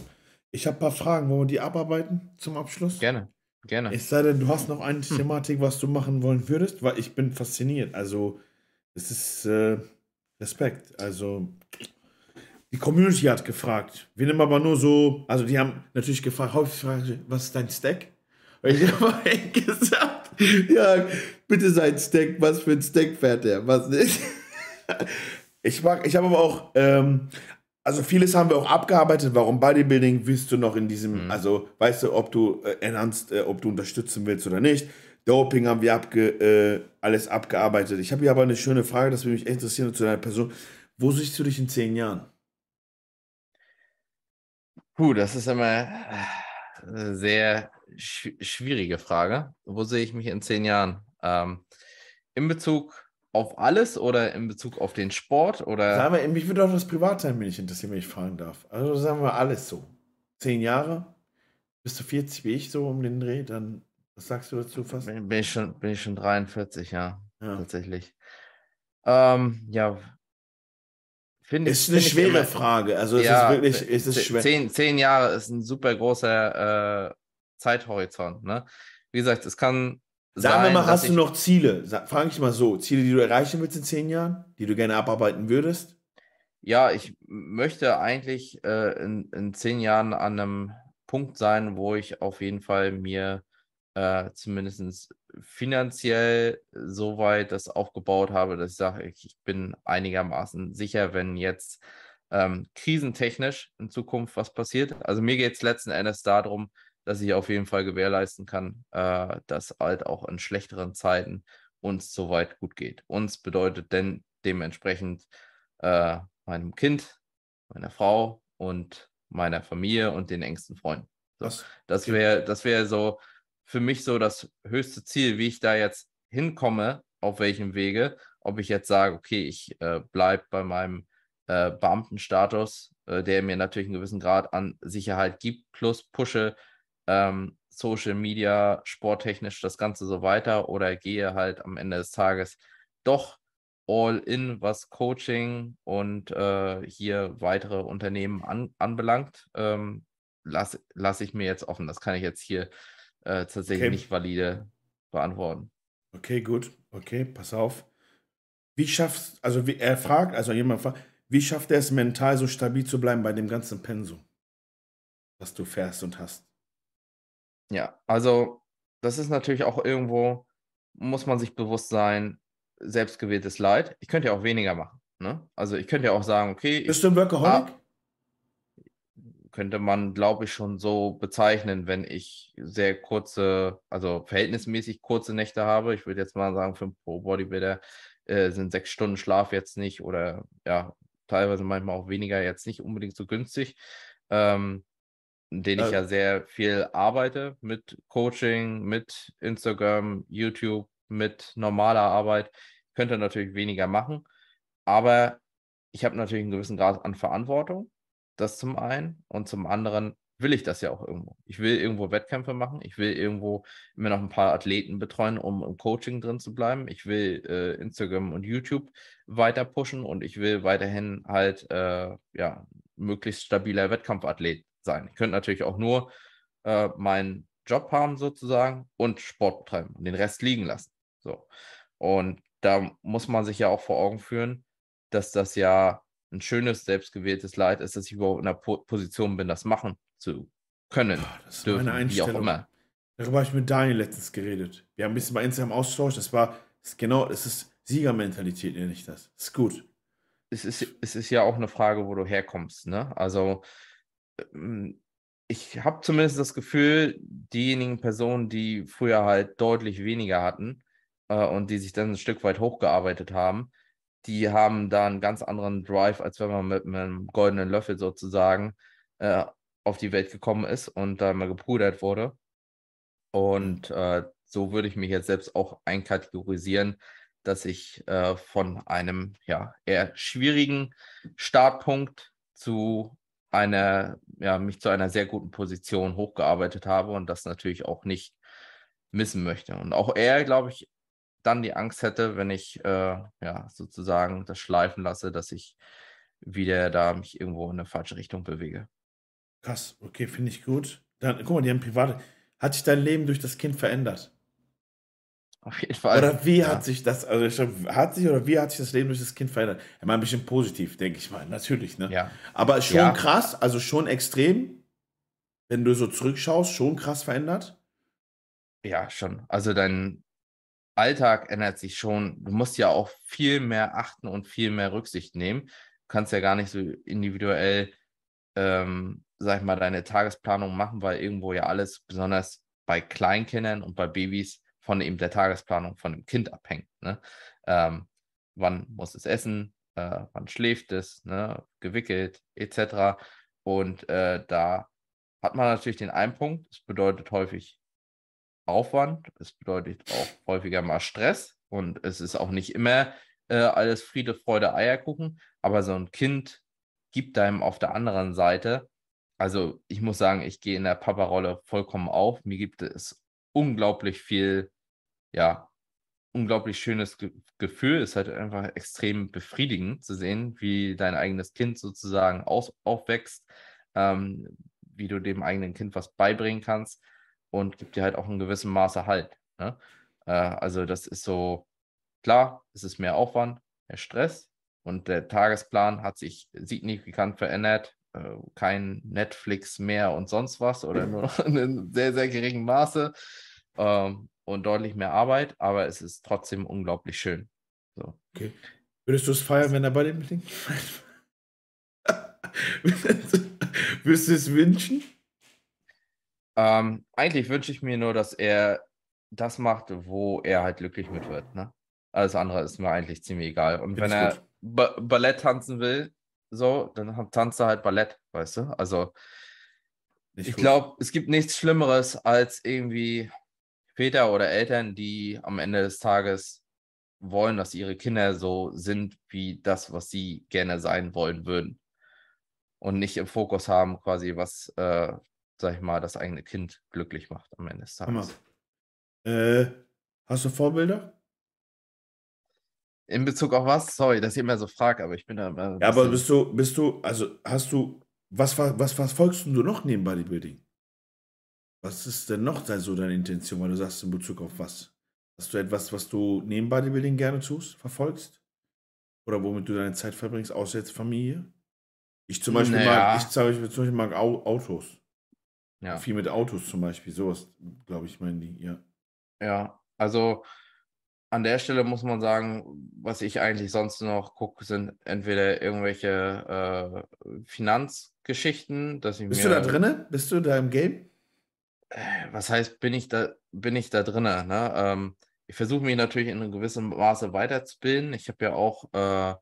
Ich habe ein paar Fragen. Wollen wir die abarbeiten zum Abschluss? Gerne, gerne. Es sei denn, du hast noch eine hm. Thematik, was du machen wollen würdest, weil ich bin fasziniert. Also, es ist äh, Respekt. Also, die Community hat gefragt. Wir nehmen aber nur so, also die haben natürlich gefragt, häufig gefragt, was ist dein Stack? Ich habe gesagt, ja, bitte sein Stack, was für ein Stack fährt der, was nicht. Ich mag, ich habe aber auch, ähm, also vieles haben wir auch abgearbeitet. Warum Bodybuilding willst du noch in diesem, mhm. also weißt du, ob du äh, enhanced, äh, ob du unterstützen willst oder nicht. Doping haben wir abge, äh, alles abgearbeitet. Ich habe hier aber eine schöne Frage, das würde mich echt interessieren zu deiner Person. Wo siehst du dich in zehn Jahren? Puh, das ist immer äh, sehr sch schwierige Frage. Wo sehe ich mich in zehn Jahren? Ähm, in Bezug auf alles oder in Bezug auf den Sport? Oder? Sagen wir, mich würde auch das Privatheim mich interessieren, wenn ich fragen darf. Also sagen wir alles so. Zehn Jahre, bist du 40 wie ich so um den Dreh, dann was sagst du dazu fast? Bin, bin ich, schon, bin ich schon 43, ja, ja. tatsächlich. Ähm, ja, Finde ist eine schwere Frage. Also es ja, ist wirklich, es ist schwer. Zehn, zehn Jahre ist ein super großer äh, Zeithorizont. Ne? Wie gesagt, es kann. Sagen sein, wir mal, hast du noch Ziele? Frage ich mal so: Ziele, die du erreichen willst in zehn Jahren, die du gerne abarbeiten würdest? Ja, ich möchte eigentlich äh, in, in zehn Jahren an einem Punkt sein, wo ich auf jeden Fall mir äh, zumindest finanziell so weit das aufgebaut habe, dass ich sage, ich bin einigermaßen sicher, wenn jetzt ähm, krisentechnisch in Zukunft was passiert. Also mir geht es letzten Endes darum, dass ich auf jeden Fall gewährleisten kann, äh, dass halt auch in schlechteren Zeiten uns so weit gut geht. Uns bedeutet denn dementsprechend äh, meinem Kind, meiner Frau und meiner Familie und den engsten Freunden. So, das das wäre das wär so für mich so das höchste Ziel, wie ich da jetzt hinkomme, auf welchem Wege. Ob ich jetzt sage, okay, ich äh, bleibe bei meinem äh, Beamtenstatus, äh, der mir natürlich einen gewissen Grad an Sicherheit gibt, plus pushe ähm, Social Media, sporttechnisch das Ganze so weiter oder gehe halt am Ende des Tages doch all in, was Coaching und äh, hier weitere Unternehmen an, anbelangt. Ähm, lasse lass ich mir jetzt offen. Das kann ich jetzt hier äh, tatsächlich okay. nicht valide beantworten. Okay, gut. Okay, pass auf. Wie schaffst, also wie er fragt, also jemand fragt, wie schafft er es mental so stabil zu bleiben bei dem ganzen Pensum, was du fährst und hast? Ja, also das ist natürlich auch irgendwo, muss man sich bewusst sein, selbstgewähltes Leid. Ich könnte ja auch weniger machen. Ne? Also ich könnte ja auch sagen, okay. Bist du ein Workaholic? Ah, könnte man, glaube ich, schon so bezeichnen, wenn ich sehr kurze, also verhältnismäßig kurze Nächte habe. Ich würde jetzt mal sagen, für einen Pro-Bodybuilder äh, sind sechs Stunden Schlaf jetzt nicht oder ja, teilweise manchmal auch weniger jetzt nicht unbedingt so günstig. Ähm, in denen ich äh, ja sehr viel arbeite mit Coaching, mit Instagram, YouTube, mit normaler Arbeit. Ich könnte natürlich weniger machen, aber ich habe natürlich einen gewissen Grad an Verantwortung das zum einen. Und zum anderen will ich das ja auch irgendwo. Ich will irgendwo Wettkämpfe machen. Ich will irgendwo immer noch ein paar Athleten betreuen, um im Coaching drin zu bleiben. Ich will äh, Instagram und YouTube weiter pushen und ich will weiterhin halt äh, ja möglichst stabiler Wettkampfathlet sein. Ich könnte natürlich auch nur äh, meinen Job haben sozusagen und Sport betreiben und den Rest liegen lassen. So. Und da muss man sich ja auch vor Augen führen, dass das ja ein schönes, selbstgewähltes Leid ist, dass ich überhaupt in der po Position bin, das machen zu können. Oh, das ist dürfen, meine Einstellung. Wie auch immer. Darüber habe ich mit Daniel letztens geredet. Wir haben ein bisschen bei Instagram austauscht. Das war das ist genau, es ist Siegermentalität, nenne ich das. Das ist gut. Es ist, es ist ja auch eine Frage, wo du herkommst. Ne? Also, ich habe zumindest das Gefühl, diejenigen Personen, die früher halt deutlich weniger hatten äh, und die sich dann ein Stück weit hochgearbeitet haben, die haben da einen ganz anderen Drive, als wenn man mit einem goldenen Löffel sozusagen äh, auf die Welt gekommen ist und da mal gepudert wurde. Und äh, so würde ich mich jetzt selbst auch einkategorisieren, dass ich äh, von einem ja, eher schwierigen Startpunkt zu einer, ja, mich zu einer sehr guten Position hochgearbeitet habe und das natürlich auch nicht missen möchte. Und auch er, glaube ich, dann die Angst hätte, wenn ich äh, ja sozusagen das schleifen lasse, dass ich wieder da mich irgendwo in eine falsche Richtung bewege. Krass, okay, finde ich gut. Dann, guck mal, die haben private. Hat sich dein Leben durch das Kind verändert? Auf jeden Fall. Oder wie ja. hat sich das, also hat sich oder wie hat sich das Leben durch das Kind verändert? Ja, mal ein bisschen positiv, denke ich mal, natürlich, ne? Ja. Aber schon ja. krass, also schon extrem, wenn du so zurückschaust, schon krass verändert. Ja, schon. Also dein Alltag ändert sich schon. Du musst ja auch viel mehr achten und viel mehr Rücksicht nehmen. Du kannst ja gar nicht so individuell, ähm, sag ich mal, deine Tagesplanung machen, weil irgendwo ja alles, besonders bei Kleinkindern und bei Babys, von eben der Tagesplanung von dem Kind abhängt. Ne? Ähm, wann muss es essen, äh, wann schläft es, ne? gewickelt etc. Und äh, da hat man natürlich den einen Punkt, es bedeutet häufig Aufwand, es bedeutet auch häufiger mal Stress und es ist auch nicht immer äh, alles Friede, Freude, Eierkuchen, aber so ein Kind gibt einem auf der anderen Seite, also ich muss sagen, ich gehe in der Papa-Rolle vollkommen auf, mir gibt es unglaublich viel ja, unglaublich schönes Ge Gefühl. Es ist halt einfach extrem befriedigend zu sehen, wie dein eigenes Kind sozusagen aus aufwächst, ähm, wie du dem eigenen Kind was beibringen kannst und gibt dir halt auch in gewissem Maße Halt. Ne? Äh, also das ist so, klar, es ist mehr Aufwand, mehr Stress und der Tagesplan hat sich signifikant verändert. Äh, kein Netflix mehr und sonst was oder nur in sehr, sehr geringen Maße. Ähm, und deutlich mehr Arbeit, aber es ist trotzdem unglaublich schön. So. Okay. Würdest du es feiern, wenn er bei dem Ding? Würdest du es wünschen? Ähm, eigentlich wünsche ich mir nur, dass er das macht, wo er halt glücklich mit wird. Ne? Alles andere ist mir eigentlich ziemlich egal. Und wenn er ba Ballett tanzen will, so, dann tanzt er halt Ballett, weißt du? Also, Nicht ich glaube, es gibt nichts Schlimmeres als irgendwie Väter oder Eltern, die am Ende des Tages wollen, dass ihre Kinder so sind wie das, was sie gerne sein wollen würden. Und nicht im Fokus haben, quasi, was, äh, sag ich mal, das eigene Kind glücklich macht am Ende des Tages. Äh, hast du Vorbilder? In Bezug auf was? Sorry, dass ich immer so frage, aber ich bin da. Ja, aber bist du, bist du, also hast du, was, was, was folgst du noch neben Bodybuilding? Was ist denn noch so deine Intention, weil du sagst in Bezug auf was? Hast du etwas, was du neben Bodybuilding gerne tust, verfolgst? Oder womit du deine Zeit verbringst, außer jetzt Familie? Ich zum Beispiel naja. mag, ich zum Beispiel, zum Beispiel mag Autos. Ja. Viel mit Autos zum Beispiel, sowas, glaube ich, meinen die, ja. Ja, also an der Stelle muss man sagen, was ich eigentlich sonst noch gucke, sind entweder irgendwelche äh, Finanzgeschichten, dass ich Bist mir, du da drinne? Bist du da im Game? Äh, was heißt, bin ich da, bin ich da drin? Ne? Ähm, ich versuche mich natürlich in einem gewissen Maße weiterzubilden. Ich habe ja auch äh,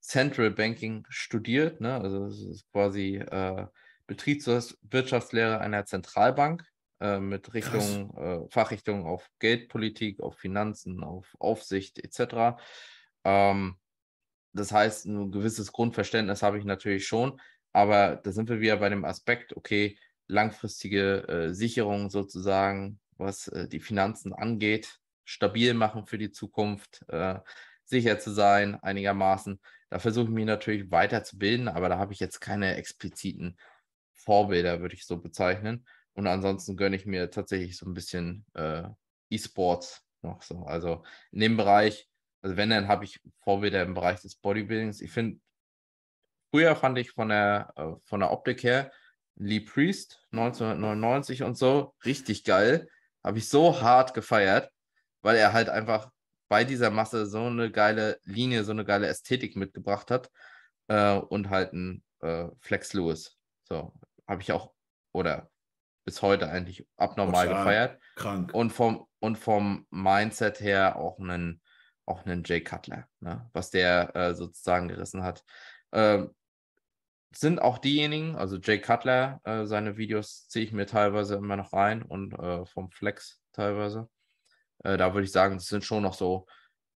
Central Banking studiert, ne? also das ist quasi äh, Betriebswirtschaftslehre einer Zentralbank äh, mit Richtung, äh, Fachrichtung auf Geldpolitik, auf Finanzen, auf Aufsicht etc. Ähm, das heißt, ein gewisses Grundverständnis habe ich natürlich schon, aber da sind wir wieder bei dem Aspekt, okay, langfristige äh, Sicherung sozusagen, was äh, die Finanzen angeht, stabil machen für die Zukunft, äh, sicher zu sein einigermaßen. Da versuche ich mich natürlich weiterzubilden, aber da habe ich jetzt keine expliziten Vorbilder, würde ich so bezeichnen. Und ansonsten gönne ich mir tatsächlich so ein bisschen äh, E-Sports noch so. Also in dem Bereich, also wenn, dann habe ich Vorbilder im Bereich des Bodybuildings. Ich finde, früher fand ich von der, äh, von der Optik her Lee Priest 1999 und so, richtig geil. Habe ich so hart gefeiert, weil er halt einfach bei dieser Masse so eine geile Linie, so eine geile Ästhetik mitgebracht hat äh, und halt ein äh, Flex Lewis. So, habe ich auch, oder bis heute eigentlich abnormal Total gefeiert. Krank. Und vom, und vom Mindset her auch einen, auch einen Jay Cutler, ne? was der äh, sozusagen gerissen hat. Ähm, sind auch diejenigen, also Jay Cutler, äh, seine Videos ziehe ich mir teilweise immer noch rein und äh, vom Flex teilweise. Äh, da würde ich sagen, das sind schon noch so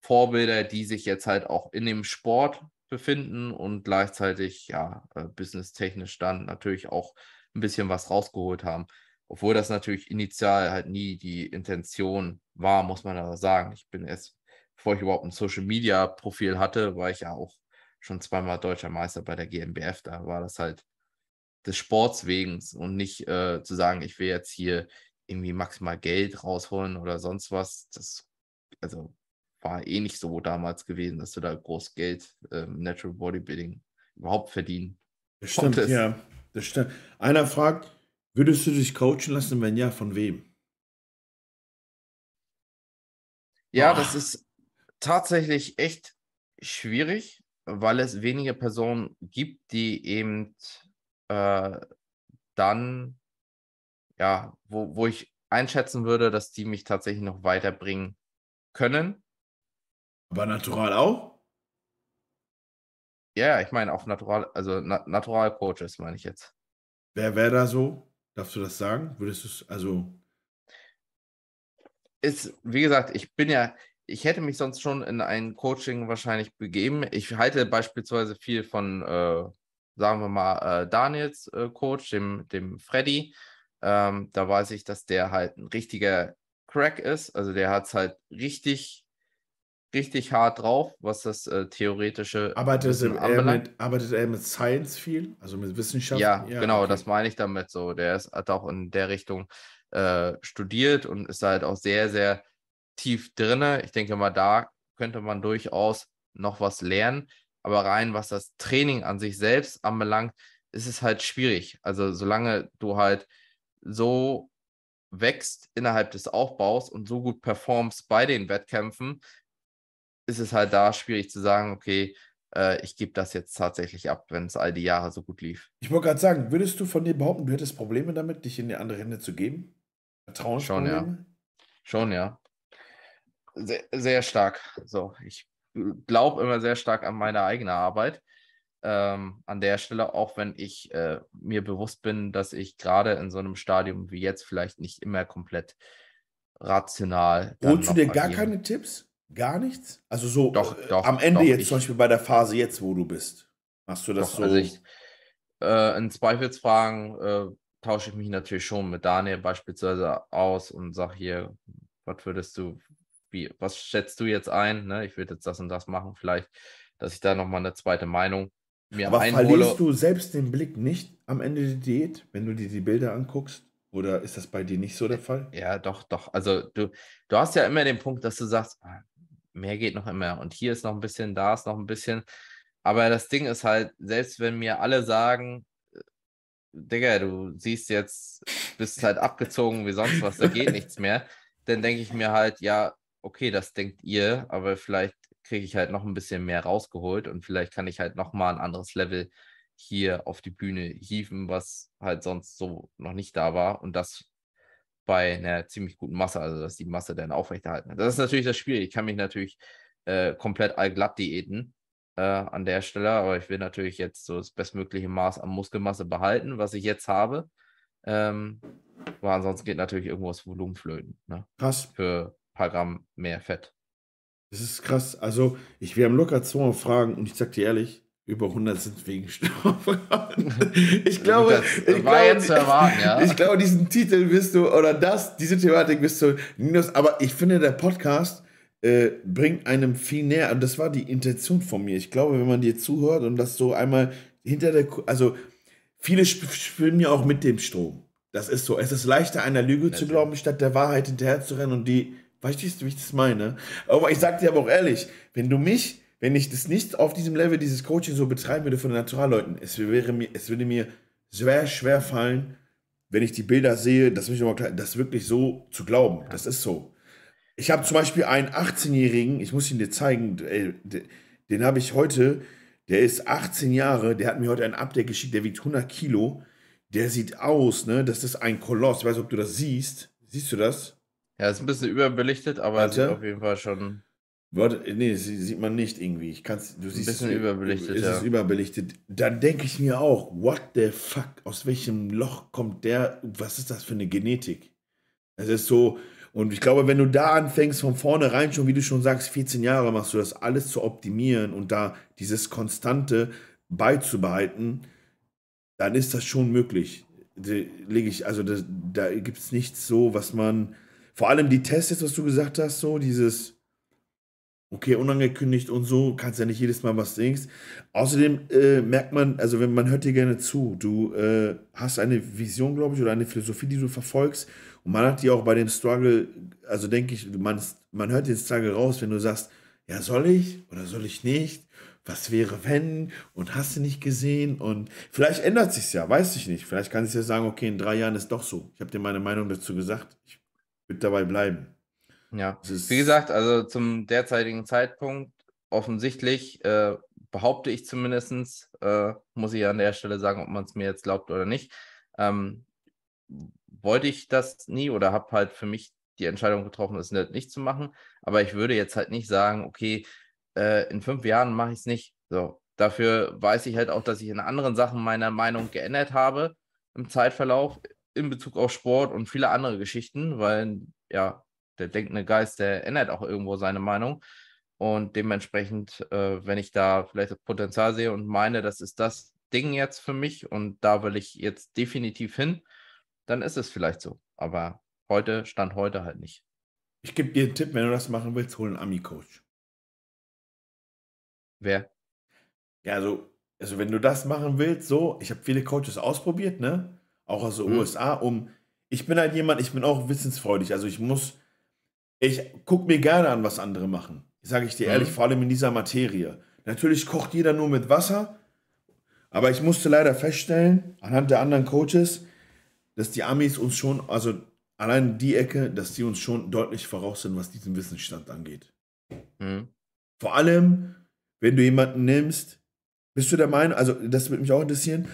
Vorbilder, die sich jetzt halt auch in dem Sport befinden und gleichzeitig ja äh, businesstechnisch dann natürlich auch ein bisschen was rausgeholt haben. Obwohl das natürlich initial halt nie die Intention war, muss man aber sagen. Ich bin erst bevor ich überhaupt ein Social Media Profil hatte, war ich ja auch schon zweimal deutscher Meister bei der GmbF. Da war das halt des Sports wegen und nicht äh, zu sagen, ich will jetzt hier irgendwie maximal Geld rausholen oder sonst was. Das also war eh nicht so damals gewesen, dass du da groß Geld äh, Natural Bodybuilding überhaupt verdienen. Das stimmt, konntest. ja. Das stimmt. Einer fragt, würdest du dich coachen lassen? Wenn ja, von wem? Ja, oh. das ist tatsächlich echt schwierig, weil es wenige Personen gibt, die eben äh, dann, ja, wo, wo ich einschätzen würde, dass die mich tatsächlich noch weiterbringen können. Aber natural auch? Ja, ich meine auch natural, also Na Natural Coaches meine ich jetzt. Wer wäre da so? Darfst du das sagen? Würdest du es, also. Ist, wie gesagt, ich bin ja, ich hätte mich sonst schon in ein Coaching wahrscheinlich begeben. Ich halte beispielsweise viel von, äh, sagen wir mal, äh, Daniels äh, Coach, dem, dem Freddy. Ähm, da weiß ich, dass der halt ein richtiger Crack ist. Also der hat es halt richtig, richtig hart drauf, was das äh, theoretische arbeitet er, mit, arbeitet er mit Science viel, also mit Wissenschaft? Ja, ja genau, okay. das meine ich damit so. Der ist, hat auch in der Richtung äh, studiert und ist halt auch sehr, sehr tief drinne. Ich denke mal, da könnte man durchaus noch was lernen. Aber rein, was das Training an sich selbst anbelangt, ist es halt schwierig. Also solange du halt so wächst innerhalb des Aufbaus und so gut performst bei den Wettkämpfen, ist es halt da schwierig zu sagen, okay, äh, ich gebe das jetzt tatsächlich ab, wenn es all die Jahre so gut lief. Ich wollte gerade sagen, würdest du von dir behaupten, du hättest Probleme damit, dich in die andere Hände zu geben? Vertrauensprobleme? Schon, ja. Schon, ja. Sehr, sehr stark. So, ich glaube immer sehr stark an meine eigene Arbeit ähm, an der Stelle, auch wenn ich äh, mir bewusst bin, dass ich gerade in so einem Stadium wie jetzt vielleicht nicht immer komplett rational. Holst du dir gar keine Tipps? Gar nichts? Also so doch, äh, doch, am Ende doch, jetzt ich, zum Beispiel bei der Phase jetzt, wo du bist. Machst du das so? Also ich, äh, in Zweifelsfragen äh, tausche ich mich natürlich schon mit Daniel beispielsweise aus und sage hier, was würdest du, wie, was schätzt du jetzt ein? Ne? Ich würde jetzt das und das machen, vielleicht, dass ich da nochmal eine zweite Meinung mir Aber einhole. verlierst du selbst den Blick nicht am Ende der Diät, wenn du dir die Bilder anguckst? Oder ist das bei dir nicht so der Fall? Ja, doch, doch. Also du, du hast ja immer den Punkt, dass du sagst, ah, mehr geht noch immer. Und hier ist noch ein bisschen, da ist noch ein bisschen. Aber das Ding ist halt, selbst wenn mir alle sagen, Digga, du siehst jetzt, bist halt abgezogen wie sonst was, da geht nichts mehr, dann denke ich mir halt, ja, okay, das denkt ihr, aber vielleicht kriege ich halt noch ein bisschen mehr rausgeholt und vielleicht kann ich halt noch mal ein anderes Level hier auf die Bühne hieven, was halt sonst so noch nicht da war und das bei einer ziemlich guten Masse, also dass die Masse dann aufrechterhalten hat. Das ist natürlich das Spiel. Ich kann mich natürlich äh, komplett allglatt diäten äh, an der Stelle, aber ich will natürlich jetzt so das bestmögliche Maß an Muskelmasse behalten, was ich jetzt habe. Ähm, aber ansonsten geht natürlich irgendwo das Volumen flöten. Ne? Krass. Für paar Gramm mehr Fett. Das ist krass. Also, ich, wir haben locker 200 Fragen und ich sag dir ehrlich, über 100 sind wegen Steuerfragen. Ich glaube, das ich, glaube erwarten, ja. ich glaube, diesen Titel wirst du, oder das, diese Thematik wirst du, Ninus, aber ich finde, der Podcast äh, bringt einem viel näher. Und das war die Intention von mir. Ich glaube, wenn man dir zuhört und das so einmal hinter der, also viele schwimmen ja auch mit dem Strom. Das ist so. Es ist leichter, einer Lüge zu glauben, statt der Wahrheit hinterher zu rennen und die Weißt du, wie ich das meine? Aber ich sag dir aber auch ehrlich, wenn du mich, wenn ich das nicht auf diesem Level, dieses Coaching so betreiben würde von den Naturalleuten, es, wäre mir, es würde mir sehr schwer fallen, wenn ich die Bilder sehe, das, das wirklich so zu glauben. Das ist so. Ich habe zum Beispiel einen 18-Jährigen, ich muss ihn dir zeigen, ey, den, den habe ich heute, der ist 18 Jahre, der hat mir heute ein Update geschickt, der wiegt 100 Kilo. Der sieht aus, ne, das ist ein Koloss. Ich weiß nicht, ob du das siehst. Siehst du das? Ja, ist ein bisschen überbelichtet, aber sieht auf jeden Fall schon. Warte, nee, sieht man nicht irgendwie. Ich kann's, du siehst ein bisschen es, überbelichtet. Ist ja. es überbelichtet. Dann denke ich mir auch, what the fuck? Aus welchem Loch kommt der? Was ist das für eine Genetik? Es ist so, und ich glaube, wenn du da anfängst, von vornherein schon, wie du schon sagst, 14 Jahre machst du das alles zu optimieren und da dieses Konstante beizubehalten, dann ist das schon möglich. Da lege ich, also da, da gibt es nichts so, was man vor allem die Tests, was du gesagt hast, so dieses, Okay, unangekündigt und so, kannst ja nicht jedes Mal was denkst. Außerdem äh, merkt man, also wenn man hört dir gerne zu, du äh, hast eine Vision, glaube ich, oder eine Philosophie, die du verfolgst. Und man hat die auch bei dem Struggle, also denke ich, man, man hört den Struggle raus, wenn du sagst, ja, soll ich oder soll ich nicht? Was wäre, wenn? Und hast du nicht gesehen? Und vielleicht ändert sich ja, weiß ich nicht. Vielleicht kann ich ja sagen, okay, in drei Jahren ist doch so. Ich habe dir meine Meinung dazu gesagt. Ich würde dabei bleiben. Ja, wie gesagt, also zum derzeitigen Zeitpunkt offensichtlich äh, behaupte ich zumindest, äh, muss ich an der Stelle sagen, ob man es mir jetzt glaubt oder nicht, ähm, wollte ich das nie oder habe halt für mich die Entscheidung getroffen, es nicht zu machen. Aber ich würde jetzt halt nicht sagen, okay, äh, in fünf Jahren mache ich es nicht. So, dafür weiß ich halt auch, dass ich in anderen Sachen meine Meinung geändert habe im Zeitverlauf in Bezug auf Sport und viele andere Geschichten, weil ja, der denkende Geist, der ändert auch irgendwo seine Meinung. Und dementsprechend, äh, wenn ich da vielleicht das Potenzial sehe und meine, das ist das Ding jetzt für mich und da will ich jetzt definitiv hin, dann ist es vielleicht so. Aber heute, Stand heute halt nicht. Ich gebe dir einen Tipp, wenn du das machen willst, hol einen Ami-Coach. Wer? Ja, also, also wenn du das machen willst, so, ich habe viele Coaches ausprobiert, ne? Auch aus den hm. USA, um. Ich bin halt jemand, ich bin auch wissensfreudig. Also ich muss ich gucke mir gerne an, was andere machen. Sage ich dir mhm. ehrlich, vor allem in dieser Materie. Natürlich kocht jeder nur mit Wasser, aber ich musste leider feststellen, anhand der anderen Coaches, dass die Amis uns schon, also allein die Ecke, dass die uns schon deutlich voraus sind, was diesen Wissensstand angeht. Mhm. Vor allem, wenn du jemanden nimmst, bist du der Meinung, also das würde mich auch interessieren,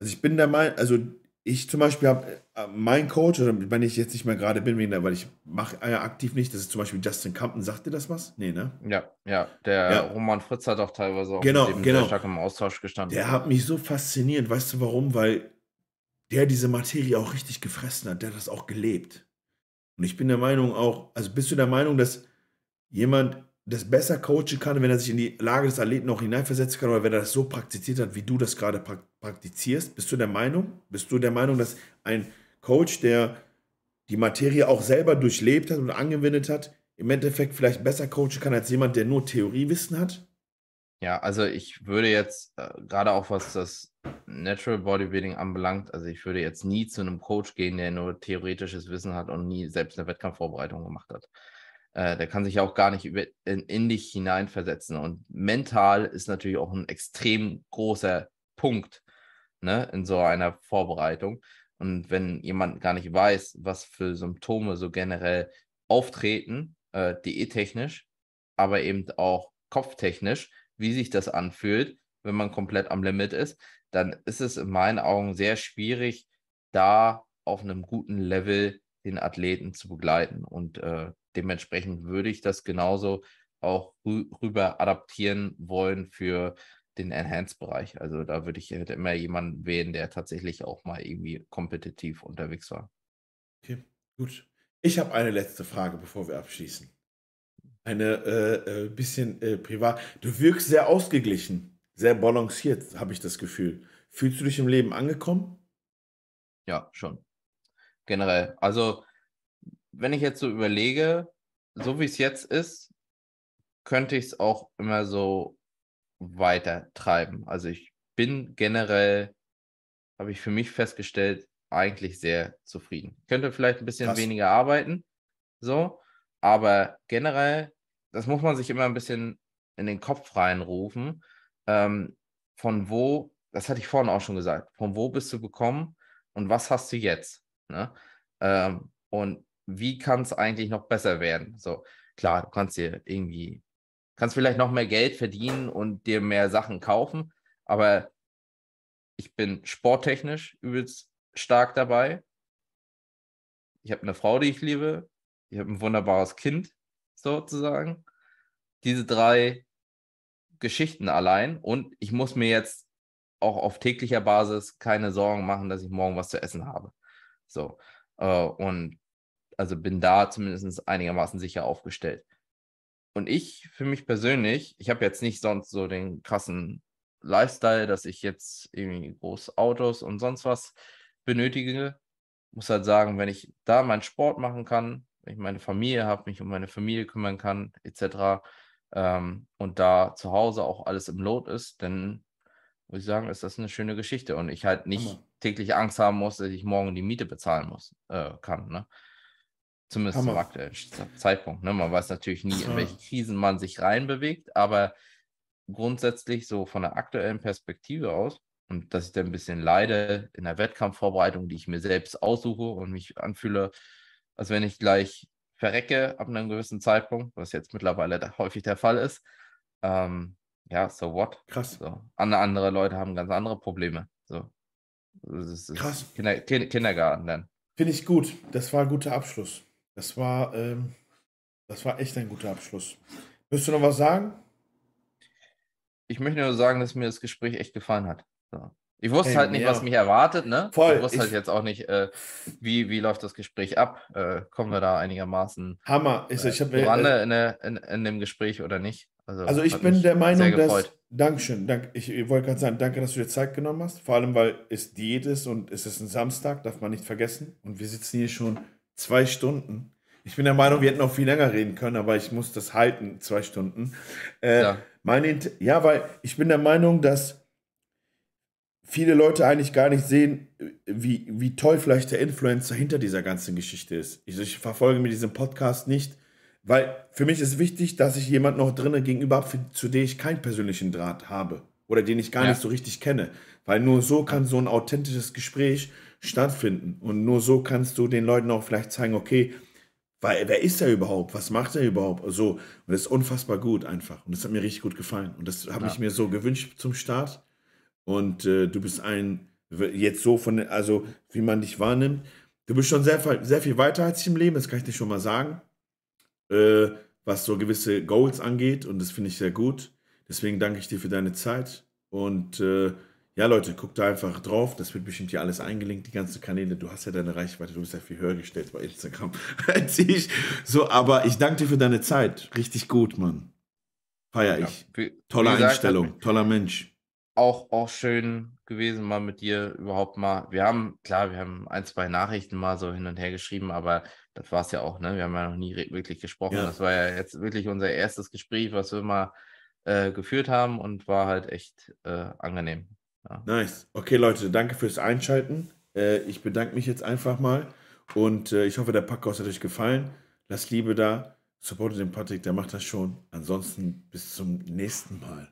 also ich bin der Meinung, also ich zum Beispiel habe äh, mein Coach, oder wenn ich jetzt nicht mehr gerade bin, wegen der, weil ich mache ja aktiv nicht, das ist zum Beispiel Justin Campen, sagt dir das was? Nee, ne? Ja, ja, der ja. Roman Fritz hat auch teilweise auch genau, mit dem genau. sehr stark im Austausch gestanden. Der hat mich so fasziniert, weißt du warum? Weil der diese Materie auch richtig gefressen hat, der hat das auch gelebt. Und ich bin der Meinung auch, also bist du der Meinung, dass jemand das besser coachen kann, wenn er sich in die Lage des Athleten auch hineinversetzen kann oder wenn er das so praktiziert hat, wie du das gerade praktizierst? Bist du der Meinung? Bist du der Meinung, dass ein Coach, der die Materie auch selber durchlebt hat und angewendet hat, im Endeffekt vielleicht besser coachen kann als jemand, der nur Theoriewissen hat? Ja, also ich würde jetzt, äh, gerade auch was das Natural Bodybuilding anbelangt, also ich würde jetzt nie zu einem Coach gehen, der nur theoretisches Wissen hat und nie selbst eine Wettkampfvorbereitung gemacht hat. Äh, der kann sich auch gar nicht in, in dich hineinversetzen. Und mental ist natürlich auch ein extrem großer Punkt ne, in so einer Vorbereitung. Und wenn jemand gar nicht weiß, was für Symptome so generell auftreten, äh, diättechnisch, aber eben auch kopftechnisch, wie sich das anfühlt, wenn man komplett am Limit ist, dann ist es in meinen Augen sehr schwierig, da auf einem guten Level den Athleten zu begleiten. Und äh, dementsprechend würde ich das genauso auch rüber adaptieren wollen für den Enhanced-Bereich. Also da würde ich halt immer jemanden wählen, der tatsächlich auch mal irgendwie kompetitiv unterwegs war. Okay, gut. Ich habe eine letzte Frage, bevor wir abschließen. Eine äh, äh, bisschen äh, privat. Du wirkst sehr ausgeglichen, sehr balanciert, habe ich das Gefühl. Fühlst du dich im Leben angekommen? Ja, schon. Generell. Also wenn ich jetzt so überlege, so wie es jetzt ist, könnte ich es auch immer so weiter treiben. Also ich bin generell, habe ich für mich festgestellt, eigentlich sehr zufrieden. Könnte vielleicht ein bisschen Krass. weniger arbeiten, so, aber generell, das muss man sich immer ein bisschen in den Kopf reinrufen. Ähm, von wo, das hatte ich vorhin auch schon gesagt, von wo bist du gekommen und was hast du jetzt? Ne? Ähm, und wie kann es eigentlich noch besser werden? So, klar, du kannst dir irgendwie, kannst vielleicht noch mehr Geld verdienen und dir mehr Sachen kaufen, aber ich bin sporttechnisch übelst stark dabei. Ich habe eine Frau, die ich liebe. Ich habe ein wunderbares Kind, sozusagen. Diese drei Geschichten allein und ich muss mir jetzt auch auf täglicher Basis keine Sorgen machen, dass ich morgen was zu essen habe. So. Äh, und also bin da zumindest einigermaßen sicher aufgestellt. Und ich, für mich persönlich, ich habe jetzt nicht sonst so den krassen Lifestyle, dass ich jetzt irgendwie große Autos und sonst was benötige. Muss halt sagen, wenn ich da meinen Sport machen kann, wenn ich meine Familie habe, mich um meine Familie kümmern kann, etc. Ähm, und da zu Hause auch alles im Lot ist, dann muss ich sagen, ist das eine schöne Geschichte und ich halt nicht Hammer. täglich Angst haben muss, dass ich morgen die Miete bezahlen muss, äh, kann. Ne? Zumindest Hammer. zum aktuellen Zeitpunkt. Ne? Man weiß natürlich nie, in welche Krisen man sich reinbewegt, aber grundsätzlich so von der aktuellen Perspektive aus und dass ich dann ein bisschen leide in der Wettkampfvorbereitung, die ich mir selbst aussuche und mich anfühle, als wenn ich gleich verrecke ab einem gewissen Zeitpunkt, was jetzt mittlerweile häufig der Fall ist. Ähm, ja, so what? Krass. So. Andere Leute haben ganz andere Probleme. So. Krass. Kinder, Kindergarten dann. Finde ich gut. Das war ein guter Abschluss. Das war, ähm, das war echt ein guter Abschluss. Willst du noch was sagen? Ich möchte nur sagen, dass mir das Gespräch echt gefallen hat. So. Ich wusste hey, halt nicht, ja. was mich erwartet, ne? Voll. Ich wusste ich, halt jetzt auch nicht, äh, wie, wie läuft das Gespräch ab? Äh, kommen wir da einigermaßen Hammer. Ist, äh, ich hab, äh, in, in, in, dem Gespräch oder nicht? Also, also ich bin der Meinung, dass. Dankeschön. Dank, ich, ich wollte gerade sagen, danke, dass du dir Zeit genommen hast. Vor allem, weil es Diät ist und es ist ein Samstag, darf man nicht vergessen. Und wir sitzen hier schon zwei Stunden. Ich bin der Meinung, wir hätten auch viel länger reden können, aber ich muss das halten, zwei Stunden. Äh, ja. Meine, ja, weil ich bin der Meinung, dass viele Leute eigentlich gar nicht sehen, wie, wie toll vielleicht der Influencer hinter dieser ganzen Geschichte ist. Ich, ich verfolge mir diesen Podcast nicht, weil für mich ist wichtig, dass ich jemand noch drinnen gegenüber habe, zu dem ich keinen persönlichen Draht habe oder den ich gar ja. nicht so richtig kenne. Weil nur so kann so ein authentisches Gespräch stattfinden. Und nur so kannst du den Leuten auch vielleicht zeigen, okay, weil, wer ist er überhaupt? Was macht er überhaupt? So, und das ist unfassbar gut einfach. Und das hat mir richtig gut gefallen. Und das habe ja. ich mir so gewünscht zum Start. Und äh, du bist ein, jetzt so von, also wie man dich wahrnimmt, du bist schon sehr, sehr viel weiter als ich im Leben, das kann ich dir schon mal sagen, äh, was so gewisse Goals angeht. Und das finde ich sehr gut. Deswegen danke ich dir für deine Zeit. Und äh, ja, Leute, guckt da einfach drauf. Das wird bestimmt hier alles eingelinkt, die ganzen Kanäle. Du hast ja deine Reichweite, du bist ja viel höher gestellt bei Instagram als ich. So, aber ich danke dir für deine Zeit. Richtig gut, Mann. Feier ich. Ja, Tolle Einstellung, toller Mensch auch, auch schön gewesen, mal mit dir überhaupt mal. Wir haben, klar, wir haben ein, zwei Nachrichten mal so hin und her geschrieben, aber das war es ja auch, ne? Wir haben ja noch nie wirklich gesprochen. Ja. Das war ja jetzt wirklich unser erstes Gespräch, was wir mal äh, geführt haben und war halt echt äh, angenehm. Ja. Nice. Okay, Leute, danke fürs Einschalten. Äh, ich bedanke mich jetzt einfach mal und äh, ich hoffe, der Podcast hat euch gefallen. Lasst Liebe da. Supportet den Patrick, der macht das schon. Ansonsten bis zum nächsten Mal.